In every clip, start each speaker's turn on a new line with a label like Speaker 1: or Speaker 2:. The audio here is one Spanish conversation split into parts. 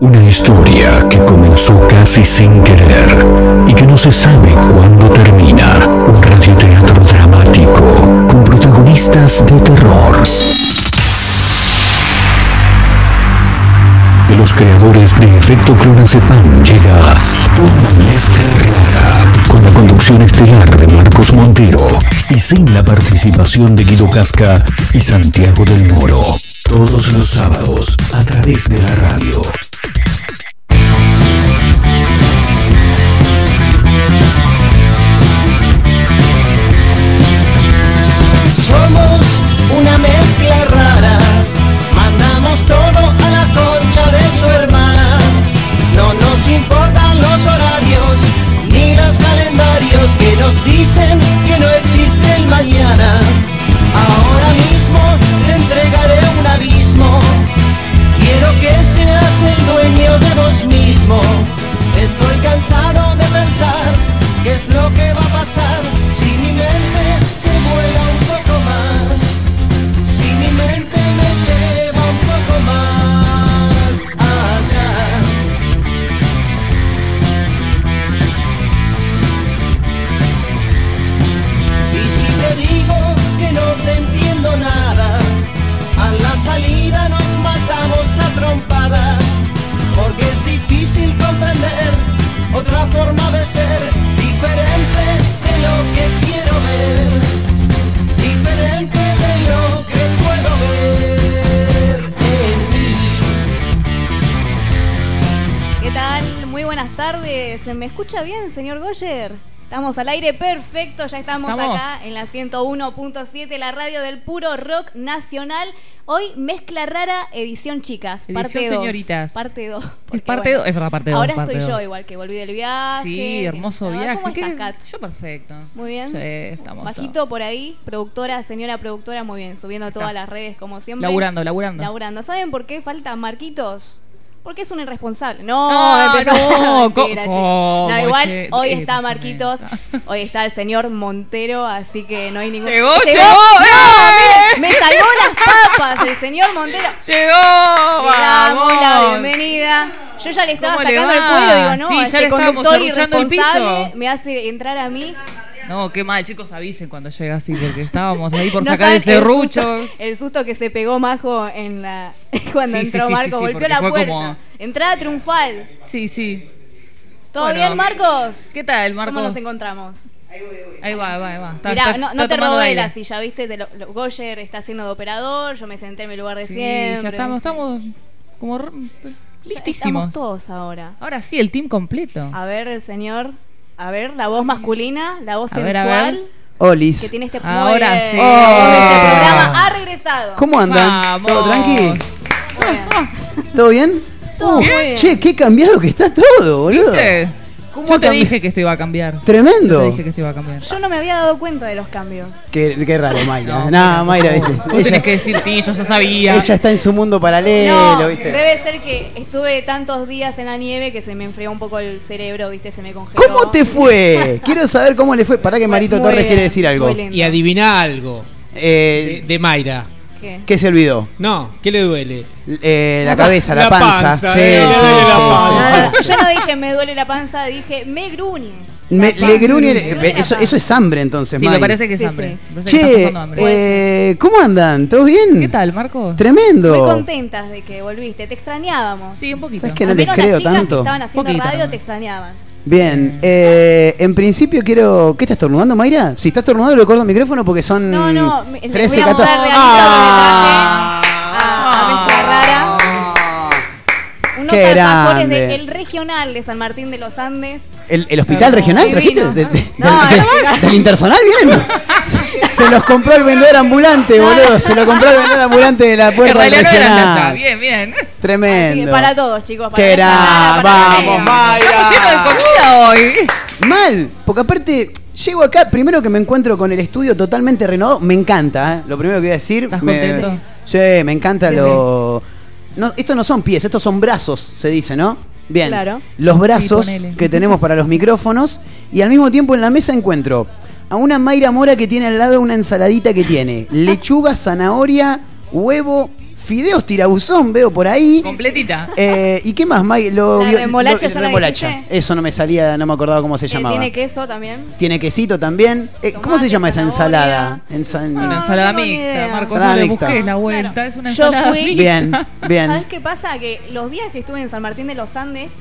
Speaker 1: Una historia que comenzó casi sin querer y que no se sabe cuándo termina. Un radioteatro dramático con protagonistas de terror. De los creadores de Efecto Clonazepam llega una mezcla rara con la conducción estelar de Marcos Montero y sin la participación de Guido Casca y Santiago del Moro. Todos los sábados a través de la radio.
Speaker 2: Estamos al aire perfecto, ya estamos,
Speaker 3: Estamos.
Speaker 2: acá en la 101.7, la radio del puro rock nacional. Hoy mezcla rara edición chicas,
Speaker 3: Edición
Speaker 2: parte 2.
Speaker 3: señoritas.
Speaker 2: Parte 2.
Speaker 3: Es parte dos, es verdad, parte dos,
Speaker 2: Ahora
Speaker 3: parte
Speaker 2: estoy yo igual que volví del viaje.
Speaker 3: Sí, hermoso viaje.
Speaker 2: ¿Cómo
Speaker 3: ¿Qué-
Speaker 2: estás, Kat?
Speaker 3: Yo perfecto.
Speaker 2: Muy bien.
Speaker 3: Sí, estamos.
Speaker 2: Bajito por ahí, productora, señora productora, muy bien, subiendo
Speaker 3: Está.
Speaker 2: todas las redes como siempre.
Speaker 3: Laburando, laburando.
Speaker 2: Laburando. ¿Saben por qué falta Marquitos? Porque es un irresponsable. No, empezó-
Speaker 3: no,
Speaker 2: Mentira,
Speaker 3: ¿cómo,
Speaker 2: che. No, igual
Speaker 3: che?
Speaker 2: hoy
Speaker 3: Eh,
Speaker 2: está Marquitos, hoy está el señor Montero, así que no hay ningún.
Speaker 3: Llegó, llegó,
Speaker 2: ¡No!
Speaker 3: ¡eh!
Speaker 2: Me salvó las papas el señor Montero.
Speaker 3: ¡Llegó!
Speaker 2: Le damos la bienvenida. Yo ya le estaba
Speaker 3: ¿Cómo le
Speaker 2: sacando el cuello, digo, no,
Speaker 3: Sí, ya
Speaker 2: este
Speaker 3: le estábamos
Speaker 2: conductor
Speaker 3: serruchando el
Speaker 2: irresponsable
Speaker 3: piso.
Speaker 2: me hace entrar a mí.
Speaker 3: No, qué mal, chicos, avisen cuando llega así, porque estábamos ahí por
Speaker 2: No
Speaker 3: sacar el serrucho.
Speaker 2: El susto, que se pegó Majo en la cuando
Speaker 3: Sí,
Speaker 2: entró
Speaker 3: sí,
Speaker 2: Marco,
Speaker 3: sí, sí,
Speaker 2: golpeó la puerta.
Speaker 3: como-
Speaker 2: Entrada triunfal.
Speaker 3: Sí, sí.
Speaker 2: ¿Todo
Speaker 3: Bueno.
Speaker 2: bien, Marcos?
Speaker 3: ¿Qué tal, Marco?
Speaker 2: ¿Cómo nos encontramos?
Speaker 3: Ahí va, ahí va, ahí va. Está-
Speaker 2: Mirá,
Speaker 3: está-
Speaker 2: no, no te robé la silla, ¿viste? Te lo, lo- Goyer está haciendo de operador, yo me senté en mi lugar de
Speaker 3: Sí,
Speaker 2: siempre.
Speaker 3: ya estamos, estamos como listísimos.
Speaker 2: Estamos todos ahora.
Speaker 3: Ahora sí, el team completo.
Speaker 2: A ver, el señor. A ver, la voz masculina, la voz
Speaker 3: A ver, a
Speaker 2: sensual
Speaker 3: ver.
Speaker 4: Olis.
Speaker 2: que tiene este
Speaker 3: Ahora
Speaker 2: muy
Speaker 3: sí.
Speaker 2: Este
Speaker 4: Oh.
Speaker 2: programa ha regresado.
Speaker 4: ¿Cómo andan?
Speaker 3: Vamos.
Speaker 4: ¿Todo tranqui?
Speaker 2: Muy bien.
Speaker 4: ¿Todo bien?
Speaker 2: Todo
Speaker 4: Uh,
Speaker 2: muy bien.
Speaker 4: Che, qué cambiado que está todo, boludo.
Speaker 3: ¿Viste?
Speaker 4: ¿Cómo
Speaker 3: Yo te dije que esto iba a cambiar. Yo
Speaker 4: Tremendo.
Speaker 3: te dije que esto iba a cambiar.
Speaker 2: Yo no me había dado cuenta de los cambios.
Speaker 4: Qué, qué raro, Mayra.
Speaker 3: No,
Speaker 4: No,
Speaker 3: pero,
Speaker 4: Mayra, viste.
Speaker 3: Vos tenés
Speaker 4: Ella,
Speaker 3: que decir, sí, yo ya sabía.
Speaker 4: ella está en su mundo paralelo,
Speaker 2: No,
Speaker 4: viste.
Speaker 2: debe ser que estuve tantos días en la nieve que se me enfrió un poco el cerebro, ¿viste? Se me congeló.
Speaker 4: ¿Cómo te fue? Quiero saber cómo le fue. Para que Marito
Speaker 2: Muy
Speaker 4: Torres
Speaker 2: bien,
Speaker 4: quiere decir algo.
Speaker 5: Y adivina algo
Speaker 4: Eh,
Speaker 5: de, de Mayra.
Speaker 2: ¿Qué?
Speaker 4: ¿Qué se olvidó?
Speaker 5: No, ¿qué le duele?
Speaker 4: Eh, la cabeza, la,
Speaker 5: La
Speaker 4: panza.
Speaker 5: panza,
Speaker 4: Sí,
Speaker 5: eh,
Speaker 4: sí, sí,
Speaker 5: la panza.
Speaker 2: Yo no dije me duele la panza, dije me gruñe.
Speaker 4: Me- le gruñe-
Speaker 2: Me gruñe
Speaker 4: eso, eso es hambre entonces,
Speaker 3: Sí, me parece que es
Speaker 2: Sí,
Speaker 3: hambre.
Speaker 4: Che,
Speaker 3: hambre.
Speaker 4: eh, ¿cómo andan? ¿Todo bien?
Speaker 3: ¿Qué tal, Marco?
Speaker 4: Tremendo.
Speaker 2: Muy contentas de que volviste, te extrañábamos.
Speaker 3: Sí, un poquito.
Speaker 4: ¿Sabes que no les creo
Speaker 2: chicas que
Speaker 4: tanto?
Speaker 2: estaban haciendo
Speaker 3: Poquito
Speaker 2: radio
Speaker 3: nomás.
Speaker 2: te extrañaban.
Speaker 4: Bien, eh, en principio quiero. ¿Qué estás estornudando, Mayra? Si estás estornudando, le corto el micrófono porque son.
Speaker 2: No, no, me- les
Speaker 4: 13,
Speaker 2: voy a
Speaker 4: 14.
Speaker 2: mostrar regalito
Speaker 4: Ah.
Speaker 2: Unos
Speaker 4: Qué
Speaker 2: alfajores
Speaker 4: grande.
Speaker 2: del regional de San Martín de los Andes.
Speaker 4: ¿El, el hospital regional trajiste? ¿De- de-
Speaker 2: No,
Speaker 4: del,
Speaker 2: no, no.
Speaker 4: del intersonal vienen? Se, se los compró el vendedor ambulante, boludo. Se lo compró el vendedor ambulante de la puerta del regional.
Speaker 3: Bien, bien.
Speaker 2: Así que
Speaker 4: Tremendo.
Speaker 2: para todos, chicos. Para
Speaker 4: Qué
Speaker 2: para la
Speaker 4: vamos,
Speaker 2: tarea.
Speaker 3: Estamos llenos de
Speaker 4: Mayra.
Speaker 3: comida hoy.
Speaker 4: Mal, porque aparte llego acá, primero que me encuentro con el estudio totalmente renovado, me encanta, ¿eh? lo primero que voy a decir.
Speaker 3: ¿Estás
Speaker 4: me-
Speaker 3: contento?
Speaker 4: Sí, me encanta
Speaker 3: Sí,
Speaker 4: lo... No, estos no son pies, estos son brazos, se dice, ¿no? Bien,
Speaker 2: Claro.
Speaker 4: los brazos
Speaker 3: Sí,
Speaker 4: que tenemos para los micrófonos y al mismo tiempo en la mesa encuentro a una Mayra Mora que tiene al lado una ensaladita que tiene lechuga, zanahoria, huevo, Fideos tirabuzón, veo por ahí.
Speaker 3: Completita.
Speaker 4: Eh, ¿Y qué más, Mike? Lo,
Speaker 2: La remolacha
Speaker 4: lo-
Speaker 2: ya la
Speaker 4: remolacha. Eso no me salía, no me acordaba cómo se
Speaker 2: Eh,
Speaker 4: llamaba.
Speaker 2: tiene queso también.
Speaker 4: Tiene quesito también. Eh, ¿Cómo se llama esa ensalada? Ensa-
Speaker 2: No,
Speaker 3: Una ensalada mixta,
Speaker 2: idea.
Speaker 3: Marcos.
Speaker 4: Ensalada
Speaker 3: no le
Speaker 4: mixta.
Speaker 3: busques la vuelta.
Speaker 2: Claro.
Speaker 3: Es una
Speaker 2: Yo
Speaker 3: ensalada
Speaker 2: fui-
Speaker 3: mixta.
Speaker 4: Bien, bien.
Speaker 2: ¿Sabes qué pasa? Que los días que estuve en San Martín de los Andes,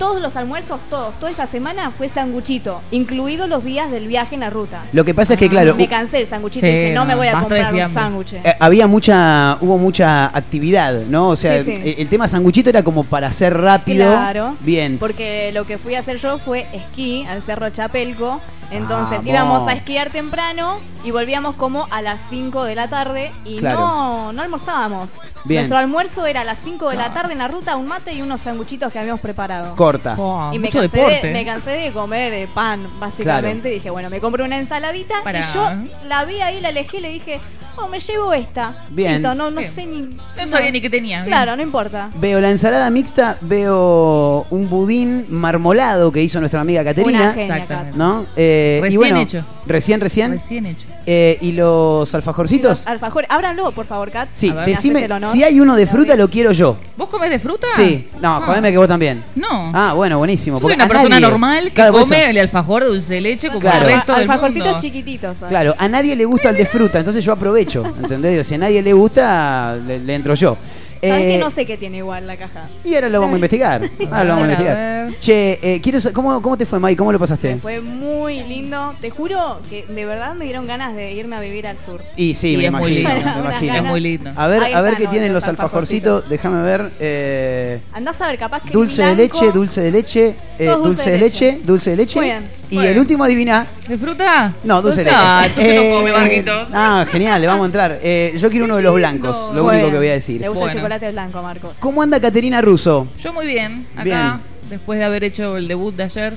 Speaker 2: todos los almuerzos, todos, toda esa semana fue sanguchito, incluidos los días del viaje en la ruta.
Speaker 4: Lo que pasa es que, claro,
Speaker 2: Me cansé del sanguchito
Speaker 3: Sí,
Speaker 2: y dije, no, me voy a comprar un sándwich.
Speaker 4: Eh, había mucha, hubo mucha actividad, ¿no? O sea,
Speaker 2: Sí, sí.
Speaker 4: eh, el tema sanguchito era como para hacer rápido.
Speaker 2: Claro.
Speaker 4: Bien.
Speaker 2: Porque lo que fui a hacer yo fue esquí al Cerro Chapelco. Entonces
Speaker 4: Vamos.
Speaker 2: íbamos a esquiar temprano y volvíamos como a las 5 de la tarde y
Speaker 4: Claro.
Speaker 2: no, no almorzábamos.
Speaker 4: Bien.
Speaker 2: Nuestro almuerzo era a las 5 de la tarde en la ruta, un mate y unos sanguchitos que habíamos preparado.
Speaker 4: Corta.
Speaker 3: Oh,
Speaker 2: y me
Speaker 3: mucho
Speaker 2: cansé,
Speaker 3: deporte.
Speaker 2: de, me cansé de comer eh, pan, básicamente. Y dije, bueno, me compré una ensaladita
Speaker 3: Para-
Speaker 2: y yo la vi ahí, la elegí y le dije, oh, me llevo esta.
Speaker 4: Bien.
Speaker 2: Listo, no, no
Speaker 3: Bien.
Speaker 2: sé ni.
Speaker 3: No sabía ni qué tenía.
Speaker 2: Claro, no importa.
Speaker 4: Veo la ensalada mixta, veo un budín marmolado que hizo nuestra amiga
Speaker 2: Una
Speaker 4: Caterina.
Speaker 2: genia,
Speaker 3: Exactamente.
Speaker 2: Kat.
Speaker 4: ¿No? Eh, y
Speaker 3: Recién
Speaker 4: bueno,
Speaker 3: hecho.
Speaker 4: Recién, recién.
Speaker 3: Recién hecho.
Speaker 4: Eh, ¿Y los alfajorcitos?
Speaker 2: Los alfajores. Ábranlo, por favor, Kat.
Speaker 4: Sí,
Speaker 3: ver,
Speaker 4: decime, si hay uno de fruta lo quiero yo.
Speaker 3: ¿Vos comés de fruta?
Speaker 4: Sí, no,
Speaker 3: Ah.
Speaker 4: jodeme que vos también.
Speaker 3: No.
Speaker 4: Ah, bueno, buenísimo.
Speaker 3: Yo soy una persona
Speaker 4: nadie-
Speaker 3: normal que
Speaker 4: Claro,
Speaker 3: come
Speaker 4: eso-
Speaker 3: el alfajor de dulce de leche como
Speaker 4: Claro.
Speaker 3: el resto del
Speaker 2: Alfajorcitos
Speaker 3: mundo.
Speaker 2: chiquititos. ¿sabes?
Speaker 4: Claro, a nadie le gusta el de fruta, entonces yo aprovecho, ¿entendés? Si a nadie le gusta, le, le entro yo.
Speaker 2: ¿Sabes
Speaker 4: Eh,
Speaker 2: que no sé qué tiene igual la caja?
Speaker 4: Y ahora lo vamos a investigar. Ahora lo vamos a investigar. Che, eh, quiero sa- ¿cómo, ¿cómo te fue, Mike? ¿Cómo lo pasaste?
Speaker 2: Fue muy lindo. Te juro que de verdad me dieron ganas de irme a vivir al sur.
Speaker 4: Y sí,
Speaker 3: Sí,
Speaker 4: me
Speaker 3: es muy
Speaker 4: imagino,
Speaker 3: lindo.
Speaker 4: me
Speaker 2: Unas
Speaker 4: imagino.
Speaker 3: Es muy lindo.
Speaker 4: A ver,
Speaker 2: Ahí
Speaker 4: a ver
Speaker 2: están
Speaker 4: qué
Speaker 2: los-
Speaker 4: tienen los
Speaker 2: los
Speaker 4: alfajorcitos. Déjame ver. eh,
Speaker 2: Andás a ver, capaz que
Speaker 4: dulce de
Speaker 2: blanco-
Speaker 4: leche, dulce de leche, eh,
Speaker 2: Todos
Speaker 4: dulce de leche, dulce de leche.
Speaker 2: Muy bien,
Speaker 4: y el último, adivina.
Speaker 3: ¿De fruta?
Speaker 4: No, dulce de
Speaker 3: Ah,
Speaker 4: leche.
Speaker 3: entonces no come, Marquitos.
Speaker 4: Ah, genial, le vamos a entrar. Eh, yo quiero uno de los blancos, lo único que voy a decir.
Speaker 2: Le gusta el chocolate blanco, Marcos.
Speaker 4: ¿Cómo anda Caterina Russo?
Speaker 3: Yo muy bien. Acá,
Speaker 4: Bien.
Speaker 3: después de haber hecho el debut de ayer.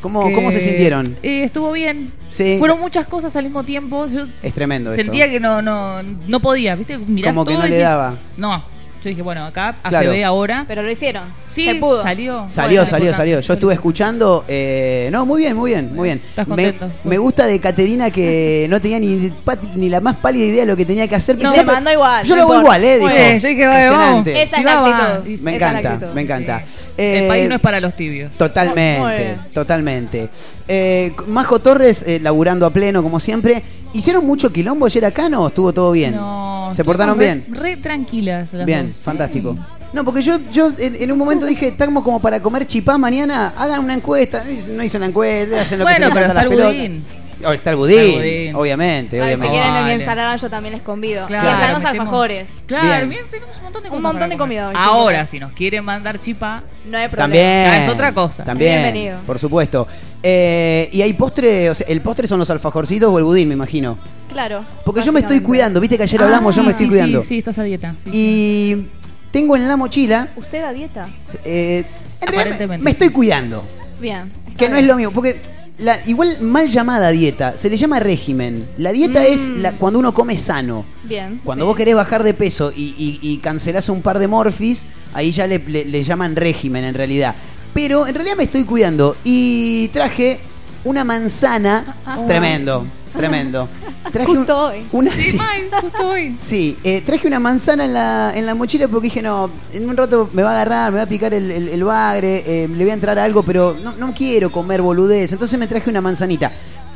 Speaker 4: ¿Cómo,
Speaker 3: que-
Speaker 4: ¿Cómo se sintieron?
Speaker 3: Eh, estuvo bien.
Speaker 4: Sí.
Speaker 3: Fueron muchas cosas al mismo tiempo. Yo
Speaker 4: Es tremendo eso.
Speaker 3: sentía que no, no, no podía, ¿viste? Mirás
Speaker 4: Como que
Speaker 3: todo
Speaker 4: no
Speaker 3: y
Speaker 4: le daba.
Speaker 3: No. Yo dije, bueno, acá
Speaker 4: Claro.
Speaker 3: ACB ahora.
Speaker 2: Pero lo hicieron.
Speaker 3: Sí,
Speaker 2: Se pudo.
Speaker 3: salió.
Speaker 4: Salió,
Speaker 3: Bueno,
Speaker 4: salió, salió. Yo estuve escuchando. eh, no, muy bien, muy bien, muy bien.
Speaker 3: Estás
Speaker 4: Me,
Speaker 3: contento.
Speaker 4: me gusta de Caterina que no tenía ni, ni la más pálida idea de lo que tenía que hacer.
Speaker 2: Se
Speaker 4: "No, pero
Speaker 2: mandó igual,
Speaker 4: Yo lo hago
Speaker 2: importa".
Speaker 4: igual, ¿eh? Dijo.
Speaker 2: bien.
Speaker 3: yo dije, vamos.
Speaker 4: Impresionante.
Speaker 2: Esa
Speaker 3: Sí,
Speaker 2: es la
Speaker 3: va, va.
Speaker 2: actitud.
Speaker 4: Me
Speaker 2: Esa es la
Speaker 4: encanta,
Speaker 2: actitud.
Speaker 4: me encanta.
Speaker 3: Sí.
Speaker 4: Eh,
Speaker 3: El país no es para los tibios.
Speaker 4: Totalmente, totalmente. Eh, Majo Torres, eh, laburando a pleno, como siempre. ¿Hicieron mucho quilombo ayer acá? ¿No? ¿Estuvo todo bien?
Speaker 3: No,
Speaker 4: ¿Se portaron bien?
Speaker 3: Re, re tranquilas. las
Speaker 4: Bien. Fantástico. No, porque yo, yo en, en un momento dije, estamos como para comer chipá mañana, hagan una encuesta. No hice, no hice una encuesta, hacen lo que se les
Speaker 3: pero está budín.
Speaker 4: Oh, está el budín,
Speaker 3: Está el budín.
Speaker 4: obviamente,
Speaker 2: A ver, si quieren
Speaker 3: Vale.
Speaker 2: ensalada, yo también les convido.
Speaker 3: Claro,
Speaker 2: y están los
Speaker 3: metemos-
Speaker 2: alfajores.
Speaker 3: Claro,
Speaker 4: Bien.
Speaker 3: bien, tenemos un montón de
Speaker 2: Un
Speaker 3: cosas.
Speaker 2: montón de comida hoy,
Speaker 3: Ahora, si nos quieren mandar chipá,
Speaker 2: No hay problema.
Speaker 4: También.
Speaker 3: Es otra cosa.
Speaker 4: También.
Speaker 2: Bienvenido.
Speaker 4: Por supuesto. Eh, y hay postre, o sea, el postre son los alfajorcitos o el budín, me imagino.
Speaker 2: Claro.
Speaker 4: Porque yo me estoy cuidando, viste que ayer
Speaker 3: Ah,
Speaker 4: hablamos, yo
Speaker 3: sí,
Speaker 4: me estoy
Speaker 3: sí,
Speaker 4: cuidando.
Speaker 3: Sí, sí, estás a dieta. sí, sí.
Speaker 4: Y tengo en la mochila,
Speaker 2: ¿Usted a dieta?
Speaker 4: eh, en realidad
Speaker 3: Aparentemente.
Speaker 4: me estoy cuidando.
Speaker 2: Bien.
Speaker 4: Que no es lo mismo, porque la, igual mal llamada dieta, se le llama régimen. La dieta
Speaker 2: Mm.
Speaker 4: es la, cuando uno come sano.
Speaker 2: Bien.
Speaker 4: Cuando
Speaker 2: sí.
Speaker 4: vos querés bajar de peso y, y, y cancelás un par de morfis, ahí ya le, le- le llaman régimen en realidad. Pero en realidad me estoy cuidando y traje una manzana.
Speaker 2: Ah.
Speaker 4: Tremendo, tremendo. Traje un-
Speaker 2: Justo hoy.
Speaker 4: una,
Speaker 3: Sí, mal, justo hoy.
Speaker 4: sí, eh, traje una manzana en la, en la mochila porque dije, no, en un rato me va a agarrar, me va a picar el, el- el bagre, eh, le voy a entrar algo, pero no, no quiero comer boludez. Entonces me traje una manzanita.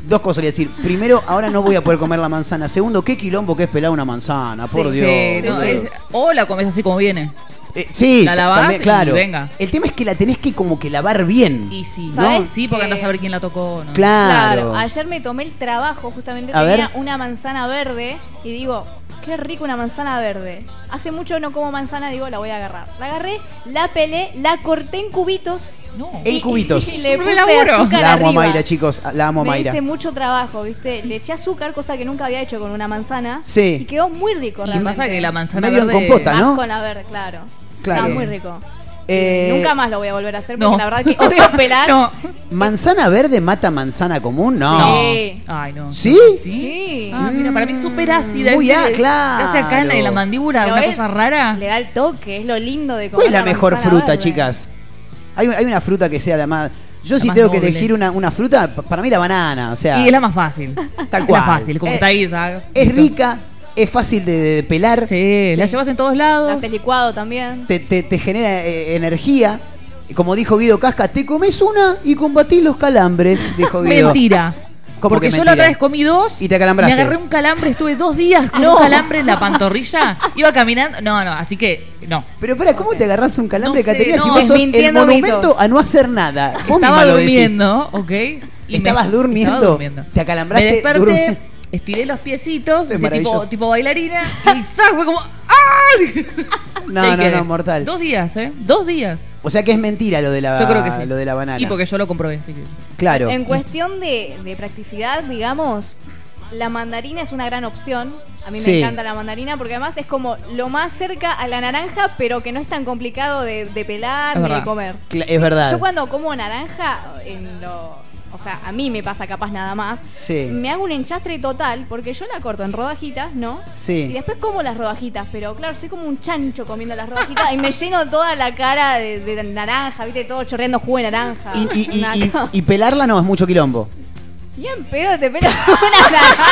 Speaker 4: Dos cosas voy a decir. Primero, ahora no voy a poder comer la manzana. Segundo, qué quilombo que es pelar una manzana, por
Speaker 2: Sí,
Speaker 4: Dios.
Speaker 3: Sí, no,
Speaker 4: boludo.
Speaker 3: es- o la comes así como viene.
Speaker 4: Eh, sí,
Speaker 3: La lavás
Speaker 4: también,
Speaker 3: y
Speaker 4: claro.
Speaker 3: venga.
Speaker 4: El tema es que la tenés que como que lavar bien.
Speaker 3: Y sí,
Speaker 2: ¿Sabes
Speaker 3: ¿no? Sí, porque
Speaker 2: que-
Speaker 3: andás a ver quién la tocó. ¿no?
Speaker 4: Claro.
Speaker 2: Claro. Ayer me tomé el trabajo, justamente
Speaker 4: A
Speaker 2: tenía
Speaker 4: ver.
Speaker 2: una manzana verde y digo, qué rico una manzana verde. Hace mucho no como manzana, digo, la voy a agarrar. La agarré, la pelé, la corté en cubitos.
Speaker 3: No.
Speaker 4: En
Speaker 2: y-
Speaker 4: cubitos.
Speaker 2: Y, le puse azúcar
Speaker 4: La amo a
Speaker 2: arriba.
Speaker 4: Mayra, chicos. La amo a
Speaker 2: Me
Speaker 4: Mayra.
Speaker 2: hice mucho trabajo, ¿viste? Le eché azúcar, cosa que nunca había hecho con una manzana.
Speaker 4: Sí.
Speaker 2: Y quedó muy rico,
Speaker 3: Y
Speaker 2: realmente.
Speaker 3: pasa que la manzana
Speaker 4: Medio en
Speaker 3: verde-
Speaker 4: compota,
Speaker 2: Más
Speaker 4: ¿no?
Speaker 2: con la verde, claro.
Speaker 4: Claro.
Speaker 2: Está muy rico.
Speaker 4: Eh,
Speaker 2: Nunca más lo voy a volver a hacer porque
Speaker 3: No.
Speaker 2: la verdad que odio pelar.
Speaker 3: No.
Speaker 4: ¿Manzana verde mata manzana común? No.
Speaker 2: Sí.
Speaker 3: Ay, no.
Speaker 4: ¿Sí?
Speaker 2: Sí.
Speaker 3: Ah, mira, para mí es súper ácida.
Speaker 4: Muy
Speaker 3: ¿viste?
Speaker 4: á- claro.
Speaker 3: Hace acá en la, en la mandíbula
Speaker 2: Pero
Speaker 3: una cosa rara.
Speaker 2: Le da el toque, es lo lindo de comer
Speaker 4: ¿Cuál es la mejor fruta,
Speaker 2: verde.
Speaker 4: chicas? Hay, hay una fruta que sea la más. Yo
Speaker 3: La
Speaker 4: si
Speaker 3: más
Speaker 4: tengo que elegir una, una fruta, pa- para mí la banana, o sea.
Speaker 3: Y es la más fácil.
Speaker 4: Tal
Speaker 3: Es
Speaker 4: cual.
Speaker 3: la fácil, como
Speaker 4: Eh,
Speaker 3: está ahí, ¿sabes?
Speaker 4: Es rica, es fácil de, de pelar,
Speaker 3: Sí, la llevas en todos
Speaker 2: La
Speaker 3: lados.
Speaker 2: haces licuado también.
Speaker 4: te, te- te genera eh, energía. Como dijo Guido Casca, te comes una y combatís los calambres, dijo Guido.
Speaker 3: Mentira.
Speaker 4: ¿Cómo
Speaker 3: Porque
Speaker 4: que
Speaker 3: yo la
Speaker 4: mentira?
Speaker 3: otra vez comí dos.
Speaker 4: Y te acalambraste.
Speaker 3: Me agarré un calambre, estuve dos días con
Speaker 2: No.
Speaker 3: un calambre en la pantorrilla. Iba caminando. No, no, así que no.
Speaker 4: Pero espera, ¿cómo te agarras un calambre,
Speaker 3: No sé,
Speaker 4: Caterina, si
Speaker 3: no,
Speaker 4: vos sos el
Speaker 2: desmintiendo
Speaker 4: monumento
Speaker 2: mitos.
Speaker 4: a no hacer nada? Vos
Speaker 3: Estaba
Speaker 4: misma lo decís.
Speaker 3: durmiendo, ¿ok? Y
Speaker 4: ¿Estabas
Speaker 3: me-
Speaker 4: durmiendo?
Speaker 3: estaba durmiendo.
Speaker 4: ¿Te acalambraste
Speaker 3: Me desperté,
Speaker 4: durmiendo?
Speaker 3: Estiré los piecitos, tipo, bailarina, y ¡zac! fue como ¡ay!
Speaker 4: No, no, no, mortal.
Speaker 3: Dos días, ¿eh? Dos días.
Speaker 4: O sea que es mentira lo de la,
Speaker 3: Yo creo que sí.
Speaker 4: lo de la banana.
Speaker 3: Y porque yo lo comprobé, así que.
Speaker 4: Claro.
Speaker 2: En cuestión de, de practicidad, digamos, la mandarina es una gran opción. A mí
Speaker 4: Sí.
Speaker 2: me encanta la mandarina porque además es como lo más cerca a la naranja, pero que no es tan complicado de, de pelar ni de comer.
Speaker 4: Cla- Es verdad.
Speaker 2: Yo cuando como naranja, en lo, o sea, a mí me pasa capaz nada más,
Speaker 4: Sí.
Speaker 2: me hago un enchastre total porque yo la corto en rodajitas, ¿no?
Speaker 4: Sí.
Speaker 2: Y después como las rodajitas, pero claro, soy como un chancho comiendo las rodajitas y me lleno toda la cara de, de naranja, ¿viste? Todo chorreando jugo de naranja.
Speaker 4: Y, y pelarla no es mucho quilombo.
Speaker 2: Bien pedo te pelo una naranja.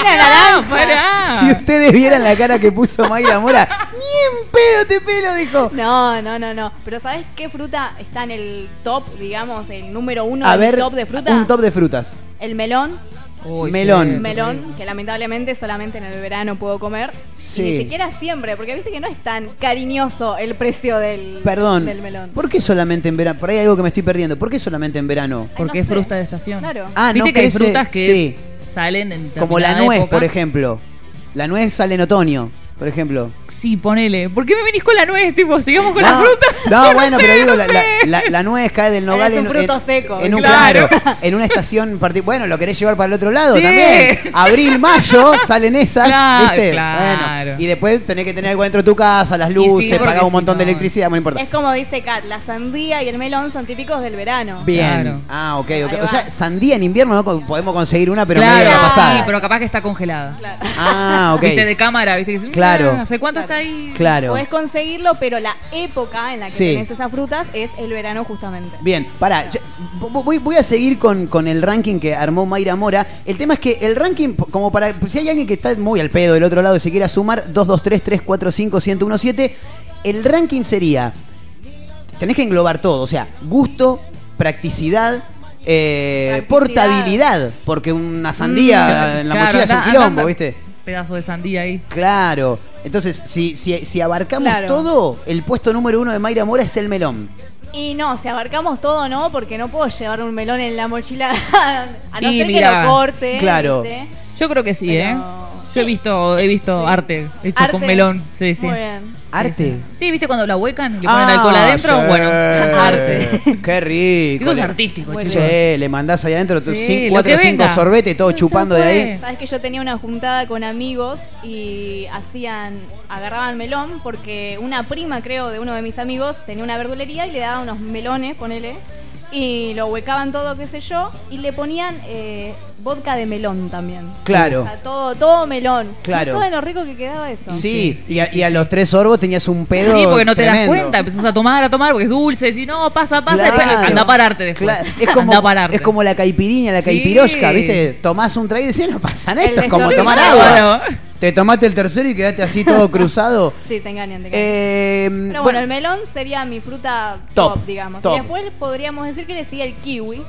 Speaker 2: Una naranja.
Speaker 3: pará.
Speaker 4: Si ustedes vieran la cara que puso Mayra Mora, ni en pedo te pelo, dijo.
Speaker 2: No, no, no, no. Pero ¿sabes qué fruta está en el top, digamos, el número uno
Speaker 4: A
Speaker 2: del
Speaker 4: ver,
Speaker 2: top de fruta?
Speaker 4: un top de frutas.
Speaker 2: El melón.
Speaker 3: Uy,
Speaker 4: Melón.
Speaker 3: sí,
Speaker 2: melón, que lamentablemente solamente en el verano puedo comer.
Speaker 4: Sí.
Speaker 2: Y ni siquiera siempre, porque viste que no es tan cariñoso el precio del,
Speaker 4: Perdón.
Speaker 2: del melón.
Speaker 4: ¿Por qué solamente en verano? Por ahí hay algo que me estoy perdiendo. ¿Por qué solamente en verano?
Speaker 2: Ay,
Speaker 3: Porque
Speaker 2: no
Speaker 3: es
Speaker 2: sé.
Speaker 3: fruta de estación.
Speaker 2: Claro.
Speaker 4: Ah,
Speaker 3: Viste
Speaker 4: no
Speaker 3: que hay frutas que
Speaker 4: sí.
Speaker 3: salen en
Speaker 4: Como la nuez,
Speaker 3: época.
Speaker 4: por ejemplo. La nuez sale en otoño, por ejemplo.
Speaker 3: Sí, ponele. ¿Por qué me venís con la nuez? Tipo, sigamos con
Speaker 4: no,
Speaker 3: la fruta.
Speaker 4: No, bueno,
Speaker 3: sé,
Speaker 4: pero digo,
Speaker 3: no
Speaker 4: la, la-
Speaker 3: sé.
Speaker 4: la- la nuez cae del nogal
Speaker 2: Es un
Speaker 4: en,
Speaker 2: fruto
Speaker 4: en-
Speaker 2: seco.
Speaker 4: en un
Speaker 3: Claro.
Speaker 4: claro, en una estación particular. Bueno, lo querés llevar para el otro lado
Speaker 3: Sí.
Speaker 4: también. Abril, mayo, salen esas,
Speaker 3: Claro,
Speaker 4: ¿viste?
Speaker 3: claro.
Speaker 4: Bueno, y después tenés que tener algo dentro de tu casa, las
Speaker 3: sí,
Speaker 4: luces,
Speaker 3: porque
Speaker 4: pagar un montón de
Speaker 3: no-
Speaker 4: electricidad, no importa.
Speaker 2: Es como dice Kat, la sandía y el melón son típicos del verano.
Speaker 4: Bien.
Speaker 3: Claro.
Speaker 4: Ah, ok, O sea, sandía en invierno no podemos conseguir una, pero
Speaker 3: claro,
Speaker 4: medio la pasada.
Speaker 3: sí, pero capaz que está congelada.
Speaker 2: Claro.
Speaker 4: Ah, ok.
Speaker 3: Viste, de cámara, viste que
Speaker 4: Claro.
Speaker 3: "Mm, No sé cuánto
Speaker 2: Claro.
Speaker 3: está ahí.
Speaker 4: Claro.
Speaker 2: Podés conseguirlo, pero la época en la que
Speaker 4: Sí.
Speaker 2: tenés esas frutas es el verano justamente.
Speaker 4: Bien, pará, ya- voy, voy a seguir con, con el ranking que armó Mayra Mora. El tema es que el ranking, como para. Si hay alguien que está muy al pedo del otro lado y se quiera sumar, 223-345-1017, el ranking sería. Tenés que englobar todo, o sea, gusto, practicidad. eh,
Speaker 2: Practicidad.
Speaker 4: portabilidad, porque una sandía en la
Speaker 3: Claro,
Speaker 4: mochila es un quilombo,
Speaker 3: anda-
Speaker 4: ¿viste?
Speaker 3: Pedazo de sandía ahí.
Speaker 4: Claro. Entonces, si, si, si abarcamos
Speaker 2: Claro.
Speaker 4: todo, el puesto número uno de Mayra Mora es el melón.
Speaker 2: Y no, si abarcamos todo, no, porque no puedo llevar un melón en la mochila a no ser
Speaker 3: mirá,
Speaker 2: que lo corte.
Speaker 4: claro.
Speaker 2: ¿viste?
Speaker 3: Yo creo que sí,
Speaker 2: Pero-
Speaker 3: ¿eh? Yo he visto, he visto
Speaker 2: Sí.
Speaker 3: arte hecho
Speaker 2: Arte.
Speaker 3: con melón. Sí, sí.
Speaker 2: Muy bien.
Speaker 4: Arte.
Speaker 3: Sí, ¿viste cuando la huecan y le ponen
Speaker 4: Ah,
Speaker 3: alcohol adentro?
Speaker 4: sí.
Speaker 3: Bueno, arte.
Speaker 4: Qué rico.
Speaker 3: Eso es
Speaker 4: Le-
Speaker 3: artístico, chicos.
Speaker 4: Sí, le mandás ahí adentro
Speaker 3: Sí,
Speaker 4: cinco-
Speaker 3: lo
Speaker 4: cuatro o
Speaker 3: que
Speaker 4: cinco
Speaker 3: venga.
Speaker 4: sorbetes, todo chupando de
Speaker 3: fue.
Speaker 4: ahí.
Speaker 2: Sabes que yo tenía una juntada con amigos y hacían, agarraban melón porque una prima, creo, de uno de mis amigos tenía una verdulería y le daban unos melones, ponele, y lo huecaban todo, qué sé yo, y le ponían eh, vodka de melón también.
Speaker 4: Claro.
Speaker 2: O sea, todo, todo melón.
Speaker 4: Claro.
Speaker 2: ¿No saben lo rico que quedaba eso?
Speaker 4: Sí, y, a, y a los tres sorbos tenías un pedo.
Speaker 3: Sí, porque no te das cuenta, empezás a tomar, a tomar, porque es dulce, si no, pasa, pasa,
Speaker 4: Claro.
Speaker 3: después anda a pararte después.
Speaker 4: Claro, Es como,
Speaker 3: Anda a pararte.
Speaker 4: es como la caipiriña, la
Speaker 3: Sí.
Speaker 4: caipirosca, ¿viste? Tomás un trago y decís, no pasa esto es como tomar agua. Te tomaste el tercero y quedaste así todo cruzado.
Speaker 2: Sí, te engañan, te engañan.
Speaker 4: Eh,
Speaker 2: Pero bueno,
Speaker 4: bueno,
Speaker 2: el melón sería mi fruta
Speaker 4: Top,
Speaker 2: top, digamos.
Speaker 4: top.
Speaker 2: Y después podríamos decir que le sigue el kiwi.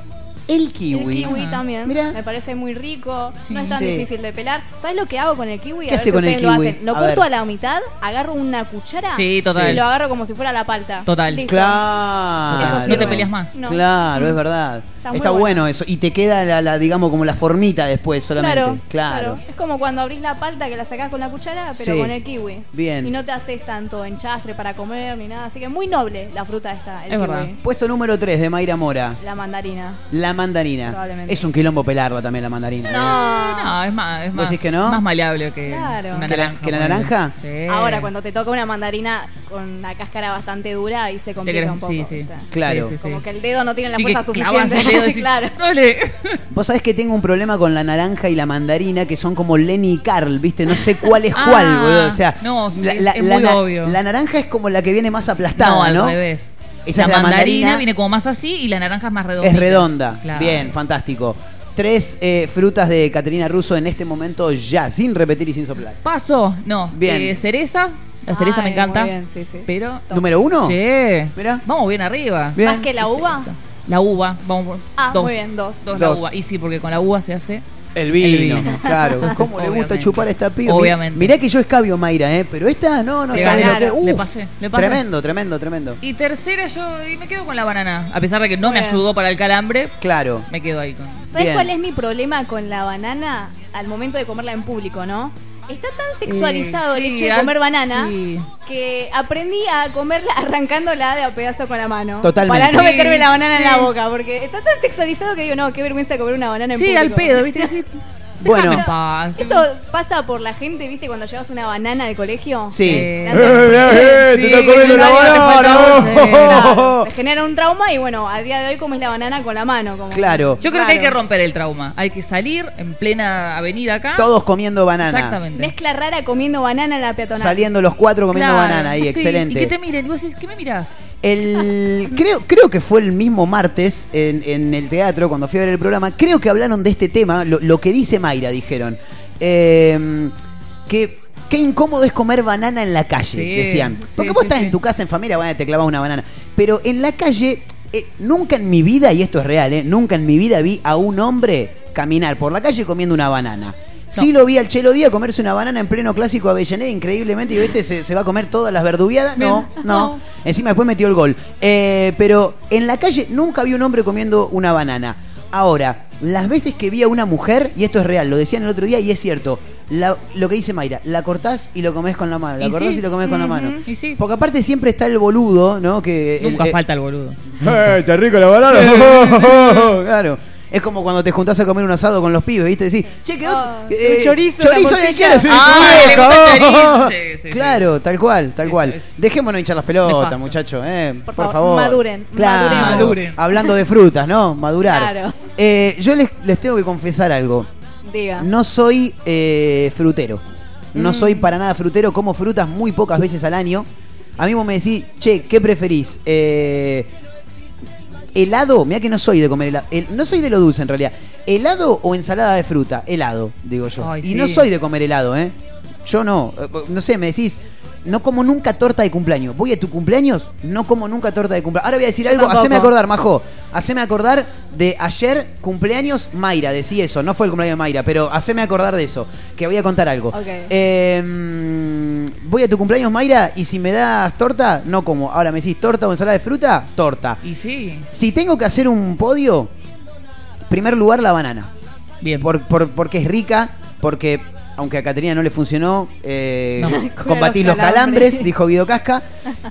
Speaker 4: El kiwi.
Speaker 2: El kiwi también.
Speaker 4: Mirá.
Speaker 2: Me parece muy rico.
Speaker 3: Sí.
Speaker 2: No es tan
Speaker 4: Sí.
Speaker 2: difícil de pelar. ¿Sabes lo que hago con el kiwi?
Speaker 4: ¿Qué
Speaker 2: A ver
Speaker 4: hace
Speaker 2: si
Speaker 4: con el
Speaker 2: lo
Speaker 4: kiwi?
Speaker 2: hacen. Lo
Speaker 4: A
Speaker 2: corto
Speaker 4: ver.
Speaker 2: a la mitad, agarro una cuchara
Speaker 3: Sí, total.
Speaker 2: y lo agarro como si fuera la palta.
Speaker 3: Total.
Speaker 2: Listo.
Speaker 4: Claro.
Speaker 2: Eso.
Speaker 3: No te peleas más.
Speaker 2: No.
Speaker 4: Claro, es verdad.
Speaker 2: Está
Speaker 4: bueno.
Speaker 2: bueno.
Speaker 4: eso. Y te queda la, la, digamos, como la formita después solamente.
Speaker 2: Claro,
Speaker 4: Claro.
Speaker 2: Es como cuando abrís la palta que la sacás con la cuchara, pero
Speaker 4: Sí.
Speaker 2: con el kiwi.
Speaker 4: Bien.
Speaker 2: Y no te haces tanto enchastre para comer ni nada. Así que muy noble la fruta esta, el
Speaker 3: Es
Speaker 2: kiwi.
Speaker 3: verdad.
Speaker 4: Puesto número 3 de Mayra Mora.
Speaker 2: La mandarina.
Speaker 4: La mandarina.
Speaker 2: Probablemente.
Speaker 4: Es un quilombo pelarla también la mandarina.
Speaker 2: No.
Speaker 3: No, es más, es
Speaker 4: ¿Vos
Speaker 3: más,
Speaker 4: que no?
Speaker 3: más maleable que
Speaker 2: Claro.
Speaker 3: una
Speaker 4: ¿Que la-
Speaker 3: naranja.
Speaker 4: que la
Speaker 3: ponele.
Speaker 4: naranja?
Speaker 3: Sí.
Speaker 2: Ahora, cuando te toca una mandarina con la cáscara bastante dura, ahí se complica un poco.
Speaker 3: sí, sí.
Speaker 2: ¿viste?
Speaker 4: Claro.
Speaker 3: Sí, sí, sí.
Speaker 2: Como que el dedo no tiene la fuerza suficiente.
Speaker 3: el dedo decís,
Speaker 2: claro.
Speaker 4: Vos sabés que tengo un problema con la naranja y la mandarina que son como Lenny y Carl, ¿viste? No sé cuál es
Speaker 3: Ah,
Speaker 4: cuál, boludo. O sea,
Speaker 3: no, sí,
Speaker 4: la,
Speaker 3: es-
Speaker 4: la-
Speaker 3: es
Speaker 4: la
Speaker 3: muy obvio.
Speaker 4: la naranja es como la que viene más aplastada,
Speaker 3: No,
Speaker 4: ¿no?
Speaker 3: al revés.
Speaker 4: Esa
Speaker 3: la
Speaker 4: es la
Speaker 3: mandarina
Speaker 4: mandarina.
Speaker 3: viene como más así y la naranja es más redonda.
Speaker 4: Es redonda.
Speaker 3: Claro.
Speaker 4: Bien, fantástico. tres eh, frutas de Caterina Russo en este momento ya, sin repetir y sin soplar.
Speaker 3: Paso, no.
Speaker 4: Bien.
Speaker 3: Eh, cereza. La cereza me encanta.
Speaker 2: muy bien, sí, sí.
Speaker 3: Pero.
Speaker 4: ¿Número uno?
Speaker 3: Sí.
Speaker 4: Mirá.
Speaker 3: Vamos bien arriba.
Speaker 4: Bien.
Speaker 2: ¿Más que la uva?
Speaker 3: La uva, vamos por
Speaker 2: Ah,
Speaker 3: dos.
Speaker 2: muy bien, dos.
Speaker 3: Dos la uva. Y sí, porque con la uva se hace.
Speaker 4: El vino,
Speaker 3: El vino.
Speaker 4: claro.
Speaker 3: Entonces,
Speaker 4: ¿Cómo le gusta chupar a esta piba?
Speaker 3: Obviamente.
Speaker 4: Mirá que yo escabio, Mayra, ¿eh? Pero esta, no, no
Speaker 3: Le
Speaker 4: sabes lo que...
Speaker 3: Le
Speaker 4: Uf,
Speaker 3: pasé, le pasé.
Speaker 4: Tremendo, tremendo, tremendo.
Speaker 3: Y tercera, yo y me quedo con la banana. A pesar de que no me ayudó para el calambre,
Speaker 4: Claro.
Speaker 3: me quedo ahí con.
Speaker 2: ¿Sabes cuál es mi problema con la banana al momento de comerla en público, no? Está tan sexualizado
Speaker 3: Eh,
Speaker 2: el
Speaker 3: sí,
Speaker 2: hecho de comer banana
Speaker 3: sí.
Speaker 2: que aprendí a comerla arrancándola de a pedazo con la mano.
Speaker 4: Totalmente.
Speaker 2: Para no
Speaker 3: Sí,
Speaker 2: meterme la banana en la boca, porque está tan sexualizado que digo, no, qué vergüenza comer una banana en
Speaker 3: Sí,
Speaker 2: público.
Speaker 3: al pedo, ¿viste?
Speaker 4: Bueno.
Speaker 2: Eso pasa por la gente, ¿viste? Cuando llevas una banana al colegio.
Speaker 4: Sí.
Speaker 3: Eh,
Speaker 4: eh,
Speaker 3: sí,
Speaker 4: te comiendo
Speaker 3: sí,
Speaker 4: la
Speaker 3: no, te
Speaker 4: banana.
Speaker 2: genera un trauma y bueno, a día de hoy comes la banana con la mano. Como
Speaker 4: Claro.
Speaker 3: Yo creo que hay que romper el trauma. Hay que salir en plena avenida acá.
Speaker 4: Todos comiendo banana.
Speaker 3: Exactamente.
Speaker 2: Mezcla rara comiendo banana en la peatonal.
Speaker 4: Saliendo los cuatro comiendo
Speaker 3: Claro,
Speaker 4: banana ahí,
Speaker 3: sí,
Speaker 4: excelente.
Speaker 3: Y que te miren y vos decís, ¿qué me mirás?
Speaker 4: El, creo, creo que fue el mismo martes en, en el teatro, cuando fui a ver el programa, creo que hablaron de este tema, lo, lo que dice Mayra, dijeron. Eh, que qué incómodo es comer banana en la calle,
Speaker 3: Sí,
Speaker 4: decían.
Speaker 3: sí,
Speaker 4: Porque vos
Speaker 3: sí,
Speaker 4: estás
Speaker 3: sí.
Speaker 4: en tu casa en familia, bueno, te clavas una banana. Pero en la calle, eh, nunca en mi vida, y esto es real, eh, nunca en mi vida vi a un hombre caminar por la calle comiendo una banana. Sí lo vi al Chelo Díaz comerse una banana en pleno clásico Avellaneda, increíblemente, y este se, se va a comer todas las verduguiadas. No, no.
Speaker 3: No.
Speaker 4: Encima después metió el gol. Eh, pero en la calle nunca vi un hombre comiendo una banana. Ahora, las veces que vi a una mujer, y esto es real, lo decían el otro día y es cierto, la- lo que dice Mayra, la cortás y lo comés con la mano, la
Speaker 3: Y
Speaker 4: cortás
Speaker 3: sí.
Speaker 4: y lo comés con la mano.
Speaker 3: Y sí.
Speaker 4: Porque aparte siempre está el boludo, ¿no? Que el-
Speaker 3: Nunca
Speaker 4: eh,
Speaker 3: falta el boludo.
Speaker 4: ¡Eh, está rico la banana! claro. Es como cuando te juntás a comer un asado con los pibes, ¿viste? Decís, che, quedó.
Speaker 2: Ah,
Speaker 4: eh,
Speaker 2: chorizo,
Speaker 4: chorizo de? Sí,
Speaker 3: Ah,
Speaker 4: oh.
Speaker 3: Sí, sí.
Speaker 4: Claro, tal cual, tal cual. Dejémonos hinchar las pelotas, muchachos, eh. Por,
Speaker 2: Por
Speaker 4: favor.
Speaker 2: favor, maduren,
Speaker 4: Claro.
Speaker 2: maduren.
Speaker 3: Maduren.
Speaker 4: Hablando de frutas, ¿no? Madurar.
Speaker 2: Claro.
Speaker 4: Eh, yo les, les tengo que confesar algo.
Speaker 2: Diga.
Speaker 4: No soy eh, frutero. No
Speaker 2: Mm.
Speaker 4: soy para nada frutero. Como frutas muy pocas veces al año. A mí vos me decís, che, ¿qué preferís? Eh, helado, mira que no soy de comer helado. El- no soy de lo dulce en realidad. ¿Helado o ensalada de fruta? Helado, digo yo.
Speaker 3: Ay,
Speaker 4: y
Speaker 3: sí.
Speaker 4: no soy de comer helado, ¿eh? Yo no. Eh, No sé, me decís, no como nunca torta de cumpleaños. Voy a tu cumpleaños, no como nunca torta de cumpleaños. Ahora voy a decir
Speaker 2: Yo
Speaker 4: algo,
Speaker 2: tampoco.
Speaker 4: haceme acordar, Majo. Haceme acordar de ayer cumpleaños Mayra, decí eso. No fue el cumpleaños de Mayra, pero haceme acordar de eso. Que voy a contar algo. Eh, mm, voy a tu cumpleaños, Mayra, y si me das torta, no como. Ahora me decís torta o ensalada de fruta, torta.
Speaker 3: Y sí.
Speaker 4: Si tengo que hacer un podio, primer lugar la banana.
Speaker 3: Bien.
Speaker 4: Por, por- porque es rica, porque aunque a Caterina no le funcionó, eh,
Speaker 3: No.
Speaker 4: combatís los calambres,
Speaker 2: calambres.
Speaker 4: dijo Guido Casca.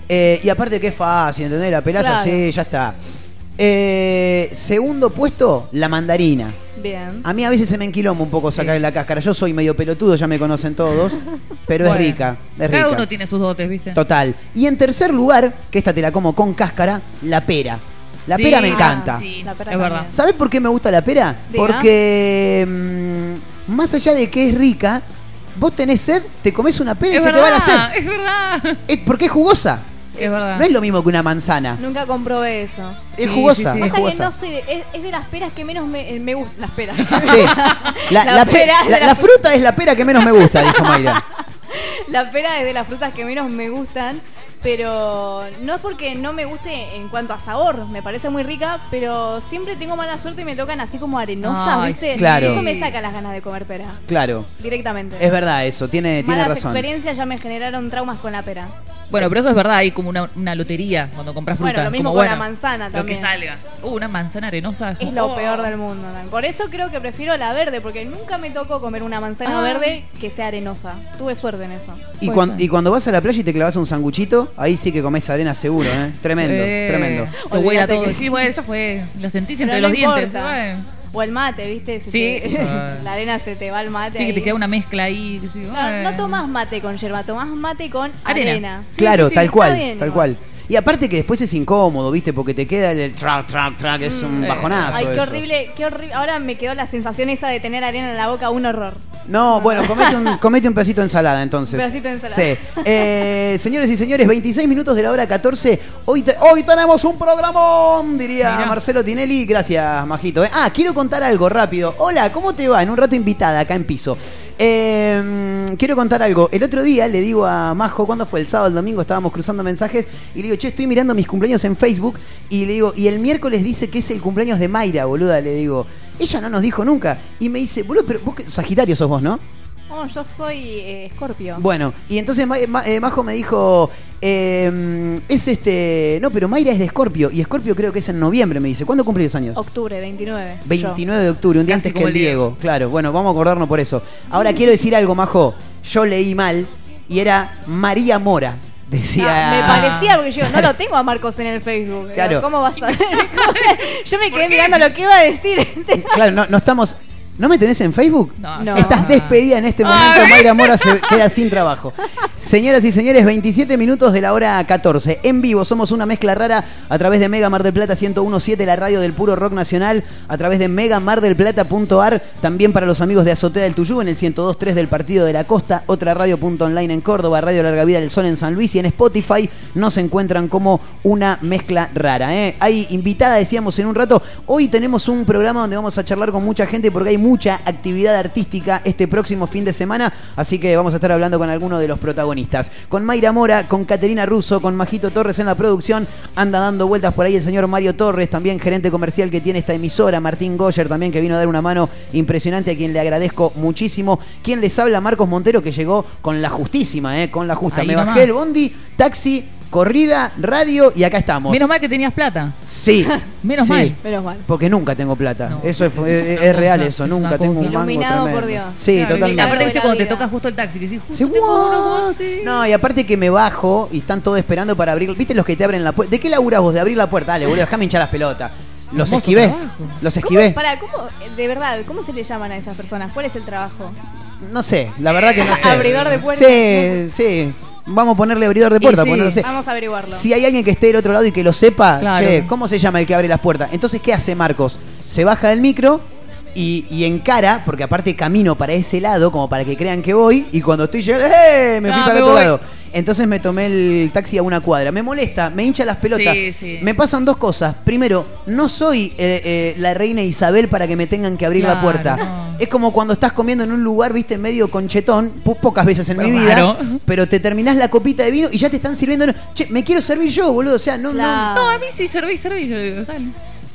Speaker 4: Eh, y aparte que es fácil, ¿entendés? La pelaza,
Speaker 2: Claro.
Speaker 4: sí, ya está. Eh, segundo puesto, la mandarina.
Speaker 2: Bien.
Speaker 4: A mí a veces se me enquiloma un poco sacarle
Speaker 3: Sí.
Speaker 4: la cáscara. Yo soy medio pelotudo, ya me conocen todos, pero
Speaker 3: Bueno,
Speaker 4: es rica, es
Speaker 3: Cada
Speaker 4: rica.
Speaker 3: uno tiene sus dotes, ¿viste?
Speaker 4: Total. Y en tercer lugar, que esta te la como con cáscara, la pera. La
Speaker 3: Sí.
Speaker 4: pera me
Speaker 3: Ah,
Speaker 4: encanta.
Speaker 3: sí,
Speaker 2: La pera
Speaker 3: es verdad.
Speaker 4: ¿Sabes por qué me gusta la pera?
Speaker 2: Diga.
Speaker 4: Porque más allá de que es rica, vos tenés sed, te comes una pera y
Speaker 3: Es
Speaker 4: se te va la
Speaker 3: verdad,
Speaker 4: sed.
Speaker 3: es verdad.
Speaker 4: Es porque es jugosa.
Speaker 3: Es verdad.
Speaker 4: No es lo mismo que una manzana.
Speaker 2: Nunca comprobé eso.
Speaker 4: Es
Speaker 3: Sí,
Speaker 4: jugosa,
Speaker 3: sí, sí.
Speaker 4: es
Speaker 2: que no soy de, es, es de las peras que menos me, eh, me gustan. Las peras.
Speaker 4: Sí. La,
Speaker 2: La
Speaker 4: la pe-
Speaker 2: pera es
Speaker 4: la la- fruta es la pera que menos me gusta, dijo Mayra.
Speaker 2: La pera es de las frutas que menos me gustan, pero no es porque no me guste en cuanto a sabor, me parece muy rica, pero siempre tengo mala suerte y me tocan así como arenosas,
Speaker 3: Ay,
Speaker 2: ¿viste?
Speaker 4: Claro.
Speaker 2: Eso me saca las ganas de comer pera,
Speaker 4: Claro.
Speaker 2: directamente.
Speaker 4: Es verdad eso, tiene, tiene
Speaker 2: Malas
Speaker 4: razón.
Speaker 2: experiencias ya me generaron traumas con la pera.
Speaker 3: Bueno, pero eso es verdad, hay como una, una lotería cuando compras fruta.
Speaker 2: Bueno, lo mismo
Speaker 3: como,
Speaker 2: con la
Speaker 3: bueno,
Speaker 2: manzana
Speaker 3: Lo
Speaker 2: también.
Speaker 3: que salga. Uh, una manzana arenosa.
Speaker 2: Es
Speaker 3: como,
Speaker 2: lo
Speaker 3: oh.
Speaker 2: peor del mundo. también. Por eso creo que prefiero la verde, porque nunca me tocó comer una manzana
Speaker 3: Ah.
Speaker 2: verde que sea arenosa. Tuve suerte en eso.
Speaker 4: Y, cuan- y cuando vas a la playa y te clavas un sanguchito, ahí sí que comes arena seguro, ¿eh? Tremendo,
Speaker 3: Eh,
Speaker 4: tremendo.
Speaker 3: Te huele todo. Sí, bueno, eso fue. Lo sentís
Speaker 2: Pero
Speaker 3: entre
Speaker 2: no
Speaker 3: los dientes.
Speaker 2: importa. O el mate, ¿viste? Si
Speaker 3: Sí.
Speaker 2: te- la arena se te va al mate.
Speaker 3: Sí, que te
Speaker 2: ahí.
Speaker 3: queda una mezcla ahí. que sí,
Speaker 2: No, no tomás mate con yerba, tomás mate con
Speaker 3: Arena.
Speaker 2: arena.
Speaker 3: Sí,
Speaker 4: claro,
Speaker 3: sí,
Speaker 4: tal cual,
Speaker 2: bien
Speaker 4: tal
Speaker 2: igual.
Speaker 4: cual. Y aparte que después es incómodo, ¿viste? Porque te queda el track, track, track, es un
Speaker 3: Eh.
Speaker 4: bajonazo.
Speaker 2: Ay, qué
Speaker 4: eso.
Speaker 2: horrible, qué horrible. Ahora me quedó la sensación esa de tener arena en la boca, un horror.
Speaker 4: No, bueno, comete un, comete un pedacito de ensalada entonces.
Speaker 2: Un pedacito de ensalada.
Speaker 4: Sí. Eh, señores y señores, 26 minutos de la hora 14. Hoy, te- hoy tenemos un programón, diría. Marcelo Tinelli. Gracias, Majito. eh. Ah, quiero contar algo rápido. Hola, ¿cómo te va? En un rato invitada acá en piso. Eh, quiero contar algo. El otro día le digo a Majo, ¿cuándo fue? El sábado, el domingo, estábamos cruzando mensajes y le digo, che, estoy mirando mis cumpleaños en Facebook y le digo, y el miércoles dice que es el cumpleaños de Mayra, boluda, le digo. Ella no nos dijo nunca. Y me dice, boludo, pero vos, que- Sagitario sos vos, ¿no?
Speaker 2: Oh, yo soy eh, Escorpio.
Speaker 4: Bueno, y entonces Ma- Ma- eh, Majo me dijo, eh, es este, no, pero Mayra es de Escorpio, y Escorpio creo que es en noviembre, me dice. ¿Cuándo cumplís años?
Speaker 2: Octubre, 29. yo.
Speaker 4: 29 de octubre, un día
Speaker 3: Casi
Speaker 4: antes que el
Speaker 3: el Diego.
Speaker 4: Diego. Claro, bueno, vamos a acordarnos por eso. Ahora quiero decir algo, Majo. Yo leí mal y era María Mora. Decía.
Speaker 2: No, me parecía porque yo no lo tengo a Marcos en el Facebook.
Speaker 4: Claro.
Speaker 2: ¿Cómo vas a ver? yo me quedé mirando lo que iba a decir.
Speaker 4: Claro, no, no estamos. ¿No me tenés en Facebook?
Speaker 3: No,
Speaker 2: No.
Speaker 4: Estás despedida en este momento, Mayra Mora se queda sin trabajo. Señoras y señores, 27 minutos de la hora 14. En vivo, somos una mezcla rara a través de Mega Mar del Plata 1017, la radio del puro rock nacional, a través de megamardelplata.ar, también para los amigos de Azotea del Tuyú en el 1023 del Partido de la Costa, otra radio.online en Córdoba, Radio Larga Vida del Sol en San Luis y en Spotify nos encuentran como una mezcla rara. ¿eh? Hay invitada, decíamos en un rato, hoy tenemos un programa donde vamos a charlar con mucha gente porque hay mucha actividad artística este próximo fin de semana, así que vamos a estar hablando con algunos de los protagonistas. Con Mayra Mora, con Caterina Russo, con Majito Torres en la producción, anda dando vueltas por ahí el señor Mario Torres, también gerente comercial que tiene esta emisora, Martín Goyer también que vino a dar una mano impresionante a quien le agradezco muchísimo. Quien les habla, Marcos Montero, que llegó con la justísima, ¿eh? con la justa.
Speaker 3: Ahí
Speaker 4: Me
Speaker 3: nomás.
Speaker 4: bajé el bondi, taxi, corrida, radio y acá estamos.
Speaker 3: Menos mal que tenías plata.
Speaker 4: Sí.
Speaker 3: Menos
Speaker 4: sí.
Speaker 3: mal.
Speaker 2: Menos mal.
Speaker 4: Porque nunca tengo plata.
Speaker 3: No,
Speaker 4: eso es,
Speaker 3: es-
Speaker 4: es-
Speaker 3: es
Speaker 4: es
Speaker 3: una
Speaker 4: real eso.
Speaker 3: es
Speaker 4: Nunca tengo un mango
Speaker 2: Iluminado por
Speaker 4: tremendo.
Speaker 2: Dios.
Speaker 4: Sí,
Speaker 3: Claro,
Speaker 4: totalmente.
Speaker 3: Aparte, viste, cuando te toca justo el taxi, que decís, justo tengo uno.
Speaker 4: No, y aparte que me bajo y están todos esperando para abrir. ¿Viste los que te abren la puerta? ¿De qué laburás vos? De abrir la puerta. Dale, boludo, déjame hinchar las pelotas. Los esquivé.
Speaker 3: trabajo.
Speaker 4: Los
Speaker 2: ¿Cómo,
Speaker 4: esquivé.
Speaker 2: para, ¿cómo, de verdad, cómo se le llaman a esas personas? ¿Cuál es el trabajo?
Speaker 4: No sé, la verdad que no sé.
Speaker 2: Abridor de puertas.
Speaker 4: Sí, sí. Vamos a ponerle abridor de puerta,
Speaker 3: sí.
Speaker 4: porque no lo sé.
Speaker 2: Vamos a averiguarlo.
Speaker 4: Si hay alguien que esté del otro lado y que lo sepa,
Speaker 3: Claro.
Speaker 4: che, ¿cómo se llama el que abre las puertas? Entonces, ¿qué hace Marcos? Se baja del micro y, y encara, porque aparte camino para ese lado, como para que crean que voy, y cuando estoy llegando, ¡eh! Me fui
Speaker 3: Ah,
Speaker 4: para
Speaker 3: me
Speaker 4: otro
Speaker 3: voy.
Speaker 4: lado. Entonces me tomé el taxi a una cuadra. Me molesta, me hincha las pelotas.
Speaker 3: Sí, sí.
Speaker 4: Me pasan dos cosas. Primero, no soy eh, eh, la reina Isabel para que me tengan que abrir la
Speaker 3: Claro,
Speaker 4: puerta.
Speaker 3: no.
Speaker 4: Es como cuando estás comiendo en un lugar, viste, medio conchetón, po- pocas veces en
Speaker 3: Pero
Speaker 4: mi vida,
Speaker 3: raro.
Speaker 4: pero te terminás la copita de vino y ya te están sirviendo. Che, me quiero servir yo, boludo. O sea, no,
Speaker 2: Claro.
Speaker 3: No, a mí sí serví, serví. yo digo, dale.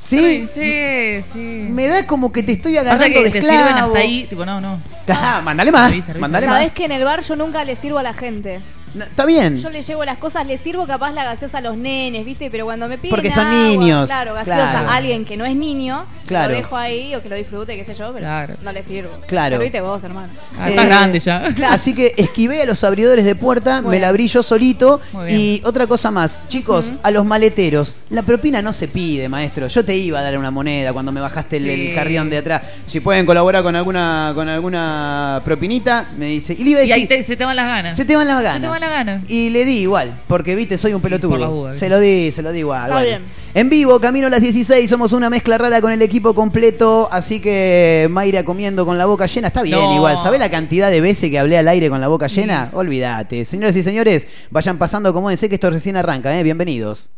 Speaker 4: Sí,
Speaker 3: Sí, sí.
Speaker 4: me da como que te estoy
Speaker 3: Pasa
Speaker 4: agarrando
Speaker 3: que
Speaker 4: de
Speaker 3: te sirven
Speaker 4: esclavo.
Speaker 3: hasta ahí, tipo, no, no.
Speaker 4: Ah, mandale más,
Speaker 3: Serví, serví,
Speaker 4: mandale
Speaker 2: Sabés
Speaker 4: más.
Speaker 2: que en el bar yo nunca le sirvo a la gente.
Speaker 4: No, está bien.
Speaker 2: Yo le llevo las cosas, le sirvo capaz la gaseosa a los nenes, ¿viste? Pero cuando me piden
Speaker 4: Porque son
Speaker 2: agua,
Speaker 4: niños,
Speaker 2: Claro, gaseosa
Speaker 4: claro.
Speaker 2: a alguien que no es niño,
Speaker 4: Claro.
Speaker 2: lo dejo ahí o que lo disfrute, qué sé yo, pero
Speaker 3: Claro.
Speaker 2: no le sirvo.
Speaker 4: Claro.
Speaker 2: Servite vos, hermano.
Speaker 3: Ah, estás
Speaker 4: Eh,
Speaker 3: grande ya.
Speaker 2: Claro.
Speaker 4: Así que esquivé a los abridores de puerta,
Speaker 2: Muy
Speaker 4: me
Speaker 2: bien.
Speaker 4: la abrí yo solito.
Speaker 3: Muy bien.
Speaker 4: Y otra cosa más, chicos, a los maleteros, la propina no se pide, maestro. Yo te iba a dar una moneda cuando me bajaste el, el carrión de atrás. Si pueden colaborar con alguna con alguna propinita, me dice. Y le iba a
Speaker 3: Y ahí
Speaker 4: decir,
Speaker 3: te- se te van las ganas.
Speaker 4: se te van las
Speaker 3: Se
Speaker 4: ganas.
Speaker 3: Las ganas.
Speaker 4: Y le di igual, porque viste, soy un pelotudo.
Speaker 3: por la duda,
Speaker 4: se lo di, se lo di igual.
Speaker 2: Está
Speaker 4: bueno.
Speaker 2: bien.
Speaker 4: En vivo, camino a las 16, somos una mezcla rara con el equipo completo, así que Mayra comiendo con la boca llena, está bien
Speaker 3: No.
Speaker 4: igual. ¿Sabés la cantidad de veces que hablé al aire con la boca llena? Olvídate. Señoras y señores, vayan pasando, acomódense que esto recién arranca, ¿eh? Bienvenidos.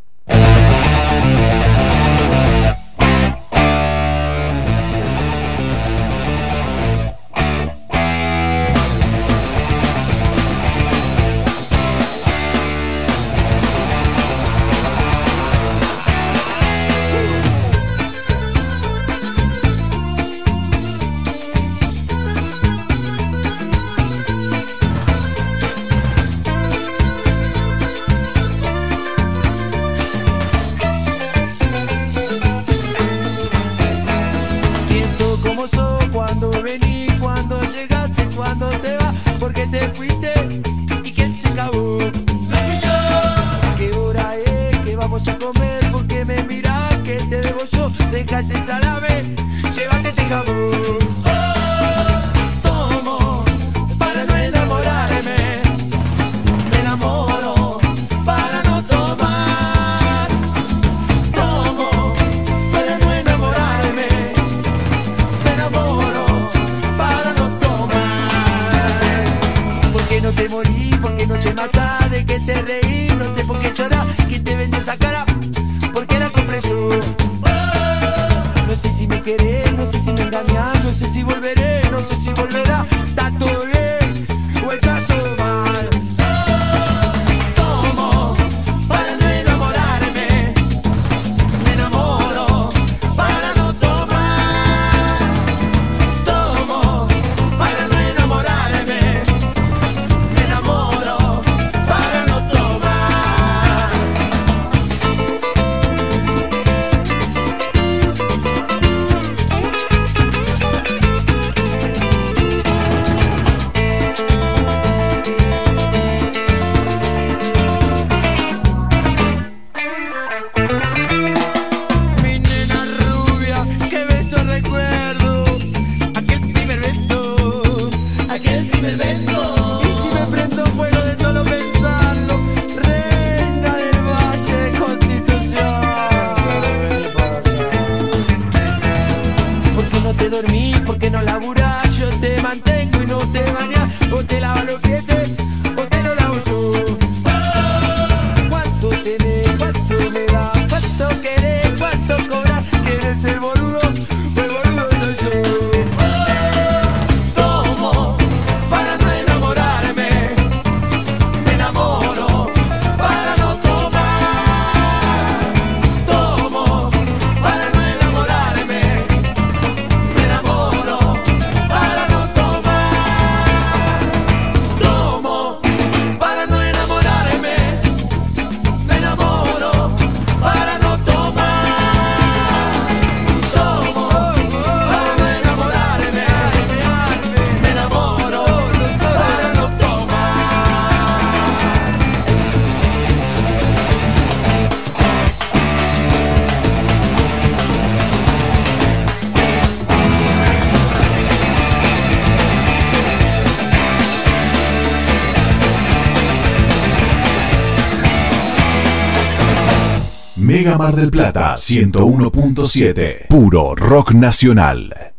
Speaker 6: Mar del Plata 101.7. Puro rock nacional.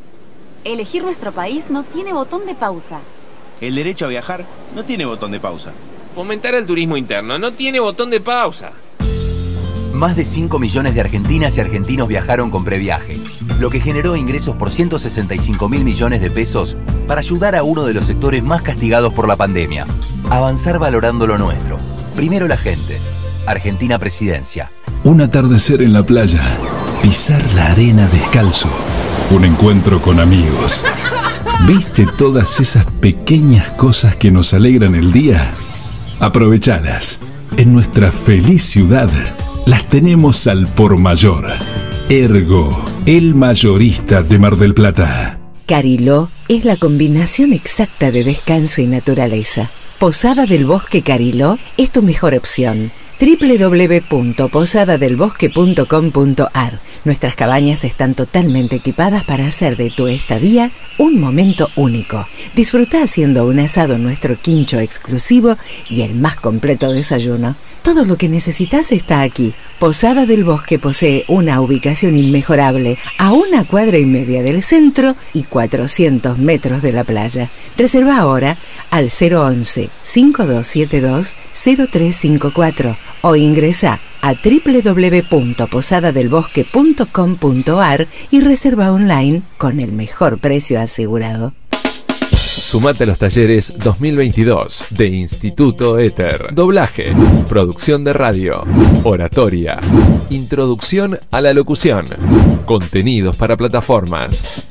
Speaker 7: Elegir nuestro país no tiene botón de pausa.
Speaker 8: El derecho a viajar no tiene botón de pausa.
Speaker 9: Fomentar el turismo interno no tiene botón de pausa.
Speaker 10: Más de 5 millones de argentinas y argentinos viajaron con previaje, lo que generó ingresos por 165 mil millones de pesos para ayudar a uno de los sectores más castigados por la pandemia. Avanzar valorando lo nuestro. Primero la gente. Argentina Presidencia.
Speaker 1: Un atardecer en la playa. Pisar la arena descalzo. Un encuentro con amigos. ¿Viste todas esas pequeñas cosas que nos alegran el día? Aprovechadas. En nuestra feliz ciudad las tenemos al por mayor. Ergo, el mayorista de Mar del Plata.
Speaker 11: Cariló es la combinación exacta de descanso y naturaleza. Posada del Bosque Cariló es tu mejor opción. www.posadadelbosque.com.ar Nuestras cabañas están totalmente equipadas para hacer de tu estadía un momento único. Disfruta haciendo un asado en nuestro quincho exclusivo y el más completo desayuno. Todo lo que necesitas está aquí. Posada del Bosque posee una ubicación inmejorable a una cuadra y media del centro y 400 metros de la playa. Reserva ahora al 011 5272 0354 o ingresa a www.posadadelbosque.com.ar y reserva online con el mejor precio asegurado.
Speaker 12: Sumate a los talleres 2022 de Instituto Éter. Doblaje, producción de radio, oratoria, introducción a la locución, contenidos para plataformas.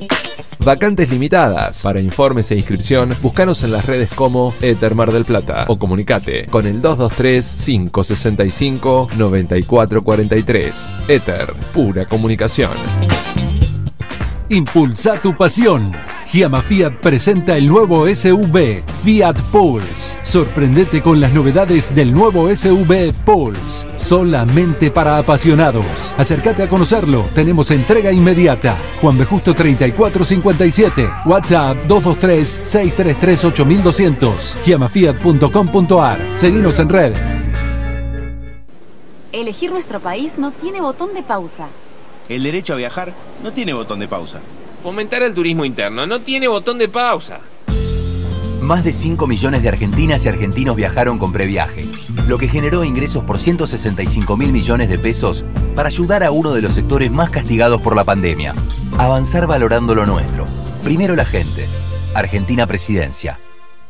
Speaker 12: Vacantes limitadas. Para informes e inscripción, búscanos en las redes como Éter Mar del Plata o comunicate con el 223-565-9443. Éter, pura comunicación.
Speaker 13: Impulsa tu pasión. Giamma Fiat presenta el nuevo SUV Fiat Pulse. Sorprendete con las novedades del nuevo SUV Pulse, solamente para apasionados. Acércate a conocerlo. Tenemos entrega inmediata. Juan B. Justo 3457. WhatsApp 223 633 8200. giamafiat.com.ar. Seguinos en redes.
Speaker 7: Elegir nuestro país no tiene botón de pausa.
Speaker 8: El derecho a viajar no tiene botón de pausa.
Speaker 9: Fomentar el turismo interno no tiene botón de pausa.
Speaker 10: Más de 5 millones de argentinas y argentinos viajaron con previaje, lo que generó ingresos por 165 mil millones de pesos para ayudar a uno de los sectores más castigados por la pandemia. Avanzar valorando lo nuestro. Primero la gente. Argentina Presidencia.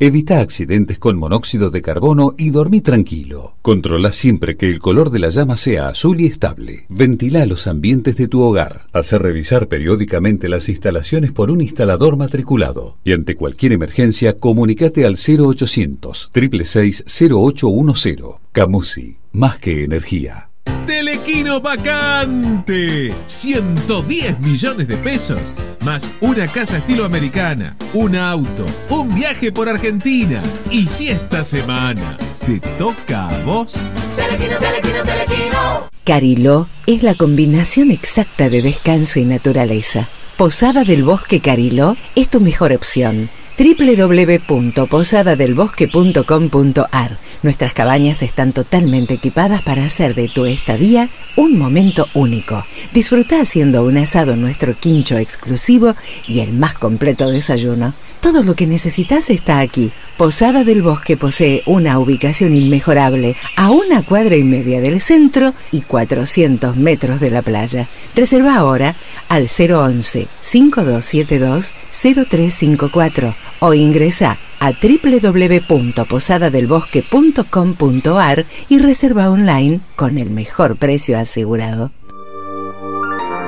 Speaker 13: Evita accidentes con monóxido de carbono y dormí tranquilo. Controla siempre que el color de la llama sea azul y estable. Ventila los ambientes de tu hogar. Hace revisar periódicamente las instalaciones por un instalador matriculado. Y ante cualquier emergencia, comunicate al 0800 666 0810. Camusi, más que energía.
Speaker 14: Telequino vacante. 110 millones de pesos. Más una casa estilo americana, un auto, un viaje por Argentina. Y si esta semana te toca a vos.
Speaker 15: Telequino, telequino, telequino.
Speaker 11: Cariló es la combinación exacta de descanso y naturaleza. Posada del Bosque Cariló es tu mejor opción www.posadadelbosque.com.ar Nuestras cabañas están totalmente equipadas para hacer de tu estadía un momento único. Disfruta haciendo un asado en nuestro quincho exclusivo y el más completo desayuno. Todo lo que necesitas está aquí. Posada del Bosque posee una ubicación inmejorable a una cuadra y media del centro y 400 metros de la playa. Reserva ahora al 011 5272 0354 o ingresa a www.posadadelbosque.com.ar y reserva online con el mejor precio asegurado.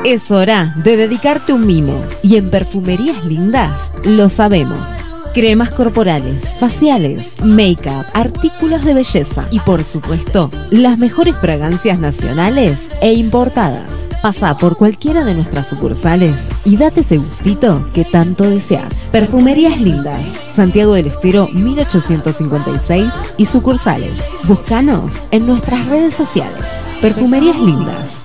Speaker 16: Es hora de dedicarte un mimo y en Perfumerías Lindas lo sabemos. Cremas corporales, faciales, make-up, artículos de belleza y por supuesto, las mejores fragancias nacionales e importadas. Pasa por cualquiera de nuestras sucursales y date ese gustito que tanto deseas. Perfumerías Lindas, Santiago del Estero 1856 y sucursales. Búscanos en nuestras redes sociales. Perfumerías Lindas.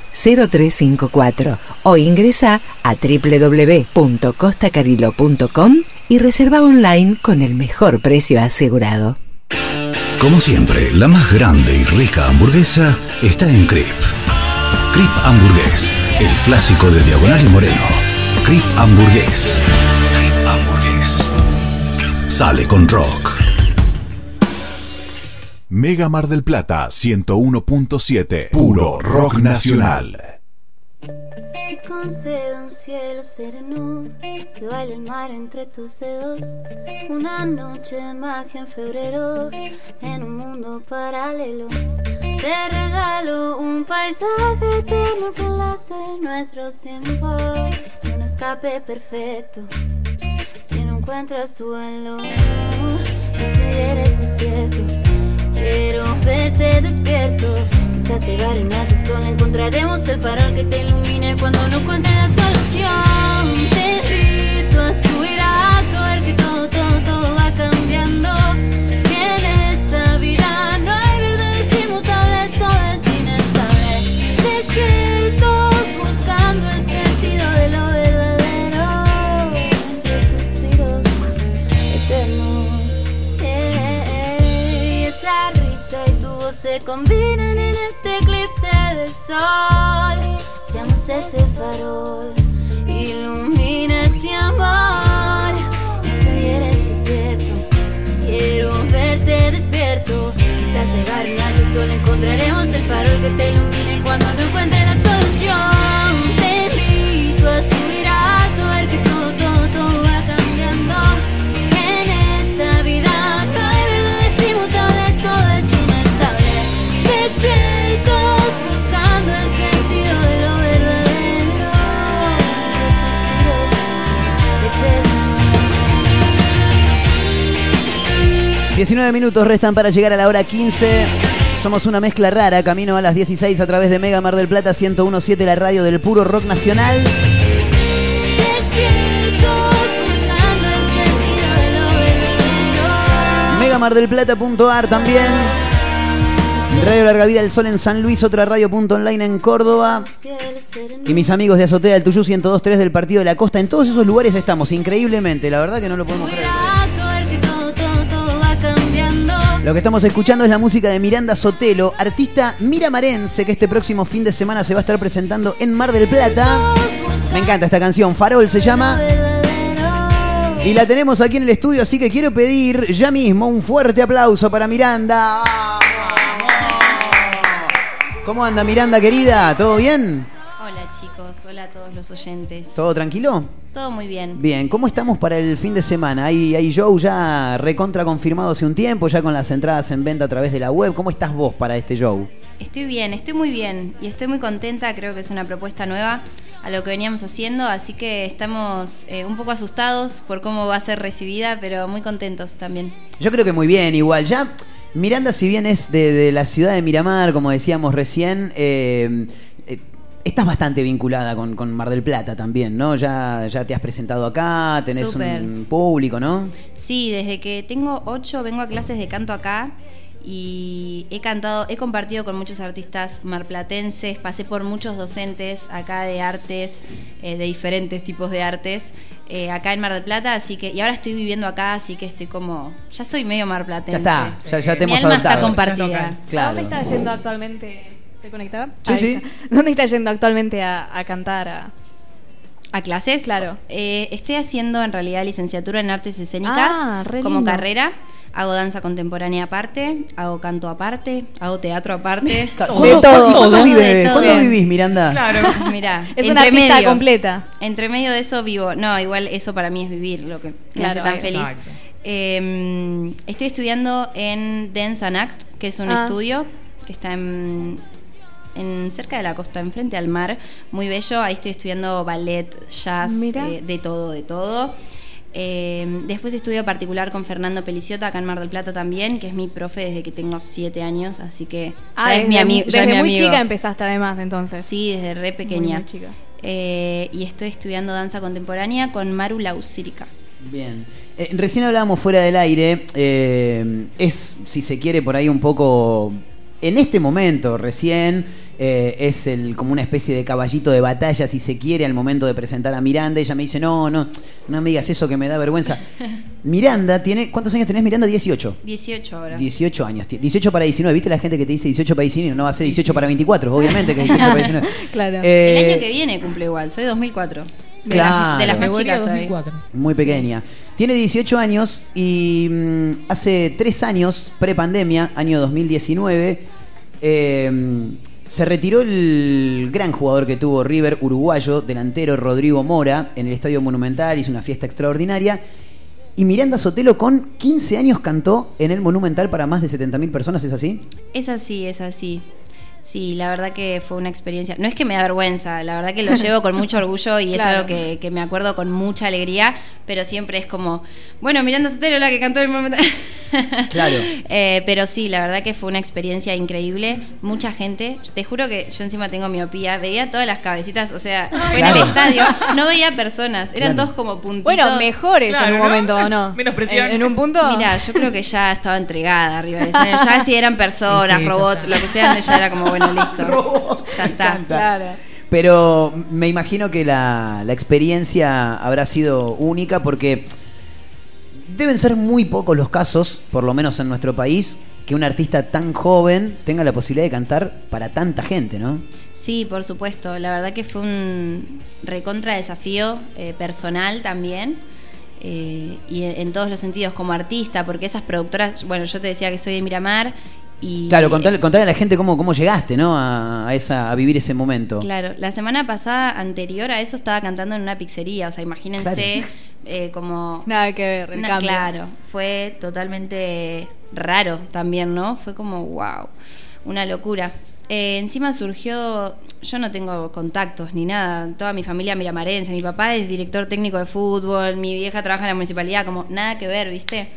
Speaker 11: 0354 o ingresa a www.costacariló.com y reserva online con el mejor precio asegurado.
Speaker 17: Como siempre, la más grande y rica hamburguesa está en Crip. Crip Hamburgués, el clásico de Diagonal y Moreno. Crip Hamburgués. Crip Hamburgués. Sale con rock.
Speaker 6: Mega Mar del Plata 101.7. Puro rock nacional.
Speaker 18: Que conceda un cielo sereno, que baile el mar entre tus dedos. Una noche de magia en febrero, en un mundo paralelo. Te regalo un paisaje eterno que enlace nuestros tiempos. Un escape perfecto, si no encuentras tu vuelo. Si eres desierto, quiero verte despierto. Quizás llegar arena y sol encontraremos el farol que te ilumine cuando no encuentres la solución. Te invito a subir alto, a ver que todo, todo, todo va cambiando. Que en esta vida no hay verdades inmutables, todo es inestable. Despiertos se combinan en este eclipse del sol. Seamos ese farol, ilumina este amor. Y si hoy eres desierto, quiero verte despierto. Quizás un rayo de sol encontraremos el farol que te ilumine cuando no encuentres la solución.
Speaker 4: 19 minutos restan para llegar a la hora 15. Somos una mezcla rara, camino a las 16 a través de Mega Mar del Plata 1017, la radio del puro rock nacional. Megamardelplata.ar también. Radio Larga Vida del Sol en San Luis, otra radio.online en Córdoba. Y mis amigos de Azotea del Tuyú 102.3 del Partido de la Costa. En todos esos lugares estamos, increíblemente. La verdad que no lo podemos creer. Lo que estamos escuchando es la música de Miranda Sotelo, artista miramarense que este próximo fin de semana se va a estar presentando en Mar del Plata. Me encanta esta canción, Farol se llama. Y la tenemos aquí en el estudio, así que quiero pedir ya mismo un fuerte aplauso para Miranda. ¿Cómo anda Miranda querida? ¿Todo bien?
Speaker 19: Hola chicos, hola a todos los oyentes.
Speaker 4: ¿Todo tranquilo?
Speaker 19: Todo muy bien.
Speaker 4: Bien, ¿cómo estamos para el fin de semana? ¿Hay, hay show ya recontra confirmado hace un tiempo, ya con las entradas en venta a través de la web? ¿Cómo estás vos para este show?
Speaker 19: Estoy bien, estoy muy bien y estoy muy contenta, creo que es una propuesta nueva a lo que veníamos haciendo, así que estamos eh, un poco asustados por cómo va a ser recibida, pero muy contentos también.
Speaker 4: Yo creo que muy bien, igual. Ya, Miranda, si bien es de, de la ciudad de Miramar, como decíamos recién, eh, estás bastante vinculada con, con Mar del Plata también, ¿no? Ya, ya te has presentado acá, tenés un público, ¿no?
Speaker 19: Sí, desde que tengo ocho vengo a clases de canto acá y he cantado, he compartido con muchos artistas marplatenses, pasé por muchos docentes acá de artes, eh, de diferentes tipos de artes, eh, acá en Mar del Plata, así que, y ahora estoy viviendo acá, así que estoy como, ya soy medio marplatense.
Speaker 4: Ya está, ya, ya te
Speaker 19: Mi
Speaker 4: hemos
Speaker 19: alma está compartida.
Speaker 4: Claro.
Speaker 2: ¿Dónde estás yendo actualmente? ¿Estoy conectada?
Speaker 4: Sí,
Speaker 2: Ahí
Speaker 4: sí.
Speaker 2: está. ¿Dónde estás yendo actualmente a, a cantar? A...
Speaker 19: ¿A clases?
Speaker 2: Claro.
Speaker 19: Eh, estoy haciendo en realidad licenciatura en artes escénicas
Speaker 2: Ah, re
Speaker 19: como
Speaker 2: lindo.
Speaker 19: carrera. Hago danza contemporánea aparte, hago canto aparte, hago teatro aparte.
Speaker 4: ¿Cuándo, vive-
Speaker 19: Todo
Speaker 4: cuándo
Speaker 19: bien.
Speaker 4: vivís, Miranda?
Speaker 19: Mira,
Speaker 2: Es una artista completa.
Speaker 19: Entre medio de eso vivo. No, igual eso para mí es vivir, lo que me
Speaker 2: Claro,
Speaker 19: hace tan feliz. Eh, estoy estudiando en Dance and Act, que es un
Speaker 2: Ah.
Speaker 19: estudio que está en, en cerca de la costa, enfrente al mar, muy bello. Ahí estoy estudiando ballet, jazz,
Speaker 2: Mira.
Speaker 19: eh, de todo, de todo. Eh, después estudio particular con Fernando Peliciota acá en Mar del Plata también, que es mi profe desde que tengo siete años, así que ya
Speaker 2: Ah,
Speaker 19: es mi
Speaker 2: desde-
Speaker 19: amigo.
Speaker 2: Desde muy chica empezaste además, entonces.
Speaker 19: Sí, desde re pequeña.
Speaker 2: muy chica.
Speaker 19: Eh, y estoy estudiando danza contemporánea con Maru Lausírica.
Speaker 4: Bien. Eh, recién hablábamos fuera del aire. eh, es, si se quiere, por ahí un poco. En este momento, recién, eh, es el, como una especie de caballito de batalla, si se quiere, al momento de presentar a Miranda. Ella me dice: No, no, no me digas eso que me da vergüenza. Miranda tiene. ¿Cuántos años tenés, Miranda? 18.
Speaker 19: 18 ahora.
Speaker 4: 18 años. 18 para 19. ¿Viste la gente que te dice 18 para 19? No va a ser 18 para 24, obviamente que es 18 para 19.
Speaker 2: claro.
Speaker 4: Eh,
Speaker 19: El año que viene cumple igual, soy 2004. De
Speaker 4: Claro.
Speaker 19: las, de las más chicas soy.
Speaker 3: 2004.
Speaker 4: Muy pequeña. Tiene 18 años y mm, hace 3 años, pre-pandemia, año 2019, eh, se retiró el gran jugador que tuvo River, uruguayo, delantero Rodrigo Mora, en el Estadio Monumental, hizo una fiesta extraordinaria. Y Miranda Sotelo con 15 años cantó en el Monumental para más de 70.000 personas, ¿es así?
Speaker 19: Es así, es así. Sí, la verdad que fue una experiencia. No es que me da vergüenza, la verdad que lo llevo con mucho orgullo y es
Speaker 2: Claro.
Speaker 19: algo que, que me acuerdo con mucha alegría, pero siempre es como, bueno, Miranda Sotelo, la que cantó en el momento.
Speaker 4: Claro.
Speaker 19: Eh, pero sí, la verdad que fue una experiencia increíble. Mucha gente. Te juro que yo encima tengo miopía. Veía todas las cabecitas, o sea, fue en el
Speaker 2: Claro.
Speaker 19: estadio. No veía personas, eran
Speaker 2: Claro.
Speaker 19: todos como puntitos.
Speaker 2: Bueno, mejores
Speaker 19: Claro,
Speaker 2: en un
Speaker 19: ¿no?
Speaker 2: momento, ¿o no?
Speaker 19: Menos presión.
Speaker 2: En, en un punto.
Speaker 19: Mira, yo creo que ya estaba entregada arriba del escenario. Ya si eran personas,
Speaker 4: Sí,
Speaker 19: robots, lo que sea, ya era como, bueno, listo. ya está.
Speaker 2: Claro.
Speaker 4: Pero me imagino que la, la experiencia habrá sido única porque deben ser muy pocos los casos, por lo menos en nuestro país, que un artista tan joven tenga la posibilidad de cantar para tanta gente, ¿no?
Speaker 19: Sí, por supuesto. La verdad que fue un recontra desafío eh, personal también. eh, y en en todos los sentidos, como artista, porque esas productoras, bueno, yo te decía que soy de Miramar y.
Speaker 4: Claro, contale, contale a la gente cómo, cómo llegaste, ¿no? A, a esa, a vivir ese momento.
Speaker 19: Claro, la semana pasada, anterior a eso, estaba cantando en una pizzería. O sea, imagínense eh, como.
Speaker 2: Nada que ver, el
Speaker 19: Na-
Speaker 2: cambio.
Speaker 19: Claro, fue totalmente raro también, ¿no? Fue como, wow, una locura. Eh, encima surgió, yo no tengo contactos ni nada, toda mi familia miramarense, mi papá es director técnico de fútbol, mi vieja trabaja en la municipalidad, como nada que ver, ¿viste?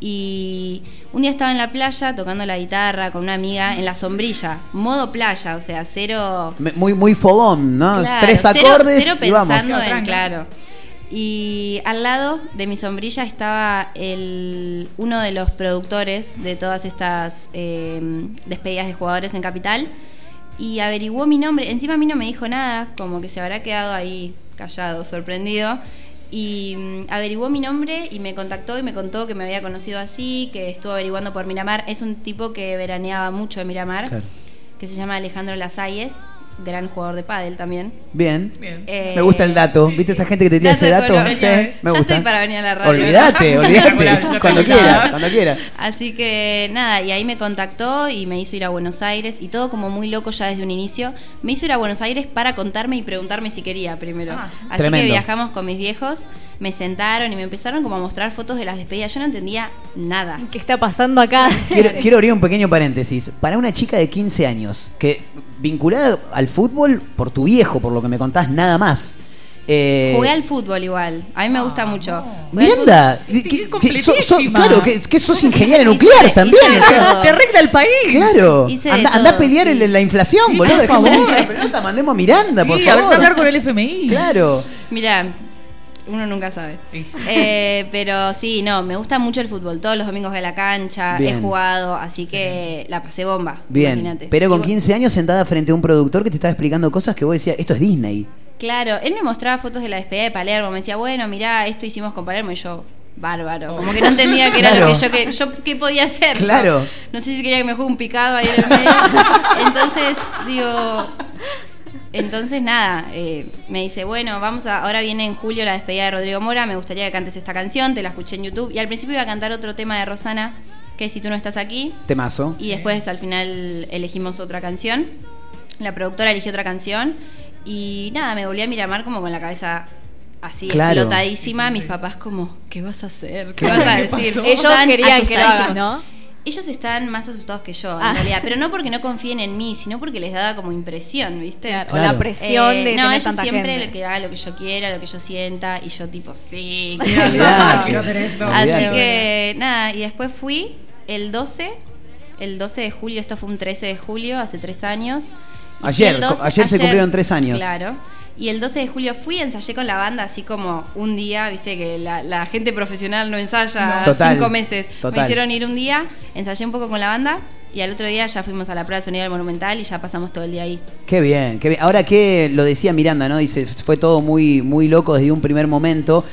Speaker 19: Y un día estaba en la playa tocando la guitarra con una amiga en la sombrilla, modo playa, o sea, cero...
Speaker 4: Muy, muy fogón, ¿no?
Speaker 19: Claro,
Speaker 4: Tres
Speaker 19: cero-
Speaker 4: acordes
Speaker 19: cero
Speaker 4: y vamos.
Speaker 19: pensando en, claro. Y al lado de mi sombrilla estaba el, uno de los productores de todas estas eh, despedidas de jugadores en Capital y averiguó mi nombre. Encima a mí no me dijo nada, como que se habrá quedado ahí callado, sorprendido. Y mm, averiguó mi nombre y me contactó y me contó que me había conocido así, que estuvo averiguando por Miramar. Es un tipo que veraneaba mucho en Miramar,
Speaker 4: Claro.
Speaker 19: que se llama Alejandro Lasalles, gran jugador de pádel también.
Speaker 4: Bien.
Speaker 19: Eh,
Speaker 4: Me gusta el dato. ¿Viste esa gente que te tira
Speaker 19: dato
Speaker 4: ese dato?
Speaker 19: color.
Speaker 4: Sí,
Speaker 19: Ya-
Speaker 4: me
Speaker 19: ya
Speaker 4: gusta.
Speaker 19: estoy para venir a la radio.
Speaker 4: Olvídate, olvídate. Cuando
Speaker 19: ya
Speaker 4: quiera, cuando quiera.
Speaker 19: Así que nada, y ahí me contactó y me hizo ir a Buenos Aires y todo como muy loco ya desde un inicio. Me hizo ir a Buenos Aires para contarme y preguntarme si quería primero. Así
Speaker 4: Ah. Tremendo.
Speaker 19: que viajamos con mis viejos, me sentaron y me empezaron como a mostrar fotos de las despedidas. Yo no entendía nada.
Speaker 2: ¿Qué está pasando acá?
Speaker 4: Quiero, quiero abrir un pequeño paréntesis. Para una chica de 15 años, que vinculada al fútbol por tu viejo, por lo que me contás, nada más. Eh,
Speaker 19: Jugué al fútbol igual, a mí me gusta mucho. Jugué al
Speaker 4: Miranda, so- so-
Speaker 19: completísima.
Speaker 4: claro, que, que sos ingeniera
Speaker 19: Hice-
Speaker 4: nuclear
Speaker 19: hice
Speaker 4: también. o sea.
Speaker 19: Te
Speaker 3: arregla el país.
Speaker 4: Claro, anda, anda a pelear
Speaker 19: sí.
Speaker 4: la inflación,
Speaker 3: Sí,
Speaker 4: boludo.
Speaker 3: por
Speaker 4: Dejemos
Speaker 3: favor.
Speaker 4: mucho la pelota, mandemos a Miranda, por
Speaker 3: Sí, a
Speaker 4: favor.
Speaker 3: hablar con el FMI.
Speaker 4: Claro.
Speaker 19: Mirá, uno nunca sabe. Eh, pero sí, no, me gusta mucho el fútbol. Todos los domingos voy a la cancha,
Speaker 4: Bien.
Speaker 19: he jugado, así que la pasé bomba.
Speaker 4: Bien,
Speaker 19: imagínate.
Speaker 4: pero con
Speaker 19: Y bu-
Speaker 4: 15 años sentada frente a un productor que te estaba explicando cosas que vos decías, esto es Disney.
Speaker 19: Claro, él me mostraba fotos de la despedida de Palermo. Me decía, bueno, mirá, esto hicimos con Palermo. Y yo, bárbaro. Como que no entendía qué era
Speaker 4: Claro.
Speaker 19: lo que yo, que, yo qué podía hacer.
Speaker 4: Claro.
Speaker 19: No sé si quería que me juegue un picado ahí en el medio. Entonces, digo. Entonces, nada, eh, me dice, bueno, vamos a. Ahora viene en julio la despedida de Rodrigo Mora. Me gustaría que cantes esta canción. Te la escuché en YouTube. Y al principio iba a cantar otro tema de Rosana, que es Si tú no estás aquí.
Speaker 4: Temazo.
Speaker 19: Y después al final elegimos otra canción. La productora eligió otra canción. Y nada, me volví a Miramar como con la cabeza así
Speaker 4: Claro.
Speaker 19: explotadísima. Mis papás como, ¿qué vas a hacer? ¿Qué vas a
Speaker 4: ¿Qué
Speaker 19: decir?
Speaker 2: pasó? Ellos querían que lo hagas,
Speaker 19: asustadísimos. Ellos están más asustados que yo, en
Speaker 2: Ah.
Speaker 19: realidad. Pero no porque no confíen en mí, sino porque les daba como impresión, ¿viste?
Speaker 2: Claro, o la presión de
Speaker 19: No,
Speaker 2: tener
Speaker 19: ellos
Speaker 2: tanta
Speaker 19: siempre
Speaker 2: gente.
Speaker 19: lo que haga lo que yo quiera, lo que yo sienta. Y yo tipo, sí, quiero
Speaker 4: hacer esto.
Speaker 19: Así que nada, y después fui el 12, el 12 de julio, esto fue un 13 de julio, hace tres años.
Speaker 4: Ayer,
Speaker 19: 12
Speaker 4: ayer se cumplieron tres años.
Speaker 19: Claro. Y el 12 de julio fui, ensayé con la banda así como un día, viste que la, la gente profesional no ensaya
Speaker 4: No. Total,
Speaker 19: cinco meses.
Speaker 4: total.
Speaker 19: Me hicieron ir un día, ensayé un poco con la banda y al otro día ya fuimos a la prueba de sonido del Monumental y ya pasamos todo el día ahí.
Speaker 4: Qué bien, qué bien. Ahora que lo decía Miranda, ¿no? Dice, fue todo muy, muy loco desde un primer momento.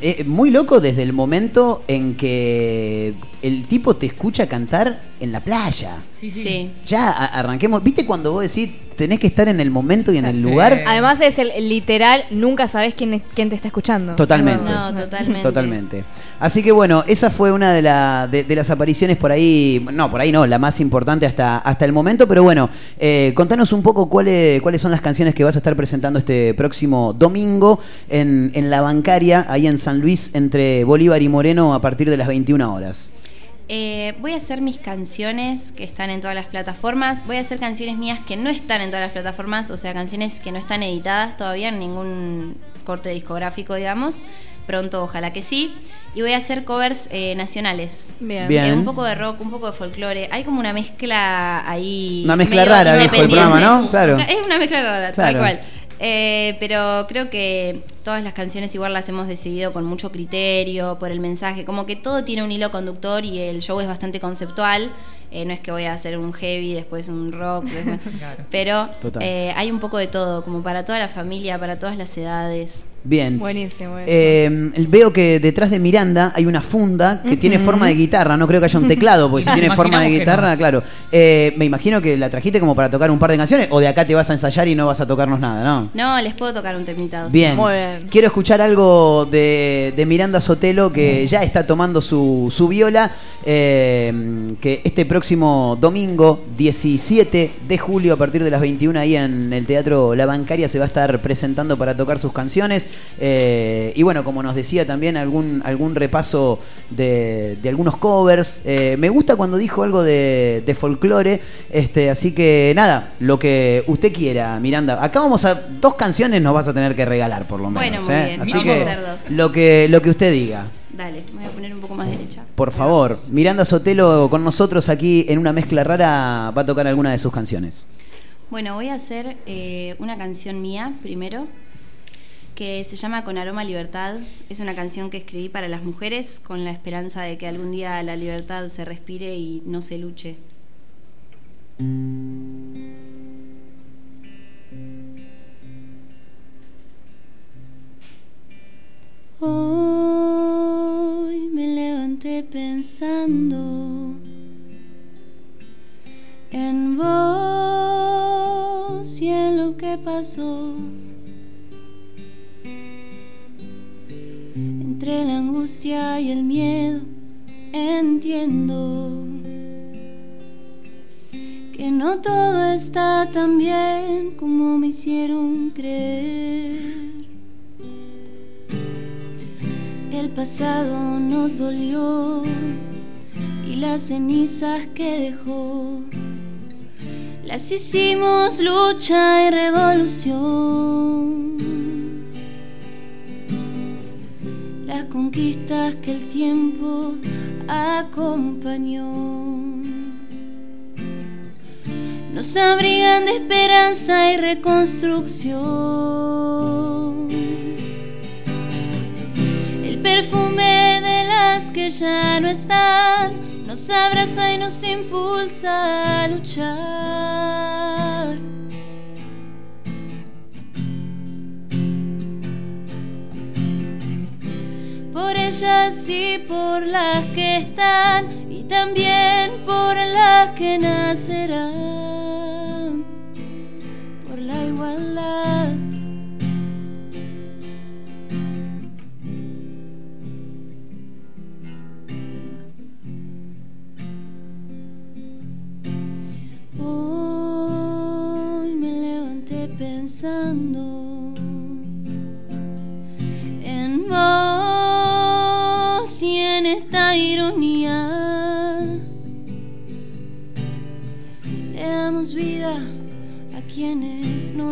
Speaker 4: Eh, muy loco desde el momento en que el tipo te escucha cantar en la playa.
Speaker 19: Sí.
Speaker 4: Ya a- arranquemos. ¿Viste cuando vos decís tenés que estar en el momento y en el lugar?
Speaker 2: Además es el, literal, nunca sabes quién, es- quién te está escuchando.
Speaker 4: Totalmente.
Speaker 19: No, totalmente.
Speaker 4: Totalmente. Así que bueno, esa fue una de, la- de- de las apariciones por ahí, no, por ahí no, la más importante hasta, hasta el momento, pero bueno, eh, contanos un poco cuáles, cuáles son las canciones que vas a estar presentando este próximo domingo en, en la bancaria, ahí en San Luis, entre Bolívar y Moreno, a partir de las 21 horas.
Speaker 19: Eh, voy a hacer mis canciones que están en todas las plataformas. Voy a hacer canciones mías que no están en todas las plataformas, o sea, canciones que no están editadas todavía en ningún corte discográfico, digamos. Pronto, ojalá que sí. Y voy a hacer covers eh, nacionales.
Speaker 2: Bien.
Speaker 4: Bien.
Speaker 19: Eh, un poco de rock, un poco de folclore. Hay como una mezcla ahí.
Speaker 4: Una mezcla rara, dijo el programa, ¿no? Claro.
Speaker 19: Es una mezcla rara,
Speaker 4: Claro.
Speaker 19: tal cual. Eh, pero creo que todas las canciones igual las hemos decidido con mucho criterio, por el mensaje, como que todo tiene un hilo conductor y el show es bastante conceptual. Eh, no es que voy a hacer un heavy, después un rock, después- pero eh, hay un poco de todo, como para toda la familia, para todas las edades.
Speaker 4: Bien.
Speaker 2: Buenísimo.
Speaker 4: Eh, veo que detrás de Miranda hay una funda que tiene forma de guitarra. No creo que haya un teclado, porque si tiene forma de guitarra, claro. Eh, me imagino que la trajiste como para tocar un par de canciones, o de acá te vas a ensayar y no vas a tocarnos nada, ¿no?
Speaker 19: No, les puedo tocar un temita.
Speaker 4: Bien.
Speaker 2: Muy bien.
Speaker 4: Quiero escuchar algo de, de Miranda Sotelo que ya está tomando su, su viola. eh, que este próximo domingo, 17 de julio, a partir de las 21, ahí en el Teatro La Bancaria, se va a estar presentando para tocar sus canciones. Eh, y bueno, como nos decía también, algún, algún repaso de, de algunos covers. Eh, me gusta cuando dijo algo de, de folclore. Este, así que nada, lo que usted quiera, Miranda. Acá vamos a. Dos canciones nos vas a tener que regalar, por lo menos.
Speaker 19: Bueno, muy
Speaker 4: ¿eh?
Speaker 19: bien.
Speaker 4: Así
Speaker 19: Vamos
Speaker 4: que
Speaker 19: a hacer dos.
Speaker 4: lo que lo que usted diga.
Speaker 19: Dale, me voy a poner un poco más derecha.
Speaker 4: Por favor, Miranda Sotelo con nosotros aquí en una mezcla rara va a tocar alguna de sus canciones.
Speaker 19: Bueno, voy a hacer eh, una canción mía primero, que se llama Con aroma libertad. Es una canción que escribí para las mujeres con la esperanza de que algún día la libertad se respire y no se luche.
Speaker 18: Hoy me levanté pensando en vos y en lo que pasó. Angustia y el miedo entiendo que no todo está tan bien como me hicieron creer. El pasado nos dolió y las cenizas que dejó las hicimos lucha y revolución. Tiempo acompañó nos abrigan de esperanza y reconstrucción. El perfume de las que ya no están nos abraza y nos impulsa a luchar. Por las que están y también por las que nacerán.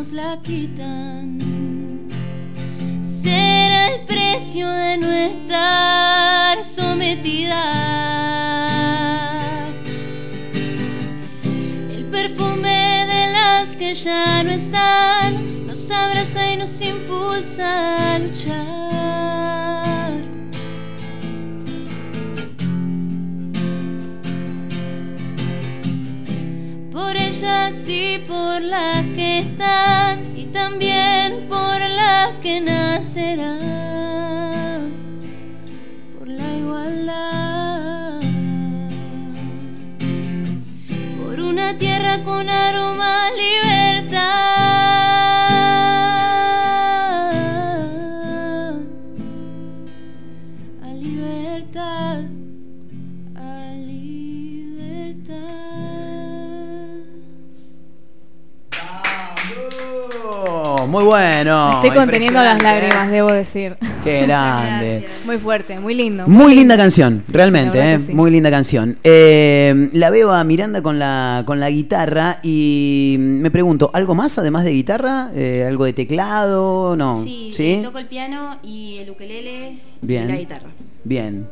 Speaker 18: La quitan. Será el precio de no estar sometida. El perfume de las que ya no están nos abraza y nos impulsa a luchar. Por las que están y también por las que nacerán.
Speaker 4: Muy bueno.
Speaker 2: Estoy conteniendo las lágrimas, debo decir.
Speaker 4: Qué grande.
Speaker 2: Muy fuerte, muy lindo.
Speaker 4: Muy linda canción, realmente, eh,
Speaker 2: sí.
Speaker 4: muy linda canción. Eh, la veo a Miranda con la, con la guitarra y me pregunto, ¿algo más además de guitarra? Eh, ¿Algo de teclado? No.
Speaker 19: Sí, toco el piano y el ukelele
Speaker 4: Bien.
Speaker 19: y la guitarra.
Speaker 4: Bien.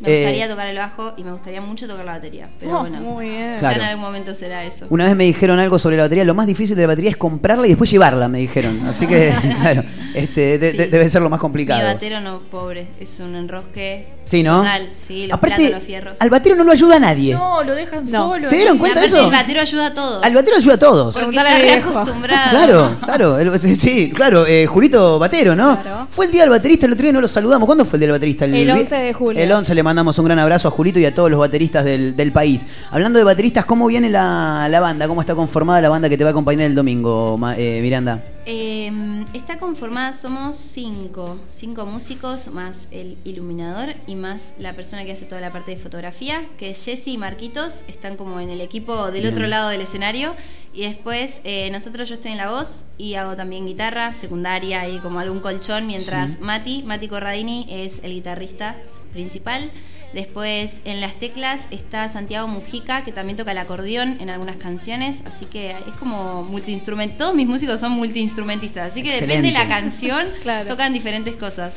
Speaker 19: Me
Speaker 4: Eh,
Speaker 19: gustaría tocar el bajo y me gustaría mucho tocar la batería. Pero
Speaker 2: Oh,
Speaker 19: bueno,
Speaker 2: muy bien.
Speaker 19: ya
Speaker 4: Claro.
Speaker 19: en algún momento será eso.
Speaker 4: Una vez me dijeron algo sobre la batería. Lo más difícil de la batería es comprarla y después llevarla, me dijeron. Así que, claro, este, de- de- debe ser lo más
Speaker 19: Mi
Speaker 4: complicado.
Speaker 19: batero no, pobre, es un enrosque.
Speaker 4: Sí, ¿no?
Speaker 19: Total, sí, los
Speaker 4: Aparte,
Speaker 19: platos, los fierros.
Speaker 4: Al batero no lo ayuda a nadie.
Speaker 3: No, lo dejan solo.
Speaker 4: ¿Se dieron cuenta de eso?
Speaker 19: El batero ayuda a todos.
Speaker 4: Al batero ayuda a todos.
Speaker 19: Porque está acostumbrado.
Speaker 4: Claro, claro, el- sí, sí, claro, eh, Julito Batero, ¿no? Fue el día del baterista, el otro día no lo saludamos. ¿Cuándo fue el día del baterista?
Speaker 2: El
Speaker 4: vi-
Speaker 2: 11 de julio.
Speaker 4: El 11 le mandamos un gran abrazo a Julito y a todos los bateristas del, del país. Hablando de bateristas, ¿cómo viene la, la banda? ¿Cómo está conformada la banda que te va a acompañar el domingo, eh, Miranda?
Speaker 19: Eh, está conformada, somos cinco, cinco músicos, más el iluminador y más la persona que hace toda la parte de fotografía, que es Jesse y Marquitos, están como en el equipo del
Speaker 20: Bien.
Speaker 19: otro lado del escenario. Y después eh, nosotros, yo estoy en la voz y hago también guitarra secundaria y como algún colchón, mientras
Speaker 20: Sí.
Speaker 19: Mati, Mati Corradini es el guitarrista principal. Después en las teclas está Santiago Mujica, que también toca el acordeón en algunas canciones, así que es como multiinstrumento. Todos mis músicos son multiinstrumentistas, así que depende de la canción,
Speaker 2: Claro.
Speaker 19: tocan diferentes cosas.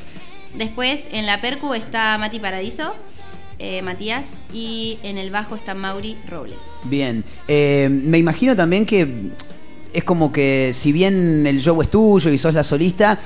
Speaker 19: Después en la percu está Mati Paradiso, eh, Matías, y en el bajo está Mauri Robles.
Speaker 4: Bien. Eh, me imagino también que es como que si bien el show es tuyo y sos la solista,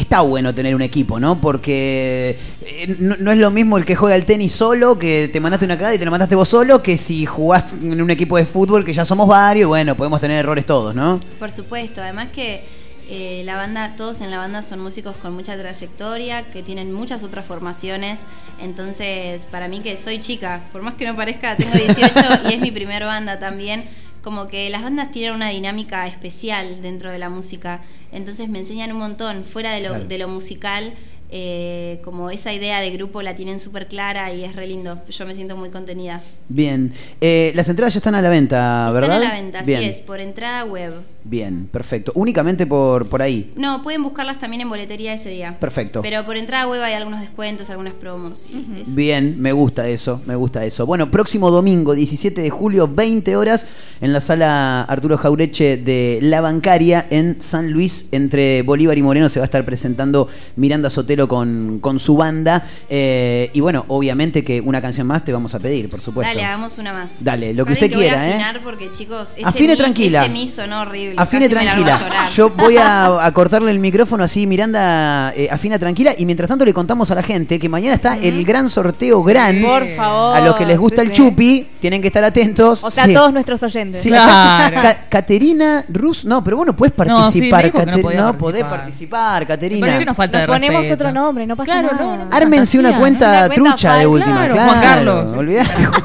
Speaker 4: está bueno tener un equipo, ¿no? Porque eh, no, no es lo mismo el que juega el tenis solo, que te mandaste una cagada y te la mandaste vos solo, que si jugás en un equipo de fútbol que ya somos varios, bueno, podemos tener errores todos, ¿no?
Speaker 19: Por supuesto, además que eh, la banda, todos en la banda son músicos con mucha trayectoria, que tienen muchas otras formaciones. Entonces, para mí que soy chica, por más que no parezca, tengo 18 y es mi primer banda también. Como que las bandas tienen una dinámica especial dentro de la música. Entonces me enseñan un montón, fuera de lo,
Speaker 4: Claro.
Speaker 19: de lo musical. Eh, como esa idea de grupo la tienen súper clara y es re lindo. Yo me siento muy contenida.
Speaker 4: Bien. Eh, las entradas ya están a la venta, ¿verdad?
Speaker 19: Están a la venta,
Speaker 4: Bien.
Speaker 19: así es, por entrada web.
Speaker 4: Bien, perfecto. Únicamente por, por ahí.
Speaker 19: No, pueden buscarlas también en boletería ese día.
Speaker 4: Perfecto.
Speaker 19: Pero por entrada web hay algunos descuentos, algunas promos y eso.
Speaker 4: Bien, me gusta eso, me gusta eso. Bueno, próximo domingo, 17 de julio, 20 horas, en la sala Arturo Jaureche de La Bancaria, en San Luis, entre Bolívar y Moreno, se va a estar presentando Miranda Con, con su banda. Eh, y bueno, obviamente que una canción más te vamos a pedir, por supuesto.
Speaker 19: Dale, hagamos una más.
Speaker 4: Dale, lo que usted quiera,
Speaker 19: voy a
Speaker 4: ¿eh?
Speaker 19: afinar porque, chicos, ese
Speaker 4: Afine
Speaker 19: mi-
Speaker 4: tranquila.
Speaker 19: Ese mi sonó horrible.
Speaker 4: Afine tranquila. Yo voy a, a cortarle el micrófono así, Miranda eh, afina tranquila. Y mientras tanto le contamos a la gente que mañana está el gran sorteo gran.
Speaker 2: Por favor.
Speaker 4: A los que les gusta
Speaker 2: Sí,
Speaker 4: el
Speaker 2: sí.
Speaker 4: chupi, tienen que estar atentos.
Speaker 2: O sea,
Speaker 4: Sí.
Speaker 2: todos nuestros oyentes.
Speaker 4: Sí, Ca- Caterina Rus, no, pero vos no puedes
Speaker 3: No, sí,
Speaker 4: participar,
Speaker 3: me dijo que no
Speaker 4: Cate-
Speaker 3: podía
Speaker 4: no podés
Speaker 3: participar.
Speaker 4: Caterina.
Speaker 3: parece una falta
Speaker 2: Nos
Speaker 3: de
Speaker 2: ponemos
Speaker 3: respeto.
Speaker 2: Otro nombre, no pasa
Speaker 3: Claro,
Speaker 2: nada.
Speaker 3: no, no.
Speaker 4: Ármense una cuenta,
Speaker 2: ¿no? Una cuenta
Speaker 4: trucha de última,
Speaker 3: Claro. Juan Carlos.
Speaker 4: olvidá-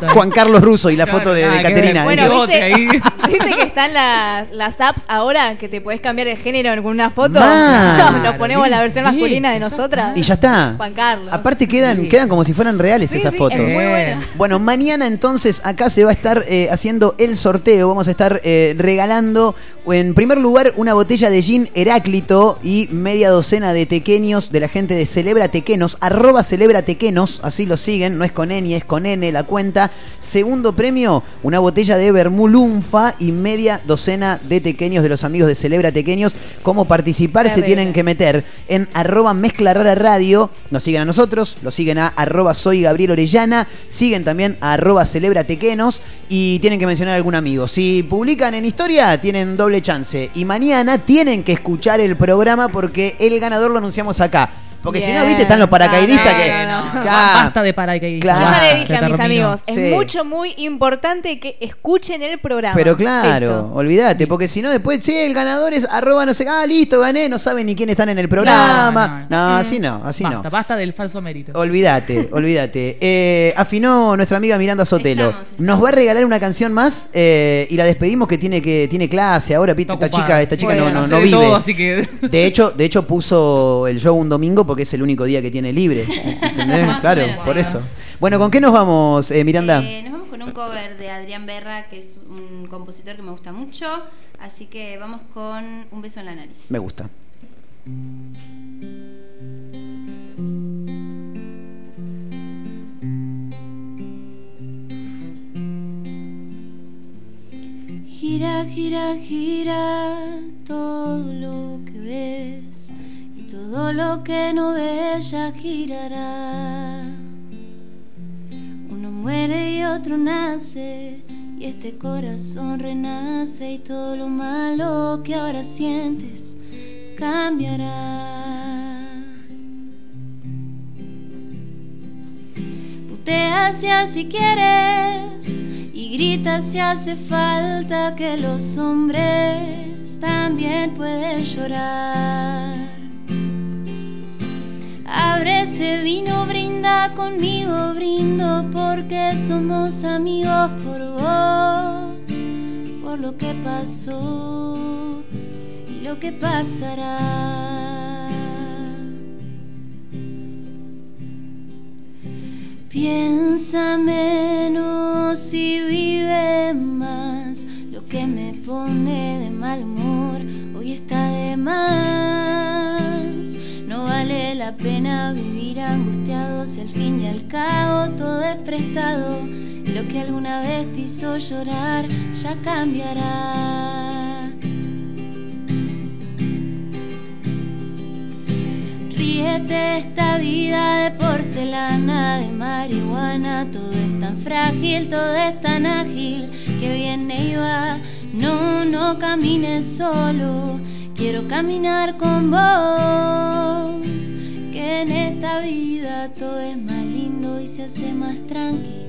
Speaker 4: Juan Carlos Russo y la foto de, de Caterina. dije.
Speaker 2: Bueno,
Speaker 3: Bote ahí.
Speaker 2: ¿viste, viste que están las, las apps ahora que te podés cambiar el género con una foto? Nos ponemos la versión
Speaker 3: Sí,
Speaker 2: masculina de nosotras.
Speaker 4: Y ya está.
Speaker 2: Juan Carlos.
Speaker 4: Aparte quedan, quedan como si fueran reales
Speaker 2: Sí,
Speaker 4: esas
Speaker 2: sí,
Speaker 4: fotos.
Speaker 2: es muy buena.
Speaker 4: Bueno, mañana entonces acá se va a estar eh, haciendo el sorteo. Vamos a estar eh, regalando, en primer lugar, una botella de gin Heráclito y media docena de tequeños de la gente de Celebra Tequenos, arroba Celebra Tequenos, así lo siguen, no es con N, es con N la cuenta. Segundo premio, una botella de Bermulunfa y media docena de tequeños de los amigos de Celebra Tequeños. ¿Cómo participar? Se tienen que meter en arroba mezcla rara radio. Nos siguen a nosotros, lo siguen a arroba soy Gabriel Orellana, siguen también a arroba celebra tequenos y tienen que mencionar a algún amigo. Si publican en historia, tienen doble chance. Y mañana tienen que escuchar el programa porque el ganador lo anunciamos acá. Porque si no, viste, están los paracaidistas
Speaker 2: No,
Speaker 4: que.
Speaker 2: no, no.
Speaker 4: Ya.
Speaker 3: Basta de paracaidistas.
Speaker 4: Claro.
Speaker 2: Yo ya le dije
Speaker 3: se
Speaker 2: a mis
Speaker 3: terminó.
Speaker 2: amigos,
Speaker 4: Sí.
Speaker 2: es mucho, muy importante que escuchen el programa.
Speaker 4: Pero claro, olvídate, porque si no después, sí, el ganador es arroba no sé, ah, listo, gané, no saben ni quién están en el programa.
Speaker 3: Claro,
Speaker 4: no, así no, así
Speaker 3: Basta,
Speaker 4: no.
Speaker 3: basta del falso mérito.
Speaker 4: Olvídate, olvídate. Eh, afinó nuestra amiga Miranda Sotelo.
Speaker 19: Estamos, estamos.
Speaker 4: Nos va a regalar una canción más eh, y la despedimos que tiene que tiene clase. Ahora, viste,
Speaker 3: Está
Speaker 4: esta chica, esta chica
Speaker 2: Bueno,
Speaker 4: no, no, vive.
Speaker 3: todo, así que-
Speaker 4: De hecho, de hecho puso el show un domingo porque es el único día que tiene libre. ¿Entendés? Claro,
Speaker 19: menos,
Speaker 4: por eso. Bueno, ¿con qué nos vamos, eh, Miranda?
Speaker 19: Eh, nos vamos con un cover de Adrián Berra, que es un compositor que me gusta mucho. Así que vamos con Un beso en la nariz.
Speaker 4: Me gusta.
Speaker 18: Gira, gira, gira todo lo que ves todo lo que no ya girará. Uno muere y otro nace y este corazón renace y todo lo malo que ahora sientes cambiará. Putea si quieres y grita si hace falta que los hombres también pueden llorar. Abre ese vino, brinda conmigo, brindo porque somos amigos por vos, por lo que pasó y lo que pasará. Piensa menos y vive más. Lo que me pone de mal humor hoy está de más. Vale la pena vivir angustiado si al fin y al cabo todo es prestado. Lo que alguna vez te hizo llorar ya cambiará. Ríete esta vida de porcelana, de marihuana, todo es tan frágil, todo es tan ágil, que viene y va. No, no camines solo, quiero caminar con vos. la vida todo es más lindo y se hace más tranqui.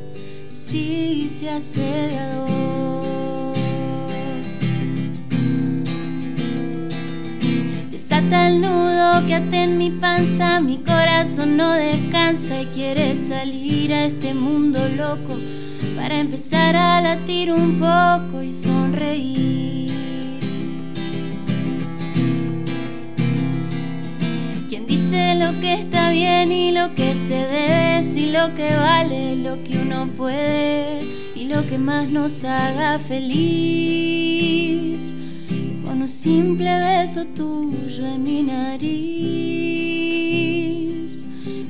Speaker 18: Sí, se hace de a dos. Desata el nudo que ata en mi panza, mi corazón no descansa y quiere salir a este mundo loco para empezar a latir un poco y sonreír. Dice lo que está bien y lo que se debe, si lo que vale, lo que uno puede y lo que más nos haga feliz. Con un simple beso tuyo en mi nariz,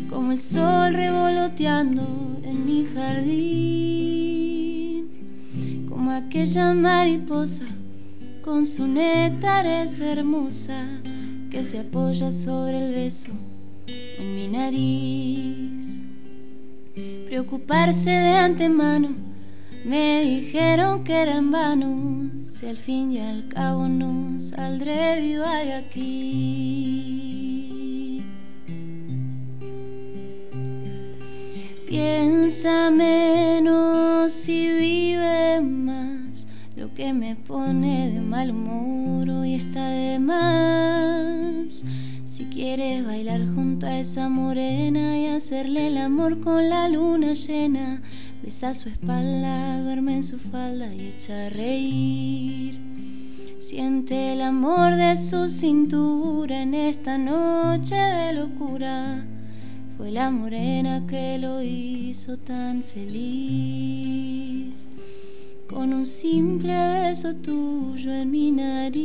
Speaker 18: como el sol revoloteando en mi jardín, como aquella mariposa con su néctar es hermosa que se apoya sobre el beso en mi nariz. Preocuparse de antemano, me dijeron que era en vano, si al fin y al cabo no saldré viva de aquí. Piensa menos y vive más. Que me pone de mal humor hoy está de más. Si quieres bailar junto a esa morena y hacerle el amor con la luna llena, besa su espalda, duerme en su falda y echa a reír. Siente el amor de su cintura en esta noche de locura. Fue la morena que lo hizo tan feliz. Con un simple beso tuyo en mi nariz.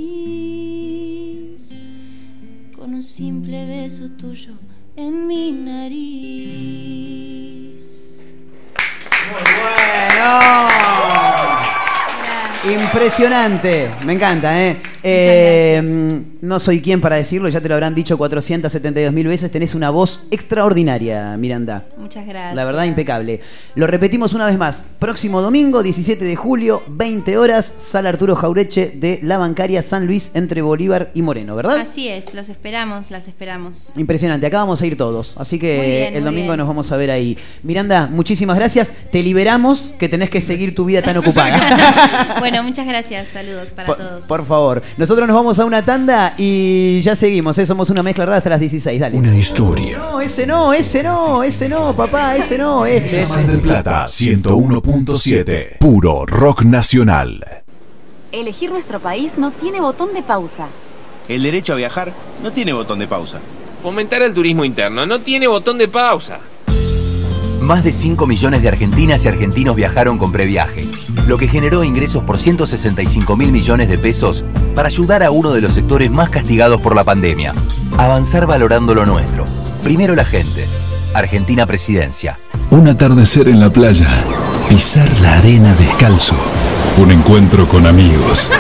Speaker 18: Con un simple beso tuyo en mi nariz.
Speaker 4: Bueno. Impresionante, me encanta, ¿eh? Eh, no soy quien para decirlo, ya te lo habrán dicho 472 mil veces, tenés una voz extraordinaria, Miranda.
Speaker 19: Muchas gracias.
Speaker 4: La verdad, impecable. Lo repetimos una vez más. Próximo domingo, 17 de julio, 20 horas, Sala Arturo Jaureche de la Bancaria San Luis entre Bolívar y Moreno, ¿verdad?
Speaker 19: Así es, los esperamos, las esperamos.
Speaker 4: Impresionante, acá vamos a ir todos, así que
Speaker 19: bien,
Speaker 4: el domingo
Speaker 19: bien.
Speaker 4: nos vamos a ver ahí. Miranda, muchísimas gracias. Te liberamos que tenés que seguir tu vida tan ocupada.
Speaker 19: bueno, muchas gracias. Saludos para
Speaker 4: por,
Speaker 19: todos.
Speaker 4: por favor, nosotros nos vamos a una tanda y ya seguimos, ¿eh? somos una mezcla rara hasta las 16, dale.
Speaker 17: Una historia.
Speaker 4: No, ese no, ese no, ese no, papá, ese no, este.
Speaker 6: Mar del Plata 101.7. Puro rock nacional.
Speaker 7: Elegir nuestro país no tiene botón de pausa.
Speaker 8: El derecho a viajar no tiene botón de pausa.
Speaker 9: Fomentar el turismo interno no tiene botón de pausa.
Speaker 10: Más de 5 millones de argentinas y argentinos viajaron con previaje, lo que generó ingresos por 165 mil millones de pesos para ayudar a uno de los sectores más castigados por la pandemia. Avanzar valorando lo nuestro. Primero la gente. Argentina Presidencia.
Speaker 17: Un atardecer en la playa. Pisar la arena descalzo. Un encuentro con amigos.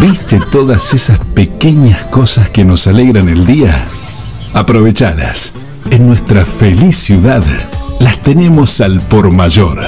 Speaker 17: ¿Viste todas esas pequeñas cosas que nos alegran el día? Aprovechadas. En nuestra feliz ciudad las tenemos al por mayor.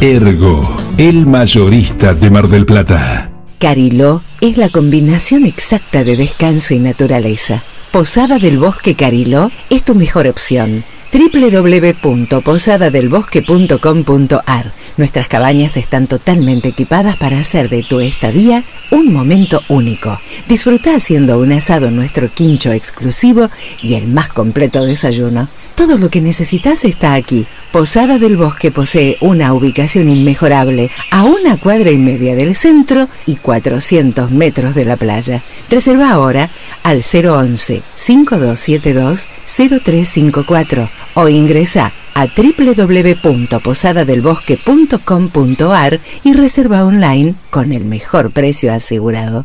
Speaker 17: Ergo, el mayorista de Mar del Plata.
Speaker 11: Cariló es la combinación exacta de descanso y naturaleza. Posada del Bosque Cariló es tu mejor opción. www.posadadelbosque.com.ar Nuestras cabañas están totalmente equipadas para hacer de tu estadía un momento único. Disfruta haciendo un asado en nuestro quincho exclusivo y el más completo desayuno. Todo lo que necesitas está aquí. Posada del Bosque posee una ubicación inmejorable a una cuadra y media del centro y 400 metros de la playa. Reserva ahora al 011 5272 0354 o ingresa a www.posadadelbosque.com.ar y reserva online con el mejor precio asegurado.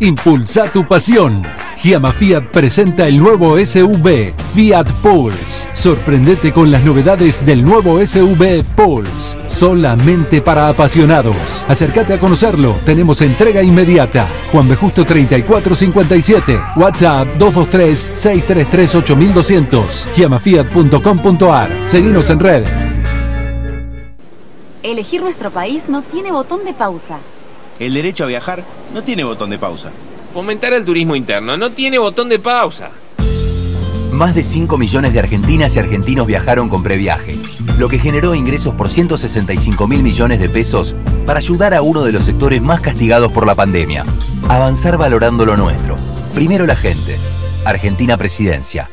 Speaker 13: Impulsa tu pasión. Giamma Fiat presenta el nuevo SUV Fiat Pulse. Sorprendete con las novedades del nuevo SUV Pulse, solamente para apasionados. Acércate a conocerlo, tenemos entrega inmediata. Juan B. Justo 3457, WhatsApp 223 633 8200, giamafiat.com.ar. Seguinos en redes.
Speaker 7: Elegir nuestro país no tiene botón de pausa.
Speaker 8: El derecho a viajar no tiene botón de pausa.
Speaker 9: Fomentar el turismo interno no tiene botón de pausa.
Speaker 10: Más de 5 millones de argentinas y argentinos viajaron con previaje, lo que generó ingresos por 165 mil millones de pesos para ayudar a uno de los sectores más castigados por la pandemia. Avanzar valorando lo nuestro. Primero la gente. Argentina Presidencia.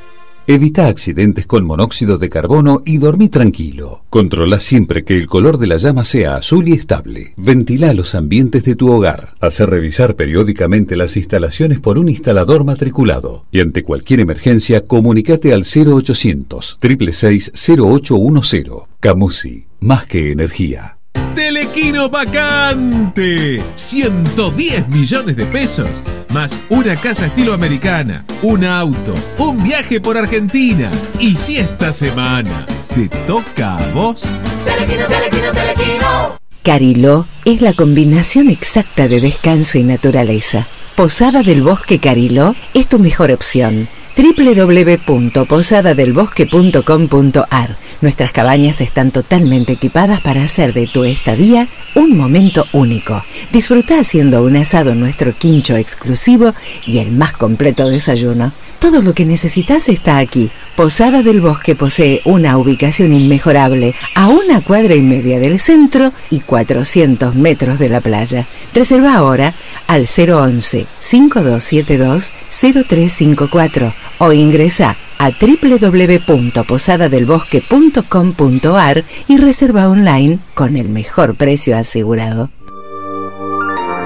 Speaker 17: Evita accidentes con monóxido de carbono y dormí tranquilo. Controla siempre que el color de la llama sea azul y estable. Ventila los ambientes de tu hogar. Hace revisar periódicamente las instalaciones por un instalador matriculado. Y ante cualquier emergencia, comunicate al 0800 666 0810. Camusi, más que energía.
Speaker 14: Telequino vacante. 110 millones de pesos. Más una casa estilo americana, un auto, un viaje por Argentina. Y si esta semana te toca a vos.
Speaker 18: Telequino, telequino, telequino.
Speaker 11: Cariló es la combinación exacta de descanso y naturaleza. Posada del Bosque Cariló es tu mejor opción. www.posadadelbosque.com.ar Nuestras cabañas están totalmente equipadas para hacer de tu estadía un momento único. Disfruta haciendo un asado en nuestro quincho exclusivo y el más completo desayuno. Todo lo que necesitas está aquí. Posada del Bosque posee una ubicación inmejorable a una cuadra y media del centro y 400 metros de la playa. Reserva ahora al 011 5272 0354 o ingresa a www.posadadelbosque.com.ar y reserva online con el mejor precio asegurado.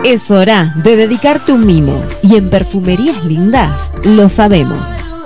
Speaker 16: Es hora de dedicarte un mimo y en Perfumerías Lindas lo sabemos.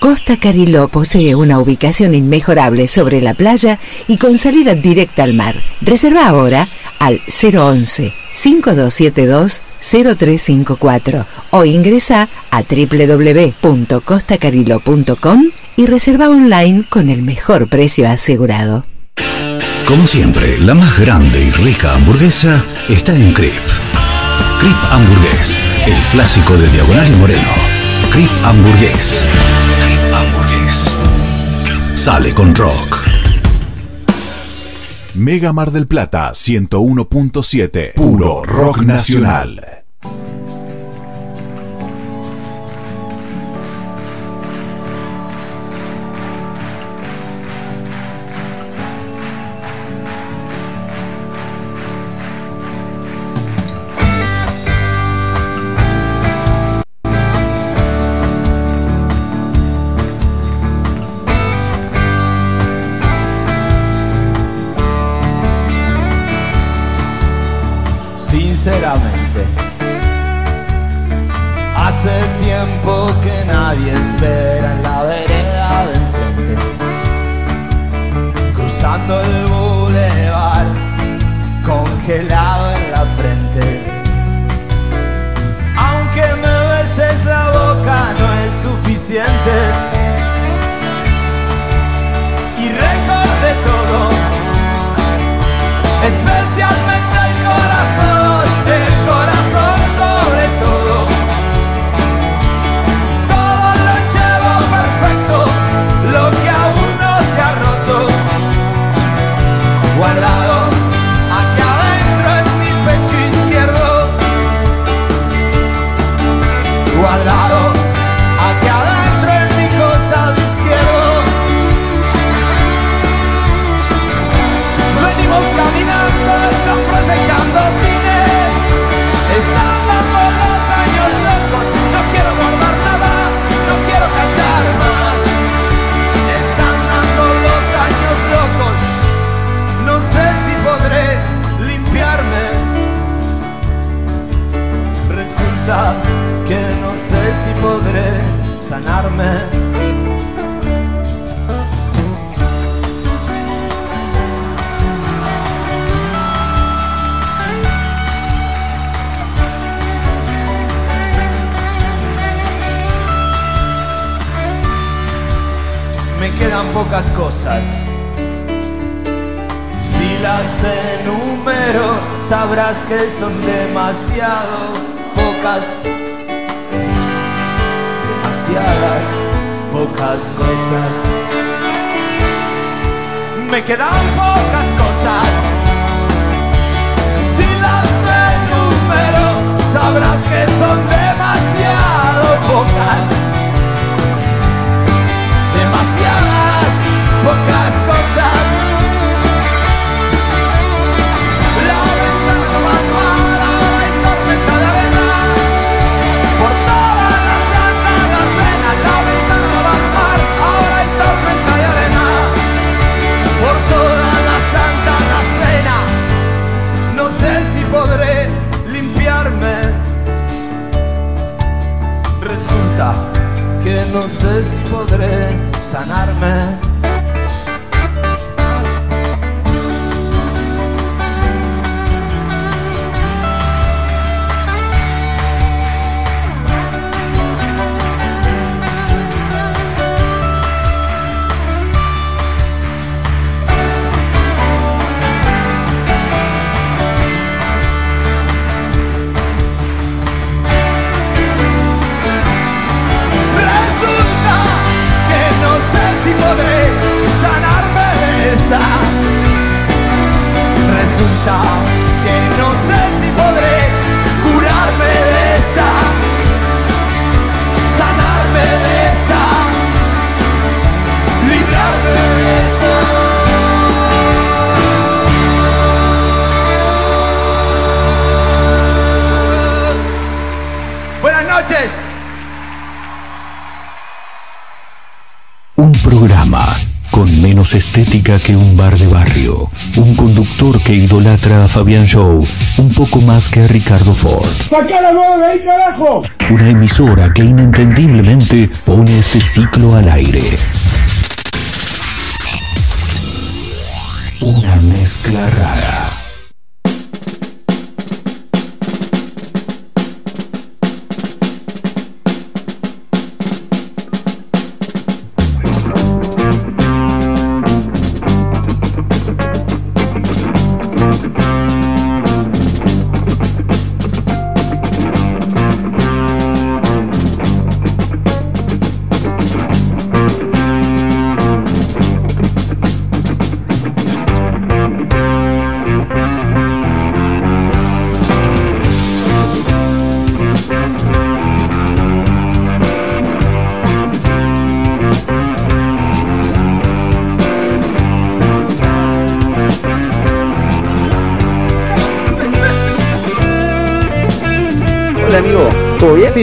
Speaker 11: Costa Cariló posee una ubicación inmejorable sobre la playa y con salida directa al mar. Reserva ahora al 011 5272 0354 o ingresa a www.costacariló.com y reserva online con el mejor precio asegurado.
Speaker 17: Como siempre, la más grande y rica hamburguesa está en Crip. Crip Hamburgués, el clásico de Diagonal y Moreno. Crip Hamburgués. Sale con rock.
Speaker 6: Mega Mar del Plata 101.7. Puro rock nacional.
Speaker 21: Hace tiempo que nadie espera en la vereda de enfrente, cruzando el bulevar, congelado pocas cosas. Si las enumero, sabrás que son demasiado pocas. Demasiadas pocas cosas. Me quedan pocas cosas. Si las enumero, sabrás que son demasiado pocas. Pocas cosas. La ventana no va a parar, hay tormenta de arena. Por toda la santa cena, la ventana no va a parar, ahora hay tormenta de arena. Por toda la santa cena, no sé si podré limpiarme. Resulta que no sé si podré sanarme. Noches.
Speaker 1: Un programa con menos estética que un bar de barrio. Un conductor que idolatra a Fabián Show un poco más que a Ricardo Ford.
Speaker 20: ¡Sacá la de ahí, carajo!
Speaker 1: Una emisora que inentendiblemente pone este ciclo al aire. Una mezcla rara.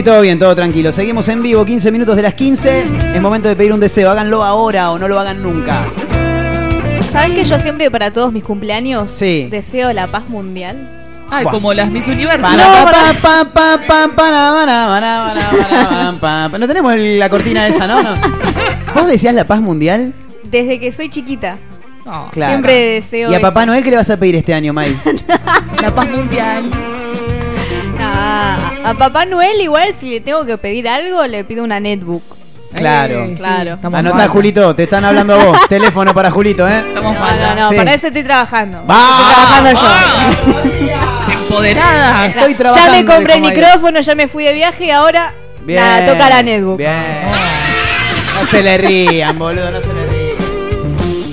Speaker 4: ¿Todo bien? Todo tranquilo. Seguimos en vivo, 15 minutos de las 15. Es momento de pedir un deseo. Háganlo ahora o no lo hagan nunca.
Speaker 2: ¿Saben que yo siempre para todos mis cumpleaños
Speaker 4: Sí.
Speaker 2: deseo la paz mundial?
Speaker 3: Ay,
Speaker 4: Buah.
Speaker 3: como las Miss Universo.
Speaker 4: Para, pa, pa, pa, pa, pa, para, para, para, para, para, pa, pa. No tenemos la cortina esa, ¿no? No. ¿Vos decías la paz mundial?
Speaker 2: Desde que soy chiquita.
Speaker 4: Claro.
Speaker 2: Siempre deseo
Speaker 4: ¿Y a
Speaker 2: eso.
Speaker 4: Papá Noel qué le vas a pedir este año, May?
Speaker 2: la paz mundial. Ah, a Papá Noel igual si le tengo que pedir algo le pido una netbook.
Speaker 4: Claro.
Speaker 2: Claro.
Speaker 4: Anotá, Julito, te están hablando a vos. Teléfono para Julito, ¿eh?
Speaker 2: No, no, no,
Speaker 4: Sí.
Speaker 2: para eso estoy trabajando.
Speaker 4: Va,
Speaker 2: estoy trabajando yo.
Speaker 3: Empoderada.
Speaker 4: Estoy
Speaker 2: ya
Speaker 4: trabajando,
Speaker 2: me compré el micrófono, ya me fui de viaje y ahora
Speaker 4: Bien,
Speaker 2: la toca la netbook.
Speaker 4: Bien. No se le rían, boludo, no se le rían.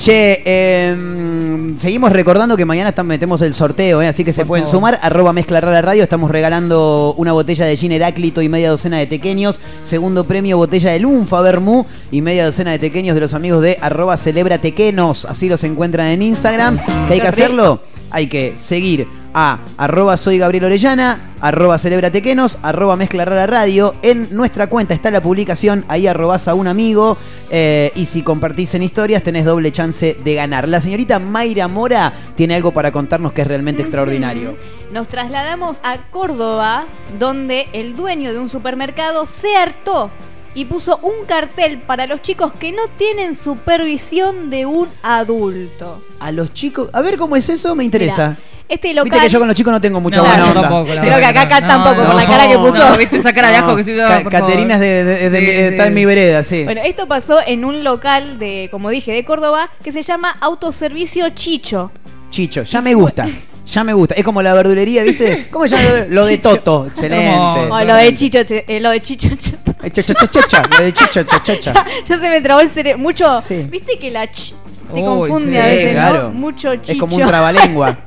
Speaker 4: Che, em, seguimos recordando que mañana metemos el sorteo, ¿eh? así que se pueden sumar. Arroba Mezcla Rara Radio. Estamos regalando una botella de gin Heráclito y media docena de tequeños. Segundo premio, botella de Lunfa Bermú y media docena de tequeños de los amigos de arroba Celebra Tequenos. Así los encuentran en Instagram. ¿Qué hay que hacerlo? Hay que seguir a arroba soy Gabriel Orellana, arroba celebra tequenos, arroba mezcla rara radio. En nuestra cuenta está la publicación, ahí arrobas a un amigo eh, y si compartís en historias tenés doble chance de ganar. La señorita Mayra Mora tiene algo para contarnos que es realmente extraordinario.
Speaker 2: Nos trasladamos a Córdoba, donde el dueño de un supermercado se hartó y puso un cartel para los chicos que no tienen supervisión de un adulto.
Speaker 4: A los chicos, a ver cómo es eso, me interesa.
Speaker 2: Mirá, Este local.
Speaker 4: Viste que yo con los chicos no tengo mucha
Speaker 3: No,
Speaker 4: buena onda.
Speaker 3: tampoco,
Speaker 2: Creo
Speaker 3: verdad
Speaker 2: que acá,
Speaker 3: no.
Speaker 2: acá tampoco,
Speaker 3: No,
Speaker 2: con la cara que puso.
Speaker 3: no, viste esa cara de asco que sí, no,
Speaker 4: Ca-
Speaker 3: por
Speaker 4: Caterina es de, de- de-
Speaker 3: Sí,
Speaker 4: de- está en mi vereda, sí.
Speaker 2: Bueno, esto pasó en un local de, como dije, de Córdoba, que se llama Autoservicio Chicho.
Speaker 4: Chicho, ya me gusta. Ya me gusta. Es como la verdulería, ¿viste? ¿Cómo se llama? Lo de Toto. Excelente.
Speaker 2: O lo de Chicho, eh, lo de Chicho.
Speaker 4: Eh, cha, cha, cha, cha, cha, Lo de Chicho, cha, cha, cha.
Speaker 2: ya se me trabó el cerebro. Mucho.
Speaker 4: Sí.
Speaker 2: Viste que la ch te
Speaker 4: Uy,
Speaker 2: confunde
Speaker 4: sí,
Speaker 2: a veces, ¿no?
Speaker 4: claro.
Speaker 2: Mucho chicho.
Speaker 4: Es como un trabalengua.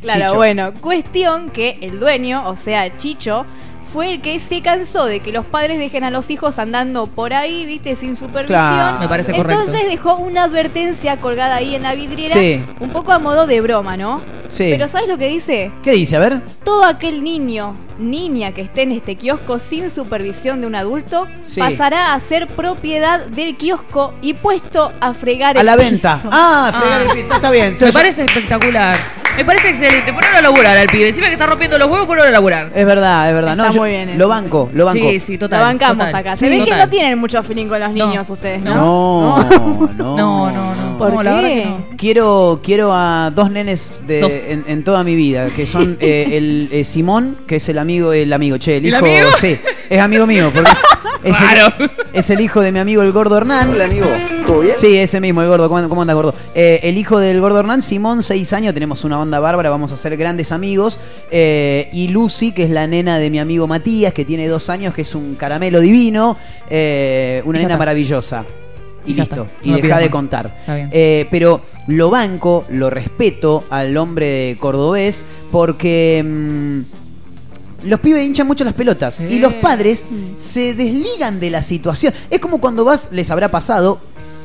Speaker 2: Claro,
Speaker 4: Chicho.
Speaker 2: bueno, cuestión que el dueño, o sea, Chicho, fue el que se cansó de que los padres dejen a los hijos andando por ahí, viste, sin supervisión.
Speaker 4: Claro.
Speaker 3: Me parece correcto.
Speaker 2: Entonces dejó una advertencia colgada ahí en la vidriera,
Speaker 4: Sí.
Speaker 2: un poco a modo de broma, ¿no?
Speaker 4: Sí.
Speaker 2: Pero ¿sabes lo que dice?
Speaker 4: ¿Qué dice? A ver.
Speaker 2: Todo aquel niño, niña que esté en este kiosco sin supervisión de un adulto,
Speaker 4: Sí.
Speaker 2: pasará a ser propiedad del kiosco y puesto a fregar
Speaker 4: A
Speaker 2: el
Speaker 4: la venta.
Speaker 2: piso.
Speaker 4: Ah, fregar el piso. Está bien.
Speaker 3: Me parece espectacular. Me parece excelente. Ponelo a laburar al pibe. Encima que está rompiendo los huevos, ponelo a laburar.
Speaker 4: Es verdad, es verdad. No,
Speaker 2: Está
Speaker 4: yo
Speaker 2: muy bien eso.
Speaker 4: lo banco, lo banco.
Speaker 3: Sí, sí, total.
Speaker 2: Lo bancamos
Speaker 3: total.
Speaker 2: acá.
Speaker 4: Sí,
Speaker 2: Se ve que
Speaker 3: total.
Speaker 2: no tienen mucho feeling con los niños ustedes, ¿no?
Speaker 4: No, no,
Speaker 3: No, no, no.
Speaker 2: ¿Por
Speaker 3: No, la verdad
Speaker 2: qué?
Speaker 3: que no.
Speaker 4: Quiero, quiero a dos nenes de,
Speaker 3: Dos.
Speaker 4: En, en toda mi vida, que son eh, el eh, Simón, que es el amigo, el amigo, che, el
Speaker 3: ¿El
Speaker 4: hijo.
Speaker 3: amigo?
Speaker 4: Sí, es amigo mío, porque es, es el, es el hijo de mi amigo el gordo Hernán. Hola amigo, Sí, ese mismo, el gordo. ¿Cómo, cómo andas, gordo? Eh, el hijo del gordo Hernán, Simón, seis años, tenemos una onda bárbara, vamos a ser grandes amigos. Eh, y Lucy, que es la nena de mi amigo Matías, que tiene dos años, que es un caramelo divino, eh, una nena
Speaker 3: está.
Speaker 4: maravillosa. Y, listo,
Speaker 3: está.
Speaker 4: y
Speaker 3: No
Speaker 4: deja de contar.
Speaker 3: Está bien.
Speaker 4: Eh, pero lo banco, lo respeto al hombre cordobés porque mm, los pibes hinchan mucho las pelotas y los padres se desligan de la situación. Es como cuando vas, les habrá pasado.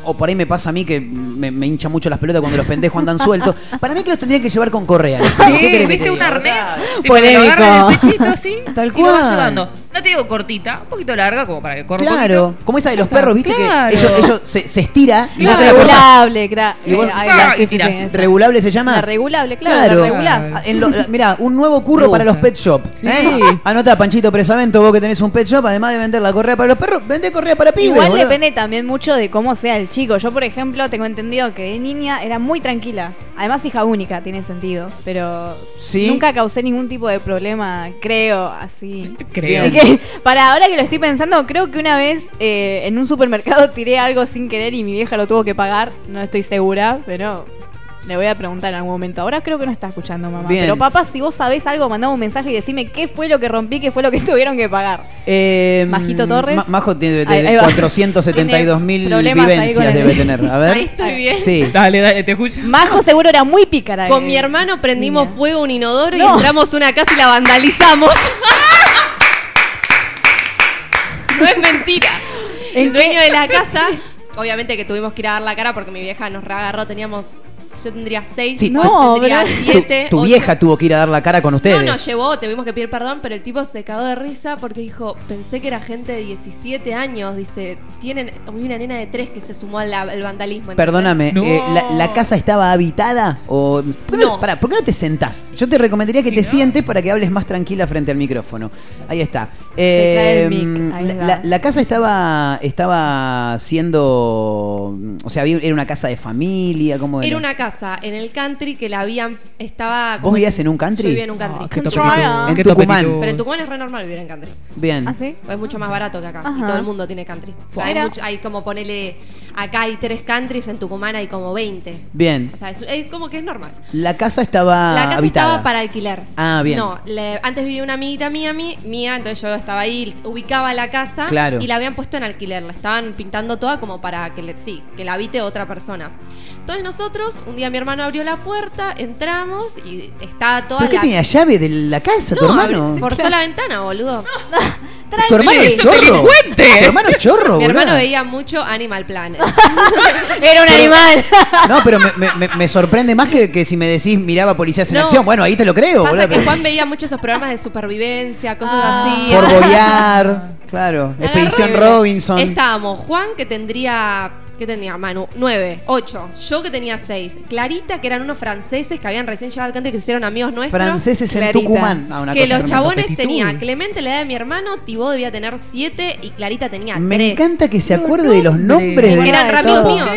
Speaker 4: O por ahí me pasa a mí que me, me hincha mucho las pelotas cuando los pendejos andan sueltos. Para mí que los tendrían que llevar con correa. los pibes. ¿Qué que
Speaker 3: ¿viste
Speaker 4: te
Speaker 3: un
Speaker 4: diga?
Speaker 3: arnés? Tipo,
Speaker 2: Polémico.
Speaker 3: que lo agarran el pechito, ¿sí?
Speaker 4: Tal
Speaker 3: Y lo vas
Speaker 4: cual.
Speaker 3: llevando. No te digo cortita, un poquito larga, como para que corra
Speaker 4: Claro, como esa de los
Speaker 3: Claro,
Speaker 4: perros, viste
Speaker 3: claro.
Speaker 4: que ellos, ellos se, se estira y vos se la
Speaker 2: regulable, cra-
Speaker 4: Y vos-
Speaker 2: eh, ay,
Speaker 3: Ah,
Speaker 2: la-
Speaker 3: y
Speaker 2: sí, sí,
Speaker 3: tirás.
Speaker 2: sí, esa.
Speaker 4: ¿Regulable se llama?
Speaker 2: La regulable, claro, la regular.
Speaker 4: En lo- mira, un nuevo curro para los pet shop.
Speaker 3: Sí.
Speaker 4: ¿eh? Anota, Panchito Presavento, vos que tenés un pet shop, además de vender la correa para los perros, vende correa para pibes.
Speaker 2: Igual
Speaker 4: boludo.
Speaker 2: depende también mucho de cómo sea el chico. Yo, por ejemplo, tengo entendido que de niña era muy tranquila. Además, hija única, tiene sentido. Pero
Speaker 4: Sí.
Speaker 2: nunca causé ningún tipo de problema, creo, así.
Speaker 3: Creo.
Speaker 2: Así que, para ahora que lo estoy pensando, creo que una vez eh, en un supermercado tiré algo sin querer y mi vieja lo tuvo que pagar. No estoy segura, pero le voy a preguntar en algún momento. Ahora creo que no está escuchando, mamá.
Speaker 4: Bien.
Speaker 2: Pero papá, si vos sabés algo, mandame un mensaje y decime qué fue lo que rompí, qué fue lo que tuvieron que pagar.
Speaker 4: Eh,
Speaker 2: Majito Torres.
Speaker 4: Ma- Majo tiene
Speaker 2: Ahí- ahí va.
Speaker 4: 472 mil vivencias debe tener. A ver.
Speaker 22: Ahí estoy bien.
Speaker 4: Sí.
Speaker 3: Dale, dale, te escucho.
Speaker 2: Majo seguro era muy pícara.
Speaker 22: Con
Speaker 2: eh.
Speaker 22: mi hermano prendimos
Speaker 2: Niña.
Speaker 22: fuego a un inodoro y entramos una casa y la vandalizamos. no es mentira. El dueño de la casa, obviamente que tuvimos que ir a dar la cara porque mi vieja nos reagarró, teníamos, yo tendría seis,
Speaker 4: Sí.
Speaker 2: No,
Speaker 22: tendría
Speaker 2: pero-
Speaker 22: siete,
Speaker 4: Tu, vieja tuvo que ir a dar la cara con
Speaker 22: No,
Speaker 4: ustedes.
Speaker 22: nos llevó, tuvimos que pedir perdón, pero el tipo se cagó de risa porque dijo, pensé que era gente de 17 años, dice, tienen, una nena de 3 que se sumó al, al vandalismo.
Speaker 4: Perdóname,
Speaker 3: No.
Speaker 4: eh, la, la casa estaba habitada? O, ¿por, qué no,
Speaker 22: No.
Speaker 4: pará, ¿Por qué no te sentás? Yo te recomendaría que te sientes para que hables más tranquila frente al micrófono. Ahí está. Eh,
Speaker 2: mic, ahí
Speaker 4: la, casa estaba estaba siendo. O sea, era una casa de familia. ¿cómo era?
Speaker 22: Era una casa en el country que la habían, estaba...
Speaker 4: ¿Vos
Speaker 22: como-
Speaker 4: vivías en un country?
Speaker 22: Yo vivía en un country.
Speaker 3: Ah, qué
Speaker 4: En
Speaker 3: qué
Speaker 4: Tucumán.
Speaker 3: topetito.
Speaker 22: Pero en Tucumán es re normal vivir en country.
Speaker 4: Bien.
Speaker 2: ¿Ah, sí?
Speaker 22: Es mucho más barato que acá.
Speaker 2: Ajá.
Speaker 22: Y todo el mundo tiene country. Hay,
Speaker 2: Mira.
Speaker 22: mucho- hay como ponele. Acá hay tres countries, en Tucumán hay como 20.
Speaker 4: Bien.
Speaker 22: O sea, es, es como que es normal.
Speaker 4: La casa estaba
Speaker 22: la casa
Speaker 4: habitada.
Speaker 22: estaba para alquiler.
Speaker 4: Ah, bien.
Speaker 22: No, le- antes vivía una amiguita mía, mi- mía, entonces yo estaba ahí, ubicaba la casa
Speaker 4: Claro.
Speaker 22: y la habían puesto en alquiler. La estaban pintando toda como para que le, sí, que la habite otra persona. Entonces nosotros, un día mi hermano abrió la puerta, entramos y estaba toda
Speaker 4: ¿Por qué
Speaker 22: la...
Speaker 4: tenía llave de la casa, tu
Speaker 22: No,
Speaker 4: hermano?
Speaker 22: Forzó la ventana, boludo.
Speaker 4: ¿Tu hermano es chorro? ¿Tu hermano es chorro,
Speaker 22: Mi
Speaker 4: boludo?
Speaker 22: hermano veía mucho Animal Planet.
Speaker 2: Era un animal.
Speaker 4: No, pero me, me- me- me sorprende más que, que si me decís miraba policías en
Speaker 22: No.
Speaker 4: acción. Bueno, ahí te lo creo,
Speaker 22: Pasa
Speaker 4: boludo.
Speaker 22: que Juan veía mucho esos programas de supervivencia, cosas
Speaker 2: Ah.
Speaker 22: así.
Speaker 4: Boyard, claro. Expedición Robinson.
Speaker 22: Estábamos Juan, que tendría ¿Qué tenía Manu? Nueve, ocho. Yo que tenía seis. Clarita, que eran unos franceses que habían recién llegado al country que se hicieron amigos nuestros.
Speaker 4: Franceses en
Speaker 2: Clarita.
Speaker 4: Tucumán. Ah, una
Speaker 22: que
Speaker 4: cosa
Speaker 22: los
Speaker 4: tremenda.
Speaker 22: chabones
Speaker 4: Petitud.
Speaker 22: tenían Clemente la edad de mi hermano, Tibó debía tener siete y Clarita tenía
Speaker 4: Me
Speaker 22: tres.
Speaker 4: encanta que se acuerde de los nombres de
Speaker 22: Eran amigos míos.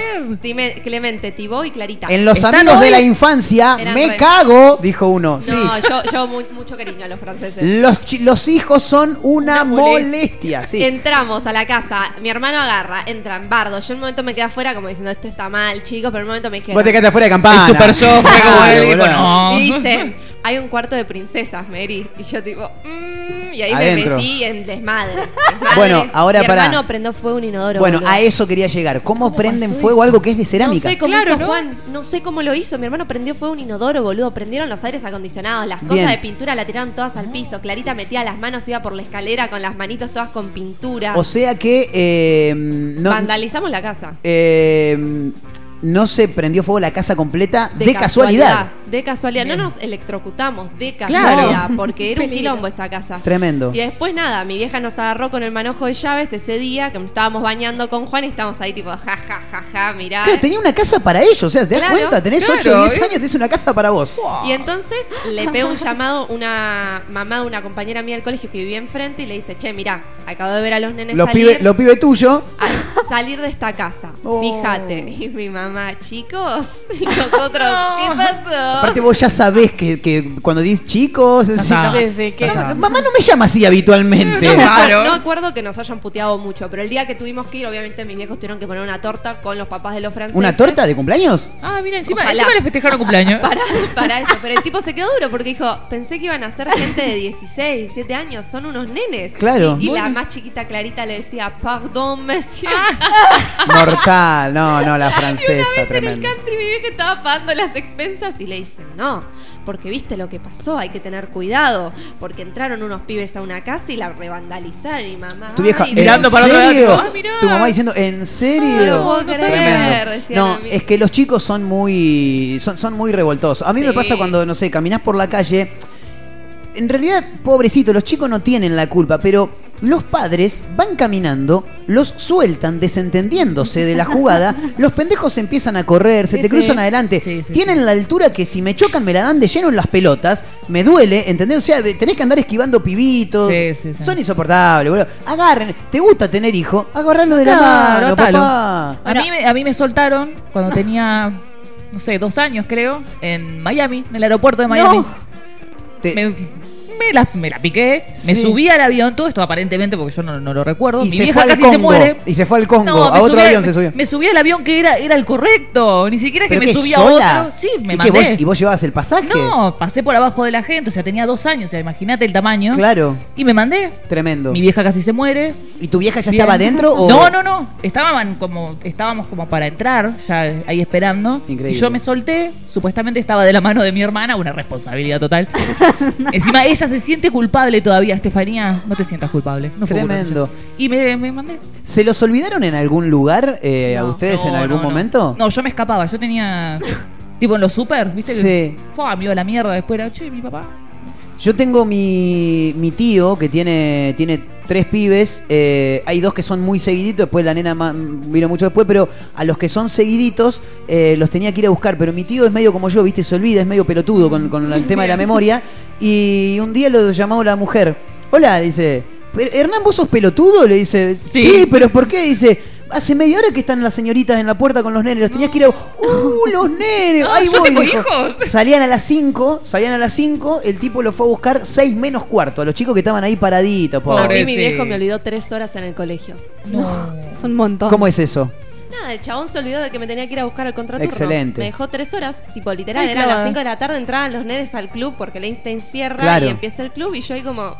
Speaker 22: Time- Clemente, Tibó y Clarita.
Speaker 4: En los
Speaker 22: ¿Están
Speaker 4: amigos de la infancia,
Speaker 22: Eran
Speaker 4: me
Speaker 22: re-
Speaker 4: cago, dijo uno. Sí.
Speaker 22: No, yo, yo mu- mucho cariño a los franceses.
Speaker 4: Los, chi- los hijos son una, molestia. Sí.
Speaker 22: Entramos a la casa, mi hermano agarra, entra en bardo. Yo en un momento me quedé afuera como diciendo esto está mal, chicos, pero en un momento me dijeron.
Speaker 4: Vos te quedaste afuera de campana.
Speaker 3: El super yo, fue como él, no.
Speaker 22: Y dicen, hay un cuarto de princesas, Mary. Y yo tipo, mmm, y ahí
Speaker 4: Adentro.
Speaker 22: me metí en desmadre. desmadre.
Speaker 4: Bueno, ahora
Speaker 22: mi hermano prendió fuego un inodoro.
Speaker 4: Bueno,
Speaker 22: boludo.
Speaker 4: a eso quería llegar. ¿Cómo, prenden fuego algo que es de
Speaker 22: No
Speaker 4: cerámica?
Speaker 22: sé cómo
Speaker 3: Claro,
Speaker 22: hizo
Speaker 3: ¿no?
Speaker 22: Juan, no sé cómo lo hizo. Mi hermano prendió fuego un inodoro, boludo. Prendieron los aires acondicionados, las cosas
Speaker 4: Bien.
Speaker 22: de pintura la tiraron todas al piso. Clarita metía las manos, iba por la escalera con las manitos todas con pintura.
Speaker 4: O sea que eh, no,
Speaker 22: Vandalizamos la casa.
Speaker 4: eh, no se prendió fuego la casa completa de, casualidad.
Speaker 22: De casualidad. No nos electrocutamos, de
Speaker 3: Claro.
Speaker 22: casualidad. Porque era un quilombo esa casa.
Speaker 4: Tremendo.
Speaker 22: Y después nada, mi vieja nos agarró con el manojo de llaves ese día que nos estábamos bañando con Juan y estábamos ahí tipo, ja, ja, ja, ja, mirá.
Speaker 4: Claro, tenía una casa para ellos, o sea, ¿te das cuenta? Tenés
Speaker 3: claro,
Speaker 4: 8 o 10
Speaker 3: ¿eh?
Speaker 4: años, tenés una casa para vos.
Speaker 22: Y entonces le pego un llamado una mamá de una compañera mía del colegio que vivía enfrente y le dice, che, mirá, acabo de ver a los nenes
Speaker 4: Los
Speaker 22: salir,
Speaker 4: pibes los pibes tuyos.
Speaker 22: salir de esta casa.
Speaker 4: Oh.
Speaker 22: Fíjate. Y mi mamá, chicos, y nosotros, ¿qué pasó?
Speaker 4: Aparte vos ya sabés que, que cuando dices chicos, no,
Speaker 2: Sí, sí, que-
Speaker 4: no, no, mamá no me llama así habitualmente.
Speaker 22: No,
Speaker 3: Claro.
Speaker 22: no acuerdo que nos hayan puteado mucho, pero el día que tuvimos que ir, obviamente mis viejos tuvieron que poner una torta con los papás de los franceses.
Speaker 4: ¿Una torta de cumpleaños?
Speaker 3: Ah, mira, encima,
Speaker 22: Ojalá.
Speaker 3: encima le festejaron cumpleaños.
Speaker 22: Para, para eso, pero el tipo se quedó duro porque dijo, pensé que iban a ser gente de 16, 17 años, son unos nenes.
Speaker 4: Claro.
Speaker 22: Y, y la más chiquita Clarita le decía, pardon, monsieur.
Speaker 4: Mortal, no, no, la
Speaker 22: Y una
Speaker 4: francesa,
Speaker 22: vez en el country mi vieja estaba pagando las expensas y le dicen, no, porque viste lo que pasó, hay que tener cuidado, porque entraron unos pibes a una casa y la revandalizaron y mamá.
Speaker 4: Tu vieja,
Speaker 22: ay,
Speaker 4: ¿en
Speaker 3: mirando para otro lado,
Speaker 4: serio?
Speaker 3: ah,
Speaker 4: tu mamá diciendo, ¿en serio?
Speaker 22: No lo puedo creer,
Speaker 4: No,
Speaker 22: a mí.
Speaker 4: es que los chicos son muy son, son muy revoltosos. A mí me pasa cuando, no sé, caminás por la calle. En realidad, pobrecito, los chicos no tienen la culpa, pero los padres van caminando, los sueltan desentendiéndose de la jugada, los pendejos empiezan a correr, se
Speaker 2: Sí,
Speaker 4: te cruzan
Speaker 2: sí.
Speaker 4: adelante,
Speaker 3: Sí, sí,
Speaker 4: tienen la altura que si me chocan me la dan de lleno en las pelotas, me duele, ¿entendés? O sea, tenés que andar esquivando pibitos.
Speaker 3: Sí, sí, sí.
Speaker 4: Son insoportables, boludo. Agarren, ¿te gusta tener hijo? Agarrarlo de la mano, papá.
Speaker 3: A mí, me, a mí me soltaron cuando tenía, no sé, dos años creo, en Miami, en el aeropuerto de Miami.
Speaker 4: Te-
Speaker 3: Me, me la, me la piqué, me
Speaker 4: Sí.
Speaker 3: subí al avión, todo esto aparentemente porque yo no, no lo recuerdo.
Speaker 4: y
Speaker 3: Mi
Speaker 4: se
Speaker 3: vieja
Speaker 4: fue al
Speaker 3: casi
Speaker 4: Congo.
Speaker 3: se muere.
Speaker 4: Y se fue al Congo.
Speaker 3: No, me
Speaker 4: a otro
Speaker 3: subí
Speaker 4: avión se subió.
Speaker 3: Me subí al avión que era, era el correcto. Ni siquiera que
Speaker 4: ¿Pero
Speaker 3: me
Speaker 4: qué,
Speaker 3: subía
Speaker 4: sola?
Speaker 3: a otro. Sí, me
Speaker 4: ¿Y,
Speaker 3: mandé.
Speaker 4: que vos, ¿Y vos llevabas el pasaje?
Speaker 3: No, pasé por abajo de la gente, o sea, tenía dos años, o sea, imagínate el tamaño.
Speaker 4: Claro,
Speaker 3: Y me mandé.
Speaker 4: tremendo.
Speaker 3: Mi vieja casi se muere.
Speaker 4: ¿Y tu vieja ya
Speaker 3: Bien.
Speaker 4: estaba adentro o...?
Speaker 3: No, no, no. Estaban como, estábamos como para entrar, ya ahí esperando.
Speaker 4: Increíble.
Speaker 3: Y yo me solté. Supuestamente estaba de la mano de mi hermana, una responsabilidad total. Encima ella se siente culpable todavía, Estefanía. No te sientas culpable. No fue
Speaker 4: Tremendo.
Speaker 3: Y me, me mandé.
Speaker 4: ¿Se los olvidaron en algún lugar eh, a ustedes en
Speaker 3: No,
Speaker 4: algún
Speaker 3: no, no.
Speaker 4: momento?
Speaker 3: No, yo me escapaba. Yo tenía. tipo en los super, ¿viste?
Speaker 4: Sí.
Speaker 3: Fua, me iba a la mierda. Después era, che, mi papá.
Speaker 4: Yo tengo mi, mi tío que tiene, tiene tres pibes. eh, hay dos que son muy seguiditos, después la nena vino mucho después, pero a los que son seguiditos eh, los tenía que ir a buscar. Pero mi tío es medio como yo, ¿viste? Se olvida, es medio pelotudo con, con el tema de la memoria. Y un día lo llamó la mujer. Hola, dice. "¿Pero, Hernán, ¿vos sos pelotudo? Le dice. Sí,
Speaker 3: Sí.
Speaker 4: pero ¿por qué? Dice. Hace media hora que están las señoritas en la puerta con los nenes. Los tenías que ir a. ¡Uh, los nenes!
Speaker 3: No,
Speaker 4: ¡Ahí
Speaker 3: yo
Speaker 4: voy!
Speaker 3: tengo
Speaker 4: dijo.
Speaker 3: hijos.
Speaker 4: Salían a las 5, salían a las 5, el tipo lo fue a buscar 6 menos cuarto, a los chicos que estaban ahí paraditos.
Speaker 22: A
Speaker 4: pobre.
Speaker 22: mí mi viejo me olvidó tres horas en el colegio.
Speaker 2: Es un montón.
Speaker 4: ¿Cómo es eso?
Speaker 22: Nada, el chabón se olvidó de que me tenía que ir a buscar al contraturno.
Speaker 4: Excelente.
Speaker 22: Me dejó tres horas, tipo literal,
Speaker 3: Ay,
Speaker 22: era a las 5 de la tarde, entraban los nenes al club porque el Einstein cierra
Speaker 4: Claro.
Speaker 22: y empieza el club y yo ahí como,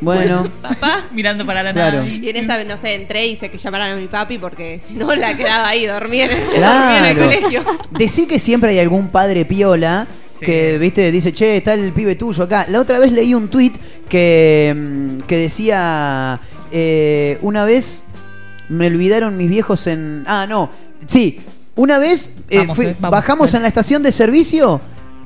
Speaker 4: Bueno,
Speaker 22: papá.
Speaker 3: Mirando para la
Speaker 4: Claro.
Speaker 3: nada.
Speaker 22: Y en esa, no sé, entré y hice que llamaran a mi papi porque si no la quedaba ahí, dormía en, dormía en
Speaker 4: claro.
Speaker 22: el colegio.
Speaker 4: Decí que siempre hay algún padre piola que, viste, dice, che, está el pibe tuyo acá. La otra vez leí un tweet que, mm, que decía, eh, una vez me olvidaron mis viejos en... Ah, no, sí, una vez eh,
Speaker 3: Vamos,
Speaker 4: fui-
Speaker 3: eh, vamos,
Speaker 4: bajamos en la estación de servicio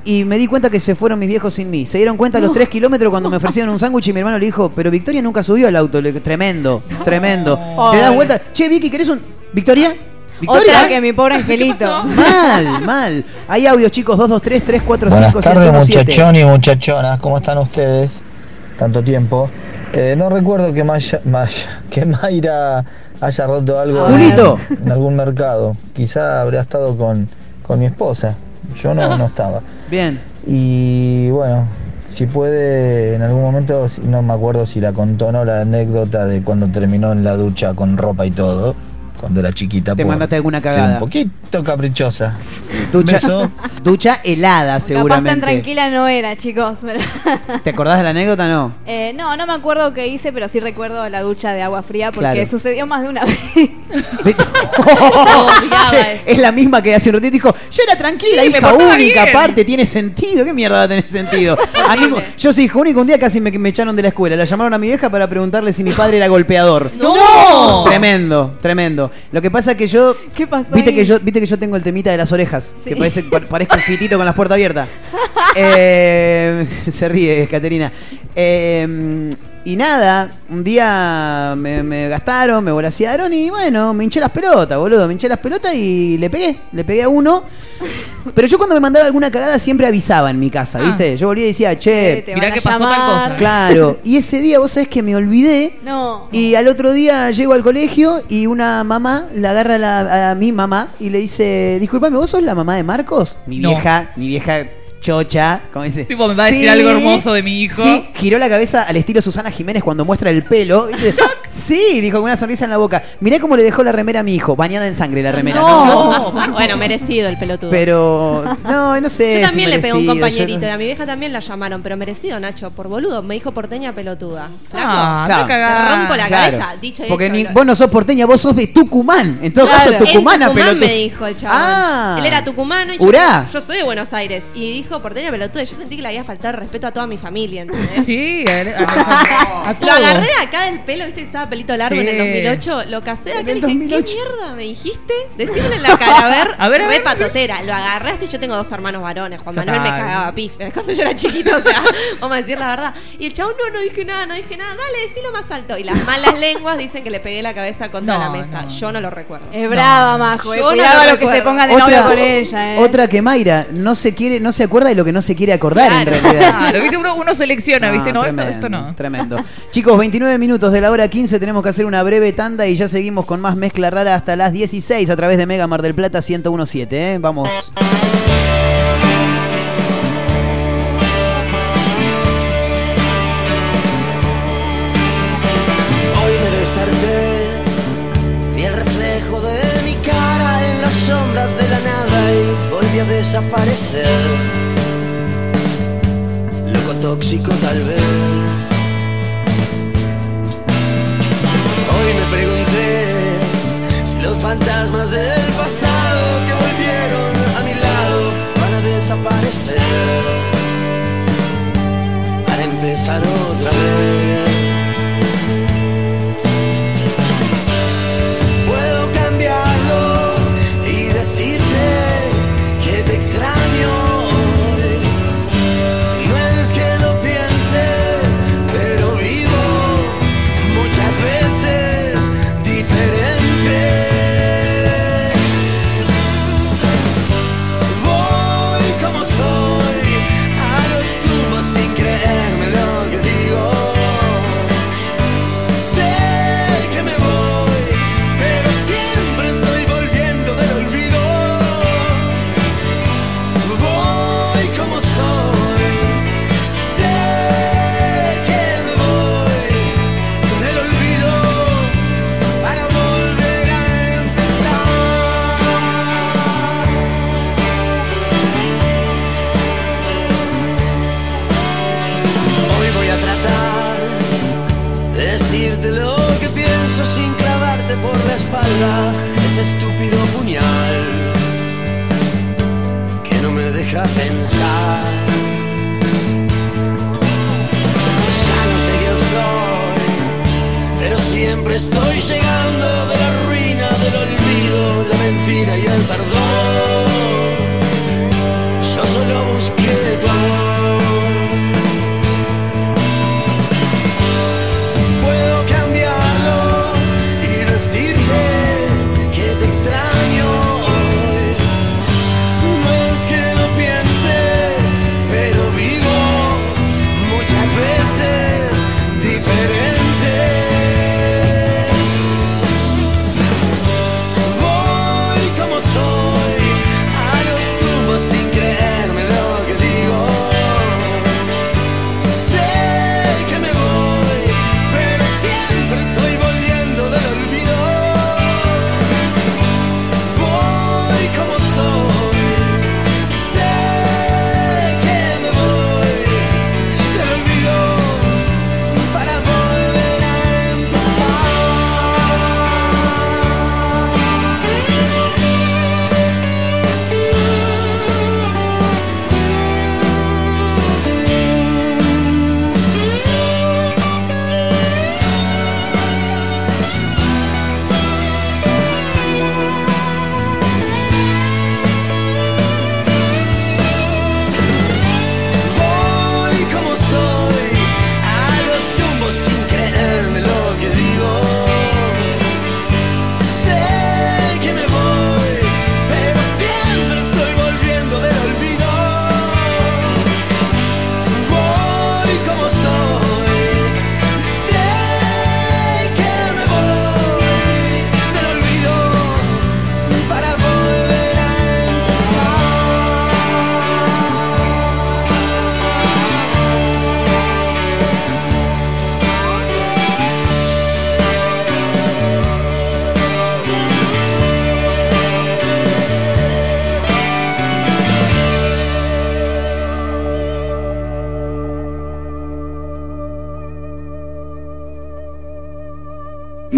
Speaker 4: y me di cuenta que se fueron mis viejos sin mí. Se dieron cuenta a los tres kilómetros cuando me ofrecieron un sándwich y mi hermano le dijo, pero Victoria nunca subió al auto. Le- tremendo, tremendo. Te das vuelta, che, Vicky, ¿querés un... Victoria? ¿Victoria?
Speaker 2: Otra que mi pobre angelito.
Speaker 4: Mal, mal. Hay audios, chicos, 223
Speaker 23: Buenas
Speaker 4: 345
Speaker 23: tardes
Speaker 4: 117.
Speaker 23: muchachón y muchachonas, ¿cómo están ustedes? Tanto tiempo. Eh, no recuerdo que, Maya- Maya- que Mayra haya roto algo en algún mercado. Quizá habría estado con, con mi esposa. Yo no, no estaba.
Speaker 4: Bien.
Speaker 23: Y bueno, si puede, en algún momento, no me acuerdo si la contó o no, la anécdota de cuando terminó en la ducha con ropa y todo, cuando era chiquita.
Speaker 4: Te
Speaker 23: por
Speaker 4: mandaste alguna
Speaker 23: ser
Speaker 4: cagada.
Speaker 23: Un poquito caprichosa.
Speaker 4: Ducha,
Speaker 23: Beso.
Speaker 4: ducha helada,
Speaker 2: Capaz tan
Speaker 4: seguramente.
Speaker 2: tranquila no era, chicos. pero-
Speaker 4: ¿Te acordás de la anécdota no?
Speaker 2: Eh, no, no me acuerdo qué hice, pero sí recuerdo la ducha de agua fría porque
Speaker 4: Claro.
Speaker 2: sucedió más de una vez.
Speaker 4: Che, es la misma que hace un ratito dijo, yo era tranquila,
Speaker 2: Sí, me
Speaker 4: hija
Speaker 2: portaba
Speaker 4: única,
Speaker 2: bien.
Speaker 4: aparte, tiene sentido. ¿Qué mierda va a tener sentido? Amigo, yo soy hija única, un día casi me, me echaron de la escuela. La llamaron a mi vieja para preguntarle si mi padre era golpeador.
Speaker 3: ¡No!
Speaker 4: Tremendo, tremendo. Lo que pasa es que yo.
Speaker 2: ¿Qué pasó?
Speaker 4: Viste
Speaker 2: ahí?
Speaker 4: que yo, viste que yo tengo el temita de las orejas,
Speaker 2: Sí.
Speaker 4: que parece, pa- parezco un fitito con las puertas abiertas. Eh, se ríe, Caterina. Eh, y nada, un día me, me gastaron, me volasearon y bueno, me hinché las pelotas, boludo. Me hinché las pelotas y le pegué, le pegué a uno. Pero yo cuando me mandaba alguna cagada siempre avisaba en mi casa,
Speaker 3: Ah.
Speaker 4: ¿viste? Yo volvía y decía, che,
Speaker 2: te
Speaker 3: Mirá
Speaker 2: a
Speaker 3: que pasó tal
Speaker 2: llamar.
Speaker 3: cosa.
Speaker 4: claro. Y ese día, vos sabés que me olvidé.
Speaker 2: No.
Speaker 4: Y al otro día llego al colegio y una mamá la agarra a, la- a mi mamá y le dice, disculpame, ¿vos sos la mamá de Marcos? Mi
Speaker 3: No.
Speaker 4: vieja, mi vieja chocha, como dice.
Speaker 3: Tipo, me va a decir algo hermoso de mi hijo.
Speaker 4: Sí, giró la cabeza al estilo Susana Jiménez cuando muestra el pelo. ¿viste? Sí, dijo con una sonrisa en la boca. Mirá cómo le dejó la remera a mi hijo, bañada en sangre la remera.
Speaker 22: No. bueno, merecido el pelotudo.
Speaker 4: Pero, no, no sé.
Speaker 22: Yo
Speaker 4: si
Speaker 22: también le pegué a un
Speaker 4: yo
Speaker 22: compañerito
Speaker 4: no-
Speaker 22: y a mi vieja también la llamaron, pero merecido, Nacho, por boludo. Me dijo porteña pelotuda.
Speaker 3: Ah,
Speaker 4: Claro.
Speaker 3: te
Speaker 22: rompo la
Speaker 4: Claro.
Speaker 22: cabeza, dicho y
Speaker 4: Porque
Speaker 22: hecho.
Speaker 4: ni- vos no sos porteña, vos sos de Tucumán. En todo
Speaker 22: Claro.
Speaker 4: caso, tucumana,
Speaker 22: En Tucumán
Speaker 4: pelotudo.
Speaker 22: me dijo el chabón.
Speaker 4: Ah.
Speaker 22: Él era tucumano y yo,
Speaker 4: Urá.
Speaker 22: yo soy de Buenos Aires. Y dijo porteña pelotuda. Yo sentí que le había faltado el respeto a toda mi familia, ¿entendés?
Speaker 3: Sí, a, a- a
Speaker 22: Lo
Speaker 3: todos.
Speaker 22: agarré acá del pelo, viste que estaba pelito largo en el
Speaker 3: Sí.
Speaker 22: 2008. Lo casé acá
Speaker 4: En
Speaker 22: y dije,
Speaker 4: 2008.
Speaker 22: ¿qué mierda me dijiste? Decímelo en la cara, a ver.
Speaker 3: A ver, a ver.
Speaker 22: patotera. Lo agarré así, yo tengo dos hermanos varones. Juan Manuel me cagaba pif cuando yo era chiquito, o sea, vamos a decir la verdad. Y el chabón, no, no dije nada, no dije nada. Dale, decilo más alto. Y las malas lenguas dicen que le pegué la cabeza contra
Speaker 3: No,
Speaker 22: la mesa.
Speaker 3: no.
Speaker 22: Yo no lo recuerdo.
Speaker 2: Es brava, Majo. eh.
Speaker 22: Yo no
Speaker 2: Cuidado
Speaker 22: lo
Speaker 2: lo que se
Speaker 22: recuerdo.
Speaker 2: pongan de novio con ella, eh.
Speaker 4: otra que Mayra no se quiere, no se acuerda de lo que no se quiere acordar en realidad.
Speaker 3: Claro, ¿viste? Uno, uno selecciona, ¿viste? No,
Speaker 4: tremendo,
Speaker 3: esto no.
Speaker 4: Tremendo. Chicos, 29 minutos de la hora 15. Tenemos que hacer una breve tanda y ya seguimos con más mezcla rara hasta las 16 a través de Mega Mar del Plata 1017. ¿eh? Vamos.
Speaker 21: Hoy me desperté, vi el reflejo de mi cara en las sombras de la nada y volví a desaparecer. Tóxico tal vez. Hoy me pregunté si los fantasmas del pasado que volvieron a mi lado van a desaparecer. Para empezar otra vez.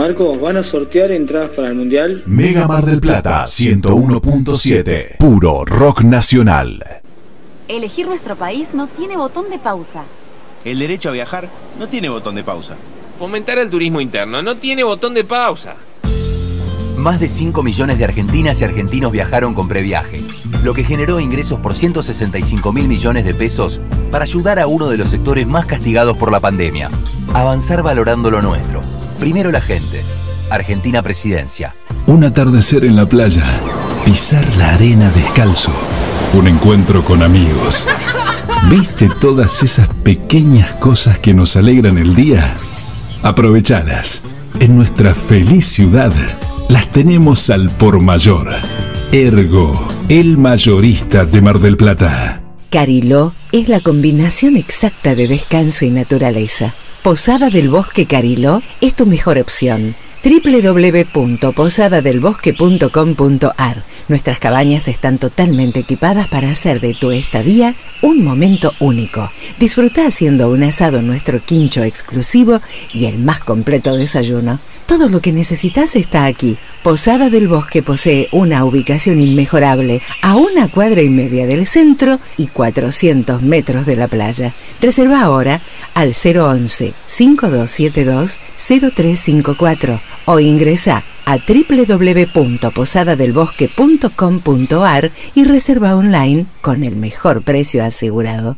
Speaker 24: Marcos, ¿van a sortear entradas para el Mundial?
Speaker 6: Mega Mar del Plata 101.7. Puro rock nacional.
Speaker 7: Elegir nuestro país no tiene botón de pausa.
Speaker 8: El derecho a viajar no tiene botón de pausa.
Speaker 9: Fomentar el turismo interno no tiene botón de pausa.
Speaker 10: Más de 5 millones de argentinas y argentinos viajaron con previaje, lo que generó ingresos por 165 mil millones de pesos para ayudar a uno de los sectores más castigados por la pandemia. Avanzar valorando lo nuestro. Primero la gente. Argentina Presidencia.
Speaker 17: Un atardecer en la playa. Pisar la arena descalzo. Un encuentro con amigos. ¿Viste todas esas pequeñas cosas que nos alegran el día? Aprovechadas. En nuestra feliz ciudad las tenemos al por mayor. Ergo, el mayorista de Mar del Plata.
Speaker 11: Cariló es la combinación exacta de descanso y naturaleza. Posada del Bosque Cariló es tu mejor opción. www.posadadelbosque.com.ar Nuestras cabañas están totalmente equipadas para hacer de tu estadía un momento único. Disfruta haciendo un asado en nuestro quincho exclusivo y el más completo desayuno. Todo lo que necesitas está aquí. Posada del Bosque posee una ubicación inmejorable a una cuadra y media del centro y 400 metros de la playa. Reserva ahora al 011 5272 0354 o ingresa a www.posadadelbosque.com.ar y reserva online con el mejor precio asegurado.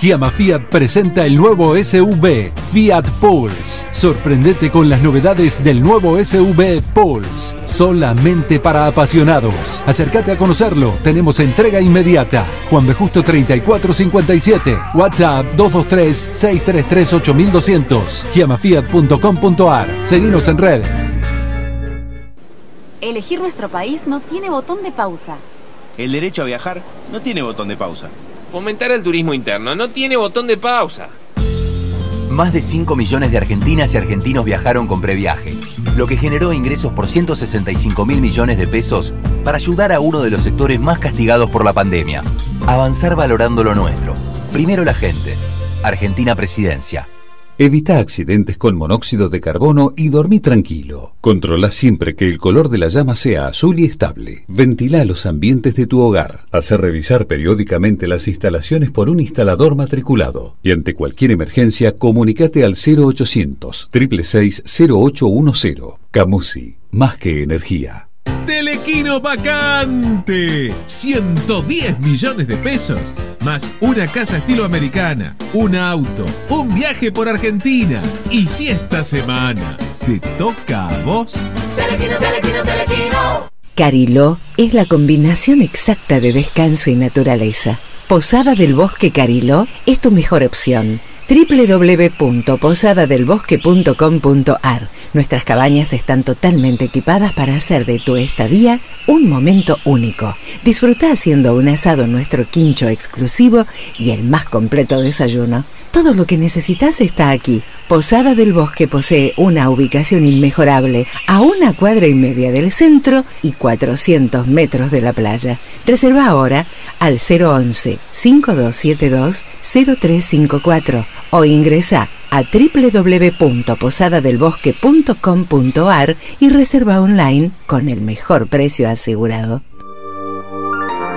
Speaker 13: Giamma Fiat presenta el nuevo SUV Fiat Pulse. Sorprendete con las novedades del nuevo SUV Pulse, solamente para apasionados. Acércate a conocerlo. Tenemos entrega inmediata. Juan B. Justo 3457. WhatsApp 223 633 8200. giamafiat.com.ar. Seguinos en redes.
Speaker 7: Elegir nuestro país no tiene botón de pausa.
Speaker 8: El derecho a viajar no tiene botón de pausa.
Speaker 9: Fomentar el turismo interno no tiene botón de pausa.
Speaker 10: Más de 5 millones de argentinas y argentinos viajaron con previaje, lo que generó ingresos por 165 mil millones de pesos para ayudar a uno de los sectores más castigados por la pandemia. Avanzar valorando lo nuestro. Primero la gente. Argentina Presidencia.
Speaker 17: Evita accidentes con monóxido de carbono y dormí tranquilo. Controla siempre que el color de la llama sea azul y estable. Ventila los ambientes de tu hogar. Hace revisar periódicamente las instalaciones por un instalador matriculado. Y ante cualquier emergencia, comunicate al 0800 666 0810. Camusi, más que energía.
Speaker 14: Telequino vacante. 110 millones de pesos. Más una casa estilo americana, un auto, un viaje por Argentina. Y si esta semana te toca a vos.
Speaker 18: Telequino, telequino, telequino.
Speaker 11: Cariló es la combinación exacta de descanso y naturaleza. Posada del Bosque Cariló es tu mejor opción. www.posadadelbosque.com.ar Nuestras cabañas están totalmente equipadas para hacer de tu estadía un momento único. Disfruta haciendo un asado en nuestro quincho exclusivo y el más completo desayuno. Todo lo que necesitas está aquí. Posada del Bosque posee una ubicación inmejorable a una cuadra y media del centro y 400 metros de la playa. Reserva ahora al 011 5272 0354 o ingresa a www.posadadelbosque.com.ar y reserva online con el mejor precio asegurado.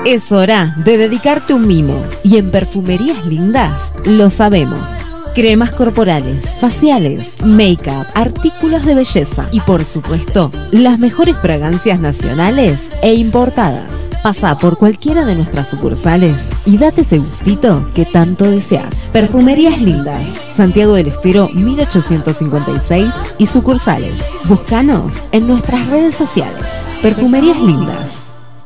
Speaker 16: Es hora de dedicarte un mimo y en Perfumerías Lindas lo sabemos. Cremas corporales, faciales, make-up, artículos de belleza y por supuesto, las mejores fragancias nacionales e importadas. Pasa por cualquiera de nuestras sucursales y date ese gustito que tanto deseas. Perfumerías Lindas, Santiago del Estero 1856 y sucursales. Búscanos en nuestras redes sociales. Perfumerías Lindas.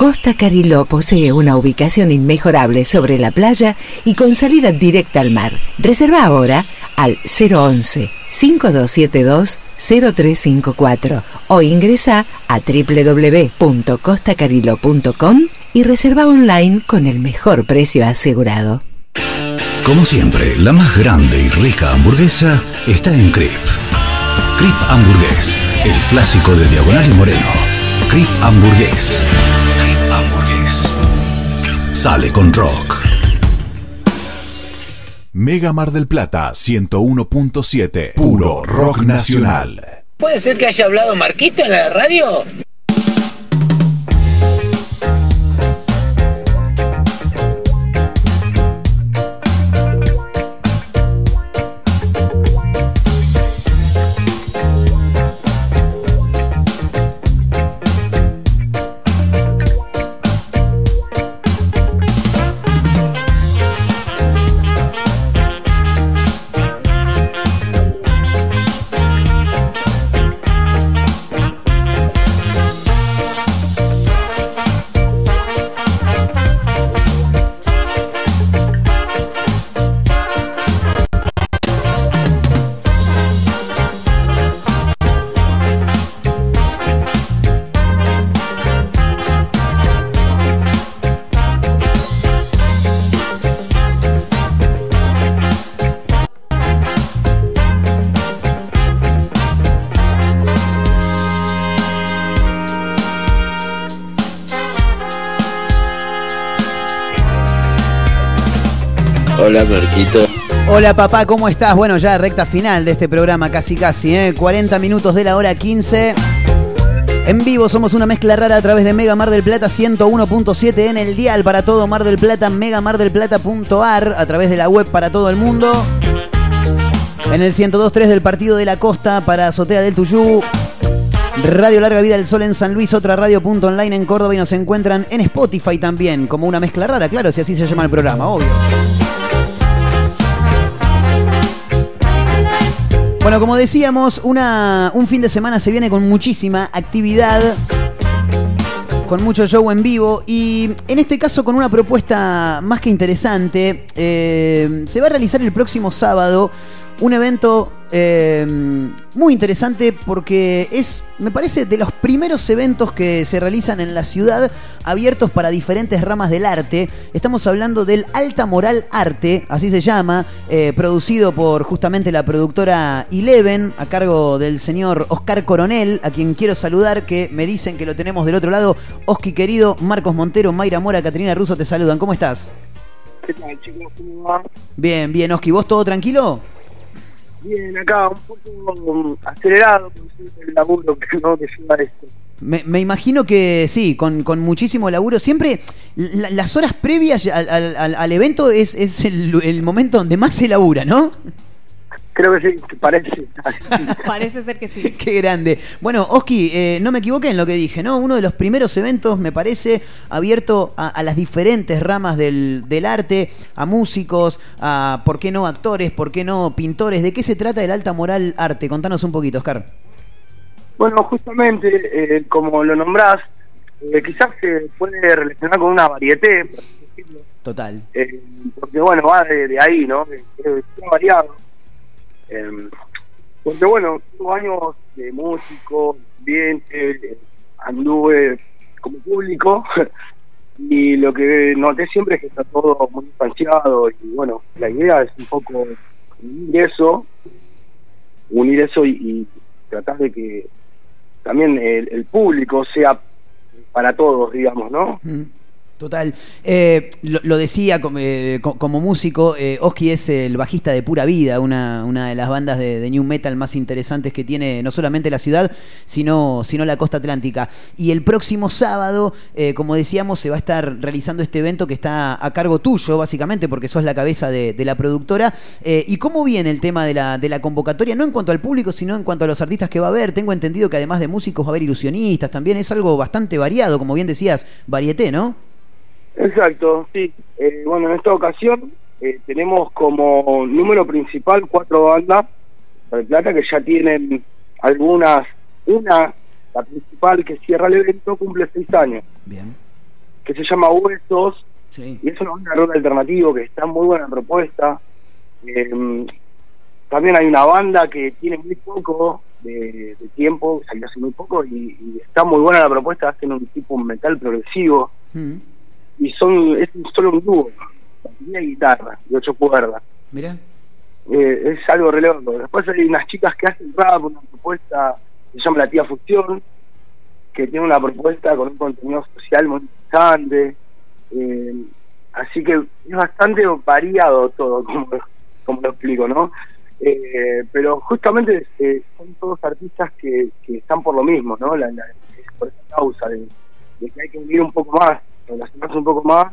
Speaker 11: Costa Cariló posee una ubicación inmejorable sobre la playa y con salida directa al mar. Reserva ahora al 011 5272 0354 o ingresa a www.costacarillo.com y reserva online con el mejor precio asegurado.
Speaker 17: Como siempre, la más grande y rica hamburguesa está en Crip. Crip Hamburgués, el clásico de Diagonal y Moreno. Crip Hamburgués. Sale con rock.
Speaker 6: Mega Mar del Plata 101.7. Puro rock nacional.
Speaker 25: ¿Puede ser que haya hablado Marquito en la radio?
Speaker 23: Hola, Marquito.
Speaker 4: Hola papá, ¿cómo estás? Bueno, ya recta final de este programa, casi casi, ¿eh? 40 minutos de la hora 15. En vivo somos una mezcla rara a través de Mega Mar del Plata 101.7 en el dial para todo Mar del Plata, megamardelplata.ar, a través de la web para todo el mundo. En el 102.3 del Partido de la Costa para Azotea del Tuyú. Radio Larga Vida del Sol en San Luis, otra radio.online en Córdoba y nos encuentran en Spotify también, como una mezcla rara, claro, si así se llama el programa, obvio. Bueno, como decíamos, un fin de semana se viene con muchísima actividad, con mucho show en vivo y en este caso con una propuesta más que interesante. Eh, se va a realizar el próximo sábado un evento eh, muy interesante porque es, me parece, de los primeros eventos que se realizan en la ciudad abiertos para diferentes ramas del arte. Estamos hablando del Alta Moral Arte, así se llama, eh, producido por justamente la productora Eleven, a cargo del señor Oscar Coronel, a quien quiero saludar, que me dicen que lo tenemos del otro lado. Oski querido, Marcos Montero, Mayra Mora, Caterina Russo te saludan. ¿Cómo estás?
Speaker 24: ¿Qué tal, chicos? ¿Cómo va?
Speaker 4: Bien, bien, Oski, ¿vos todo tranquilo?
Speaker 24: Bien, acá un poco um, acelerado el laburo que no que lleva esto.
Speaker 4: Me, me imagino que sí, con, con muchísimo laburo. Siempre la- las horas previas al, al- al- al evento es, es el, el momento donde más se labura, ¿no?
Speaker 24: Creo que sí, que parece.
Speaker 2: Parece ser que sí.
Speaker 4: Qué grande. Bueno, Oski, eh, no me equivoqué en lo que dije, ¿no? Uno de los primeros eventos, me parece, abierto a, a las diferentes ramas del, del arte, a músicos, a, ¿por qué no, actores, por qué no, pintores? ¿De qué se trata el alta moral arte? Contanos un poquito, Oscar.
Speaker 24: Bueno, justamente, eh, como lo nombrás, eh, quizás se puede relacionar con una varieté, por así decirlo,
Speaker 4: Total.
Speaker 24: eh, porque bueno, va de, de ahí, ¿no? Que Es variado. Eh, porque bueno, tengo años de músico, ambiente, anduve como público y lo que noté siempre es que está todo muy distanciado y bueno, la idea es un poco unir eso, unir eso y, tratar de que también el, el público sea para todos, digamos, ¿no?
Speaker 4: Total. Eh, lo, decía como, eh, co- como músico, eh, Oski es el bajista de Pura Vida, una, una de las bandas de, New Metal más interesantes que tiene no solamente la ciudad, sino, sino la costa atlántica. Y el próximo sábado, eh, como decíamos, se va a estar realizando este evento que está a cargo tuyo, básicamente, porque sos la cabeza de, de la productora. ¿Y cómo viene el tema de la, de la convocatoria? No en cuanto al público, sino en cuanto a los artistas que va a haber. Tengo entendido que además de músicos va a haber ilusionistas también. Es algo bastante variado, como bien decías, varieté, ¿no?
Speaker 24: Exacto, sí. Eh, bueno, en esta ocasión eh, tenemos como número principal cuatro bandas de Plata que ya tienen algunas, una, la principal que cierra el evento, cumple seis años.
Speaker 4: Bien.
Speaker 24: Que se llama Huesos.
Speaker 4: Sí.
Speaker 24: Y es una banda de rock alternativo que está muy buena propuesta. Eh, también hay una banda que tiene muy poco de, de tiempo, salió hace muy poco y, y está muy buena la propuesta, hacen un tipo metal progresivo y son es solo un dúo, batería y guitarra, de ocho cuerdas.
Speaker 4: Mira.
Speaker 24: Eh, es algo re loco. Después hay unas chicas que hacen rap, una propuesta que se llama La Tía Fusión, que tiene una propuesta con un contenido social muy interesante. Eh, así que es bastante variado todo, como, como lo explico, ¿no? Eh, pero justamente eh, son todos artistas que, que están por lo mismo, ¿no? La, la- por esa causa de, de que hay que unir un poco más, relacionarse un poco más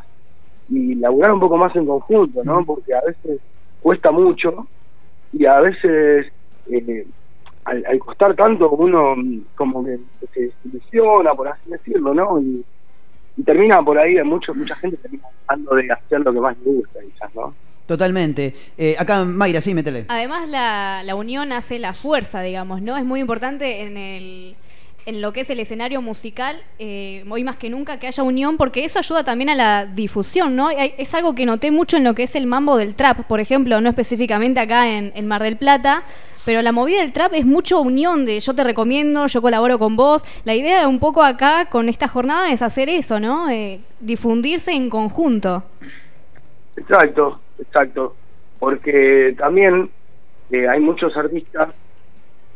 Speaker 24: y laburar un poco más en conjunto, ¿no? Porque a veces cuesta mucho y a veces eh, al, al costar tanto uno mm, como que se desilusiona, por así decirlo, ¿no? Y, y termina por ahí, mucho, mucha gente termina dejando de hacer lo que más le gusta, quizás, ¿no?
Speaker 4: Totalmente. Eh, acá, Mayra, sí, métele.
Speaker 2: Además, la, la unión hace la fuerza, digamos, ¿no? Es muy importante en el en lo que es el escenario musical, eh, hoy más que nunca, que haya unión, porque eso ayuda también a la difusión, ¿no? Es algo que noté mucho en lo que es el mambo del trap, por ejemplo, no específicamente acá en, en Mar del Plata, pero la movida del trap es mucho unión de yo te recomiendo, yo colaboro con vos. La idea de un poco acá con esta jornada es hacer eso, ¿no? Eh, difundirse en conjunto.
Speaker 24: Exacto, exacto. Porque también eh, hay muchos artistas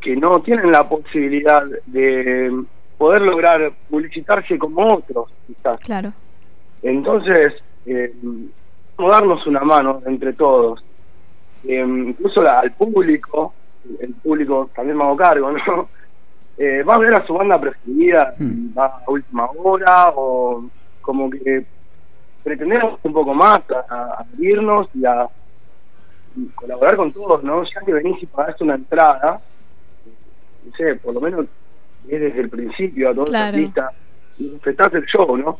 Speaker 24: que no tienen la posibilidad de poder lograr publicitarse como otros, quizás.
Speaker 2: Claro.
Speaker 24: Entonces, eh, darnos una mano entre todos. Eh, incluso la- al público, el público también me hago cargo, ¿no? Eh, va a ver a su banda preferida, va a última hora o como que pretendemos un poco más a, a abrirnos y a y colaborar con todos, ¿no? Ya que venís y pagás una entrada, no sé, por lo menos es desde el principio a todos
Speaker 4: Claro.
Speaker 24: los artistas respetás el show, ¿no?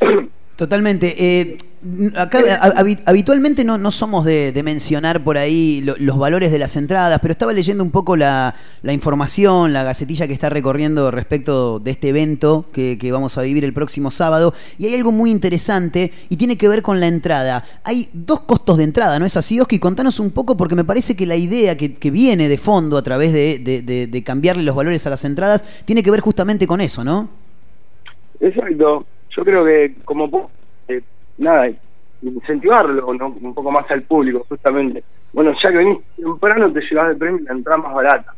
Speaker 4: Totalmente. Eh, acá habi- habitualmente no, no somos de, de mencionar por ahí lo- los valores de las entradas, pero estaba leyendo un poco la, la información, la gacetilla que está recorriendo respecto de este evento que, que vamos a vivir el próximo sábado, y hay algo muy interesante y tiene que ver con la entrada. Hay dos costos de entrada, ¿no es así, Oski? Contanos un poco porque me parece que la idea que, que viene de fondo a través de, de- de- de cambiarle los valores a las entradas tiene que ver justamente con eso, ¿no?
Speaker 24: Exacto. Yo creo que como eh, nada, incentivarlo ¿no? un poco más al público, justamente. Bueno, ya que venís temprano, te llevas el premio y la entrada más barata.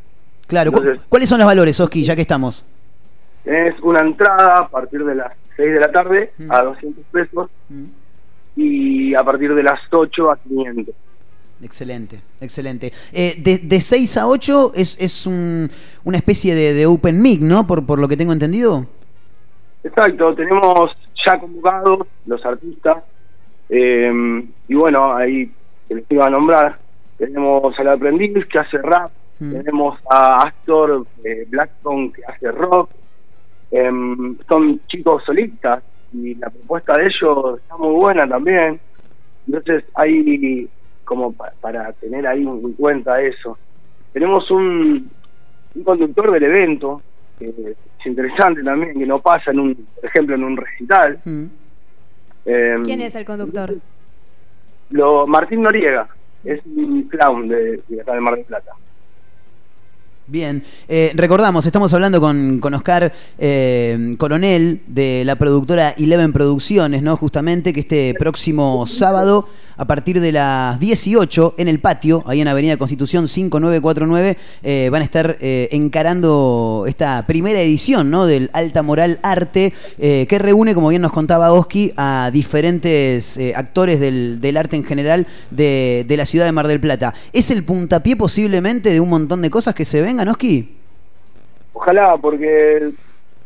Speaker 4: Claro, ¿cu-
Speaker 24: Entonces-
Speaker 4: ¿cuáles son los valores, Oski, ya que estamos?
Speaker 24: Tenés una entrada a partir de las 6 de la tarde a 200 pesos y a partir de las 8 a 500.
Speaker 4: Excelente, excelente. Eh, de, de 6 a 8 es, es un- una especie de, de open mic, ¿no? Por, por lo que tengo entendido.
Speaker 24: Exacto, tenemos ya convocados los artistas eh, y bueno, ahí les iba a nombrar, tenemos al aprendiz que hace rap, tenemos a Astor eh, Blackstone que hace rock, em, son chicos solistas y la propuesta de ellos está muy buena también, entonces hay como pa- para tener ahí en cuenta eso. Tenemos un, un conductor del evento que es interesante también, que no pasa en un, por ejemplo, en un recital. Em,
Speaker 2: ¿Quién es el conductor?
Speaker 24: Lo, Martín Noriega, es un clown de, de acá de Mar del Plata.
Speaker 4: Bien, eh, recordamos, estamos hablando con, con Oscar eh, Coronel de la productora Eleven Producciones, ¿no? Justamente que este próximo sábado a partir de las 18 en el patio, ahí en Avenida Constitución 5949, eh, van a estar eh, encarando esta primera edición ¿no? del Alta Moral Arte, eh, que reúne, como bien nos contaba Oski, a diferentes eh, actores del, arte en general de, la ciudad de Mar del Plata. ¿Es el puntapié posiblemente de un montón de cosas que se vengan, Oski?
Speaker 24: Ojalá, porque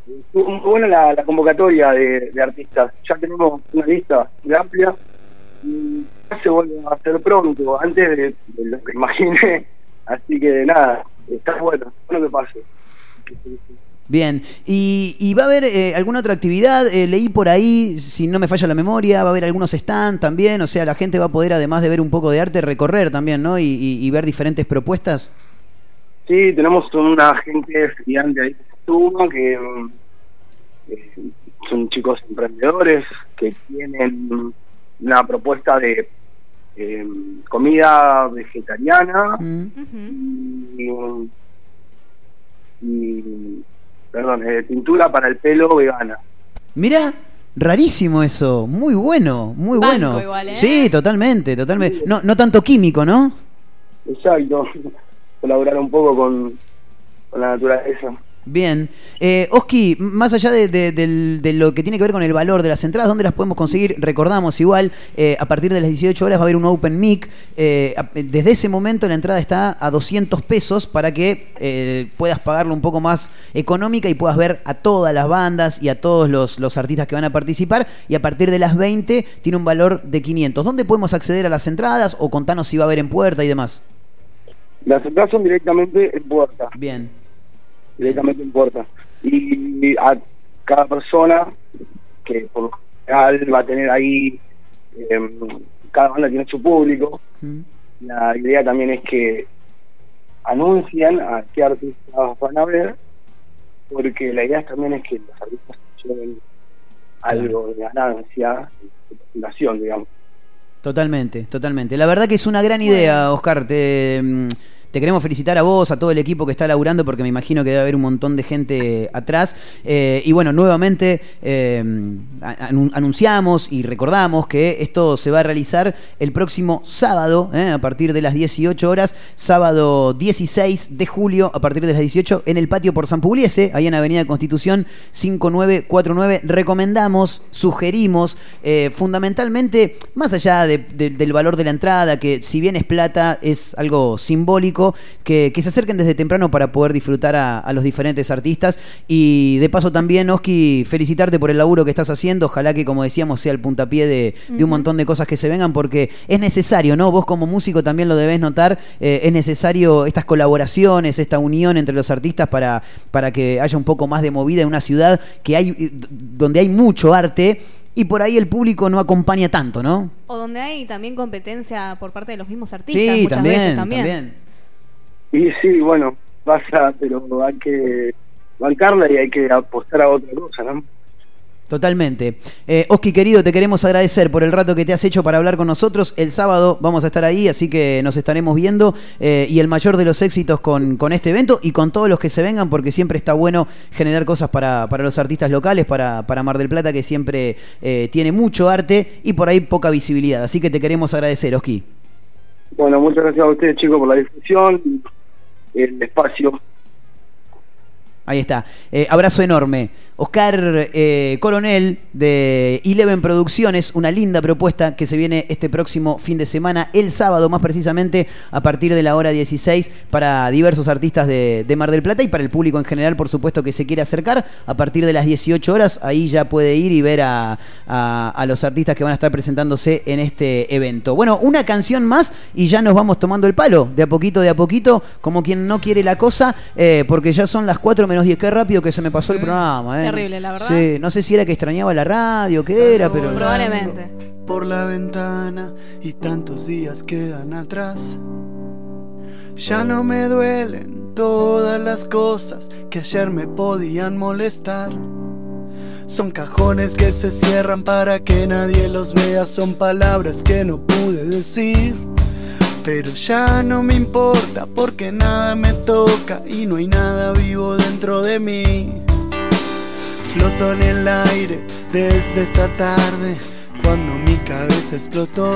Speaker 24: estuvo la, convocatoria de, artistas. Ya tenemos una lista muy amplia se vuelve a hacer pronto, antes de, de lo que imaginé. Así que nada, está bueno, bueno que pase.
Speaker 4: Bien, ¿y, y va a haber eh, alguna otra actividad? Eh, leí por ahí, si no me falla la memoria, va a haber algunos stands también, o sea, la gente va a poder, además de ver un poco de arte, recorrer también, ¿no? Y, y- y ver diferentes propuestas.
Speaker 24: Sí, tenemos una gente gigante ahí que mm, eh, son chicos emprendedores que tienen una propuesta de eh, comida vegetariana y, y, perdón, eh, pintura para el pelo vegana.
Speaker 4: Mira, rarísimo eso, muy bueno, muy
Speaker 24: Banco
Speaker 4: bueno.
Speaker 24: igual, ¿eh?
Speaker 4: Sí, totalmente, totalmente. No, no tanto químico, ¿no?
Speaker 24: Exacto, colaborar un poco con, con la naturaleza.
Speaker 4: Bien. Eh, Oski, más allá de, de- del- de lo que tiene que ver con el valor de las entradas, ¿dónde las podemos conseguir? Recordamos igual, eh, a partir de las 18 horas va a haber un Open Mic. Eh, desde ese momento la entrada está a 200 pesos para que eh, puedas pagarlo un poco más económica y puedas ver a todas las bandas y a todos los, los artistas que van a participar. Y a partir de las 20 tiene un valor de 500. ¿Dónde podemos acceder a las entradas o contanos si va a haber en puerta y demás?
Speaker 24: Las entradas son directamente en puerta.
Speaker 4: Bien.
Speaker 24: Directamente en puerta. Y a cada persona, que por lo general va a tener ahí, eh, cada banda tiene su público. La idea también es que anuncien a qué artistas van a ver, porque la idea también es que los artistas lleven algo de ganancia, de presentación, digamos.
Speaker 4: Totalmente, totalmente. La verdad que es una gran idea, Oscar. Te, mm, te queremos felicitar a vos, a todo el equipo que está laburando, porque me imagino que debe haber un montón de gente atrás. Eh, y bueno, nuevamente eh, anunciamos y recordamos que esto se va a realizar el próximo sábado, eh, a partir de las 18 horas, sábado 16 de julio, a partir de las 18, en el patio por San Pugliese, ahí en Avenida Constitución 5949. Recomendamos, sugerimos, fundamentalmente, más allá de- de- del valor de la entrada, que si bien es plata, es algo simbólico, que, que se acerquen desde temprano para poder disfrutar a, a los diferentes artistas. Y de paso también, Oski, felicitarte por el laburo que estás haciendo. Ojalá que, como decíamos, sea el puntapié de, de un montón de cosas que se vengan, porque es necesario, ¿no? Vos como músico también lo debés notar, eh, es necesario estas colaboraciones, esta unión entre los artistas para, para que haya un poco más de movida en una ciudad que hay, eh, donde hay mucho arte y por ahí el público no acompaña tanto, ¿no?
Speaker 2: O donde hay también competencia por parte de los mismos artistas.
Speaker 4: Sí,
Speaker 2: muchas
Speaker 4: también,
Speaker 2: veces
Speaker 4: también.
Speaker 24: Y sí, bueno, pasa, pero hay que bancarla y hay que apostar a otra cosa, ¿no?
Speaker 4: Totalmente. Eh, Oski, querido, te queremos agradecer por el rato que te has hecho para hablar con nosotros. El sábado vamos a estar ahí, así que nos estaremos viendo. eh, y el mayor de los éxitos con, con este evento y con todos los que se vengan, porque siempre está bueno generar cosas para, para los artistas locales, para, para Mar del Plata, que siempre eh, tiene mucho arte y por ahí poca visibilidad. Así que te queremos agradecer, Oski.
Speaker 24: Bueno, muchas gracias a ustedes, chicos, por la difusión, el espacio.
Speaker 4: Ahí está. Eh, abrazo enorme. Oscar eh, Coronel de Eleven Producciones, una linda propuesta que se viene este próximo fin de semana, el sábado más precisamente, a partir de la hora 16, para diversos artistas de, de Mar del Plata y para el público en general, por supuesto, que se quiere acercar. A partir de las 18 horas, ahí ya puede ir y ver a, a- a los artistas que van a estar presentándose en este evento. Bueno, una canción más y ya nos vamos tomando el palo, de a poquito, de a poquito, como quien no quiere la cosa, eh, porque ya son las 4 menos 10. Qué rápido que se me pasó el programa. eh.
Speaker 2: Terrible, la verdad.
Speaker 4: Sí, no sé si era que extrañaba la radio, qué era, pero.
Speaker 2: Probablemente.
Speaker 21: por la ventana y tantos días quedan atrás. Ya no me duelen todas las cosas que ayer me podían molestar. Son cajones que se cierran para que nadie los vea, son palabras que no pude decir. Pero ya no me importa porque nada me toca y no hay nada vivo dentro de mí. Floto en el aire desde esta tarde cuando mi cabeza explotó.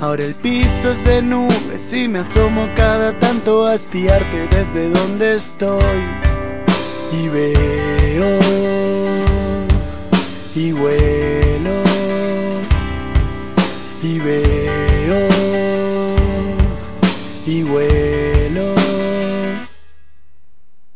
Speaker 21: Ahora el piso es de nubes y me asomo cada tanto a espiarte desde donde estoy. Y veo y huelo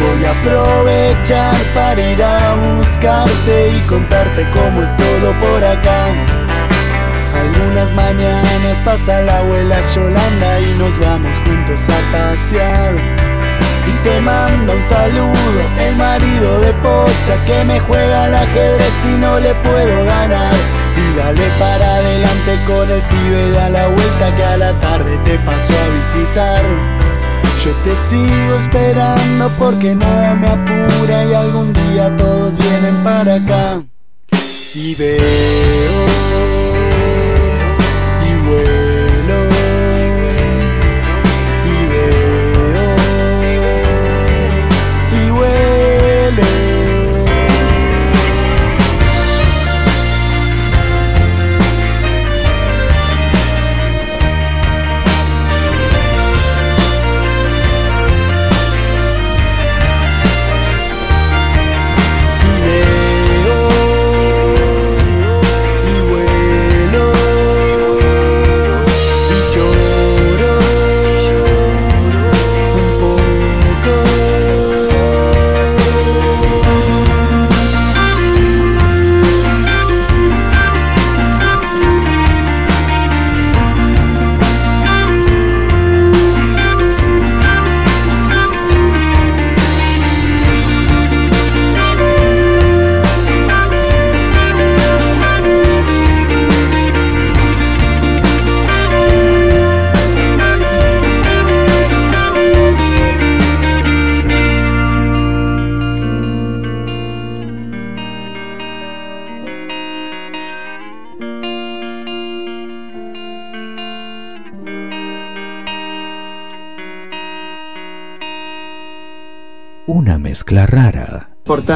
Speaker 21: Voy a aprovechar para ir a buscarte y contarte cómo es todo por acá. Algunas mañanas pasa la abuela Yolanda y nos vamos juntos a pasear. Y te manda un saludo el marido de Pocha que me juega al ajedrez y no le puedo ganar. Y dale para adelante con el pibe de a la vuelta que a la tarde te pasó a visitar. Yo te sigo esperando porque nada me apura y algún día todos vienen para acá. Y veo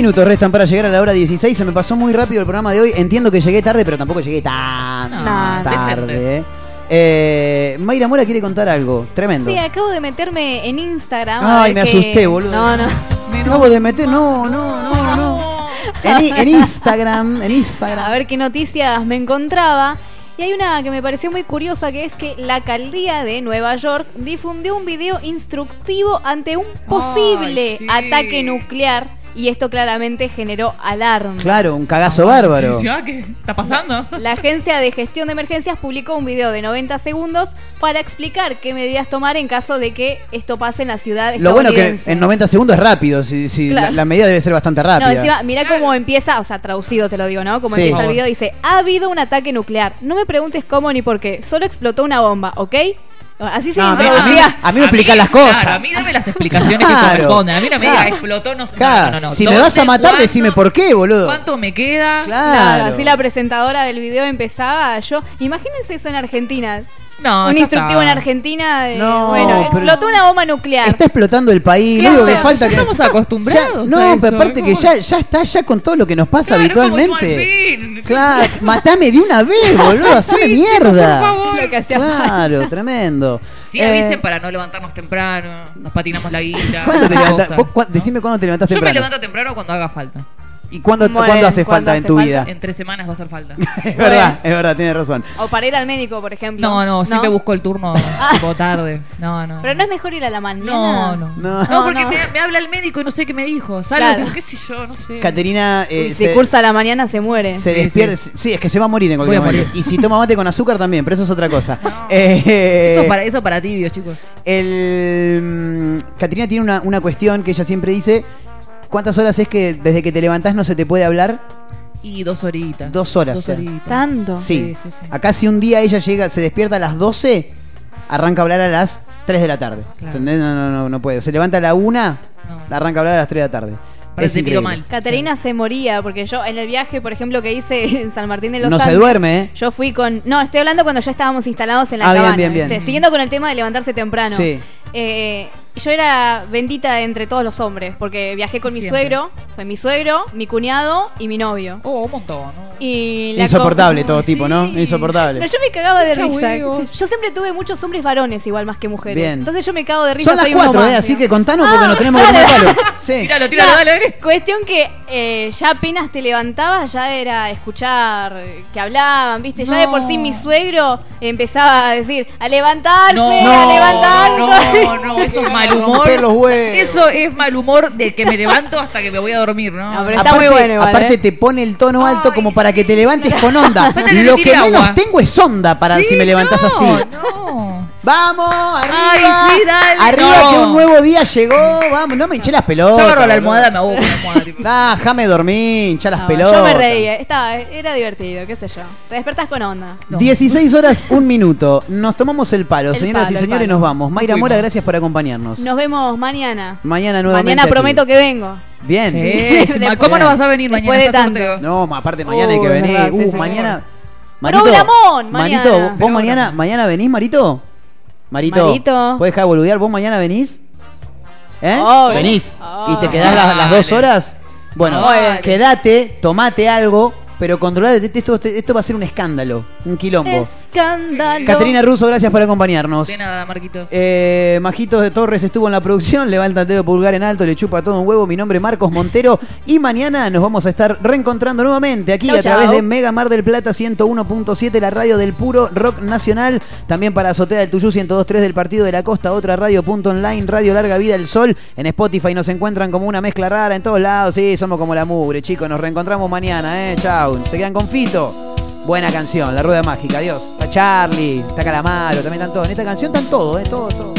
Speaker 4: Minutos restan para llegar a la hora 16. Se me pasó muy rápido el programa de hoy. Entiendo que llegué tarde, pero tampoco llegué tan
Speaker 2: No,
Speaker 4: tarde. ¿eh? Eh, Mayra Mora quiere contar algo. Tremendo.
Speaker 2: Sí, acabo de meterme en Instagram.
Speaker 4: Ay, me asusté, boludo.
Speaker 2: No, no.
Speaker 4: Acabo de meter. No, no, no, no. En, Instagram, en Instagram.
Speaker 2: A ver qué noticias me encontraba. Y hay una que me pareció muy curiosa, que es que la alcaldía de Nueva York difundió un video instructivo ante un posible
Speaker 26: sí.
Speaker 2: ataque nuclear. Y esto claramente generó alarma.
Speaker 4: Claro, un cagazo bárbaro.
Speaker 26: Sí, ah, ¿Qué está pasando?
Speaker 2: La Agencia de Gestión de Emergencias publicó un video de 90 segundos para explicar qué medidas tomar en caso de que esto pase en la ciudad
Speaker 4: Lo bueno que en 90 segundos es rápido. Si, si
Speaker 2: Claro.
Speaker 4: la, la medida debe ser bastante
Speaker 2: No,
Speaker 4: rápida.
Speaker 2: encima, mira cómo empieza, o sea, traducido te lo digo, ¿no? Como
Speaker 4: Sí.
Speaker 2: empieza el video, dice, ha habido un ataque nuclear. No me preguntes cómo ni por qué, solo explotó una bomba, ¿ok? Así se
Speaker 4: No, a mí- a mí- a mí me explican las cosas.
Speaker 26: Claro, a mí dame las explicaciones que
Speaker 4: Claro.
Speaker 26: corresponden. A mí no me
Speaker 4: Claro.
Speaker 26: diga explotó, no No, no, no.
Speaker 4: Si me
Speaker 26: ¿Dónde,
Speaker 4: vas a matar,
Speaker 26: cuándo,
Speaker 4: decime por qué, boludo.
Speaker 26: ¿Cuánto me queda?
Speaker 2: Claro, así la presentadora del video empezaba yo. Imagínense eso en Argentina.
Speaker 26: No,
Speaker 2: un
Speaker 26: ya
Speaker 2: instructivo
Speaker 26: está.
Speaker 2: en Argentina de,
Speaker 4: No,
Speaker 2: bueno, explotó una bomba nuclear.
Speaker 4: Está explotando el país.
Speaker 2: Claro,
Speaker 4: Lo único que
Speaker 2: ya
Speaker 4: falta que.
Speaker 26: estamos acostumbrados
Speaker 4: Ya- no,
Speaker 26: a eso,
Speaker 4: pero aparte que ya, ya está ya con todo lo que nos pasa
Speaker 26: Claro,
Speaker 4: habitualmente. Claro, matame de una vez, boludo, haceme
Speaker 26: Sí, chicos, por
Speaker 4: mierda.
Speaker 26: favor.
Speaker 2: Lo que hacía
Speaker 4: Claro, tremendo.
Speaker 26: Sí,
Speaker 4: Eh,
Speaker 26: avisen para no levantarnos temprano, nos patinamos la guita.
Speaker 4: ¿cuándo te
Speaker 26: cosas.
Speaker 4: Vos cua- decime cuándo te levantás
Speaker 26: Yo me
Speaker 4: temprano.
Speaker 26: levanto temprano cuando haga falta.
Speaker 4: ¿Y cuándo,
Speaker 2: Bueno,
Speaker 4: cuándo hace
Speaker 2: ¿cuándo
Speaker 4: falta en tu
Speaker 2: falta?
Speaker 4: vida?
Speaker 26: En tres semanas va a hacer falta.
Speaker 4: Es verdad, es verdad, tienes razón.
Speaker 2: O para ir al médico, por ejemplo.
Speaker 26: No, no, siempre busco el turno tipo tarde. No, no.
Speaker 2: Pero no es mejor ir a la mañana.
Speaker 26: No, no.
Speaker 4: No.
Speaker 26: No, porque Me, me habla el médico y no sé qué me dijo. ¿Sabes?
Speaker 2: Claro.
Speaker 26: Digo, qué sé yo, no sé.
Speaker 4: Caterina eh,
Speaker 2: si
Speaker 4: se,
Speaker 2: cursa a la mañana se muere.
Speaker 4: se
Speaker 26: Sí,
Speaker 4: despierta. Sí. es que se va a morir en cualquier
Speaker 26: Voy a
Speaker 4: momento. Y si toma mate con azúcar también, pero eso es otra cosa. Eh,
Speaker 26: Eso para, eso para tibios, chicos.
Speaker 4: El, mm, Caterina tiene una, una cuestión que ella siempre dice. ¿Cuántas horas es que desde que te levantás no se te puede hablar?
Speaker 26: Y dos horitas.
Speaker 4: Dos horas.
Speaker 26: Dos
Speaker 4: o sea.
Speaker 26: horitas.
Speaker 2: Tanto.
Speaker 4: Sí.
Speaker 26: Sí, sí, sí.
Speaker 4: Acá si un día ella llega, se despierta a las 12, arranca a hablar a las 3 de la tarde.
Speaker 26: Claro.
Speaker 4: ¿Entendés? No, no, no, no puede. Se levanta a la 1, arranca a hablar a las 3 de la tarde.
Speaker 26: Parece
Speaker 4: Es
Speaker 26: mal.
Speaker 2: Caterina se moría porque yo en el viaje, por ejemplo, que hice en San Martín de los
Speaker 4: No se duerme, ¿eh?
Speaker 2: Yo fui con. No, estoy hablando cuando ya estábamos instalados en la
Speaker 4: Ah, bien,
Speaker 2: cabana.
Speaker 4: bien, bien.
Speaker 2: ¿viste? Siguiendo con el tema de levantarse temprano.
Speaker 4: Sí.
Speaker 2: Eh, yo era bendita entre todos los hombres porque viajé con mi
Speaker 26: Siempre.
Speaker 2: suegro, fue mi suegro, mi cuñado y mi novio.
Speaker 26: Oh, un montón. ¿no?
Speaker 2: Y la
Speaker 4: Insoportable
Speaker 2: co-
Speaker 4: todo tipo, ¿no? Insoportable.
Speaker 2: No, yo me cagaba de risa.
Speaker 26: huevo.
Speaker 2: Yo siempre tuve muchos hombres varones igual más que mujeres.
Speaker 4: Bien.
Speaker 2: Entonces yo me cago de risa.
Speaker 4: Son las
Speaker 2: soy uno
Speaker 4: 4,
Speaker 2: más,
Speaker 4: ¿eh? Así
Speaker 2: digamos.
Speaker 4: que contanos porque
Speaker 2: Ah,
Speaker 4: nos tenemos que comer palo. Sí.
Speaker 26: Tíralo, tíralo, dale.
Speaker 2: Cuestión que eh, ya apenas te levantabas, ya era escuchar que hablaban, ¿viste? Ya de por sí mi suegro empezaba a decir, a levantarse,
Speaker 26: No,
Speaker 2: a levantarse.
Speaker 26: no, no, eso es mal humor.
Speaker 4: Romper los huevos.
Speaker 26: Eso es mal humor de que me levanto hasta que me voy a dormir, ¿no?
Speaker 2: No, pero está
Speaker 4: aparte,
Speaker 2: muy bueno igual,
Speaker 4: aparte
Speaker 2: ¿eh?
Speaker 4: te pone el tono alto como para que te levantes con onda. Lo que menos
Speaker 26: agua.
Speaker 4: tengo es onda para
Speaker 26: Sí,
Speaker 4: si me levantas
Speaker 26: no,
Speaker 4: así.
Speaker 26: No.
Speaker 4: Vamos, arriba.
Speaker 26: Ay, sí, dale,
Speaker 4: Arriba
Speaker 26: no.
Speaker 4: que un nuevo día llegó. Vamos, no me hinché las pelotas.
Speaker 26: Yo agarro la almohada, me con la almohada. tipo.
Speaker 4: Déjame dormir, hinchá las
Speaker 2: No,
Speaker 4: pelotas.
Speaker 2: yo me reía, estaba, era divertido, qué sé yo. Te despertás con onda.
Speaker 4: 16 horas, un minuto. Nos tomamos el palo,
Speaker 2: El
Speaker 4: señoras
Speaker 2: palo,
Speaker 4: y señores, nos vamos. Mayra
Speaker 26: fuimos.
Speaker 4: Mora, gracias por acompañarnos.
Speaker 2: Nos vemos mañana.
Speaker 4: Mañana nuevamente.
Speaker 2: Mañana
Speaker 4: aquí.
Speaker 2: prometo que vengo.
Speaker 4: Bien.
Speaker 26: Sí, ¿Cómo no vas a venir mañana?
Speaker 2: Después de
Speaker 26: Está
Speaker 2: tanto.
Speaker 4: No, aparte mañana hay que
Speaker 2: es
Speaker 4: venir.
Speaker 2: verdad, sí,
Speaker 4: uh,
Speaker 2: sí,
Speaker 4: mañana.
Speaker 2: Programón, mañana.
Speaker 4: Marito, ¿vos mañana, mañana venís, Marito? Marito,
Speaker 2: Marito.
Speaker 4: ¿puedes dejar de boludear? ¿Vos mañana venís? ¿Eh?
Speaker 2: Obvio.
Speaker 4: ¿Venís? ¿Y te
Speaker 2: Obvio.
Speaker 4: quedás las, las dos horas? Bueno, quédate, tomate algo, pero controlate. Esto, esto va a ser un escándalo, un quilombo.
Speaker 2: Escándalo.
Speaker 4: Caterina Russo, gracias por acompañarnos.
Speaker 26: De nada, Marquitos.
Speaker 4: Eh, Majitos de Torres estuvo en la producción. Levanta el dedo pulgar en alto, le chupa todo un huevo. Mi nombre es Marcos Montero. Y mañana nos vamos a estar reencontrando nuevamente aquí
Speaker 2: Chau,
Speaker 4: a través
Speaker 2: chau.
Speaker 4: de Mega Mar del Plata 101.7, la radio del puro rock nacional. También para Azotea del Tuyú 102.3 del Partido de la Costa, otra radio punto online, Radio Larga Vida del Sol. En Spotify nos encuentran como una mezcla rara en todos lados. Sí, somos como la mugre, chicos. Nos reencontramos mañana, ¿eh? Se quedan con Fito. Buena canción, La Rueda Mágica, adiós. Está Charlie, está Calamaro, también están todos. En esta canción están todos, ¿eh? Todos, todos.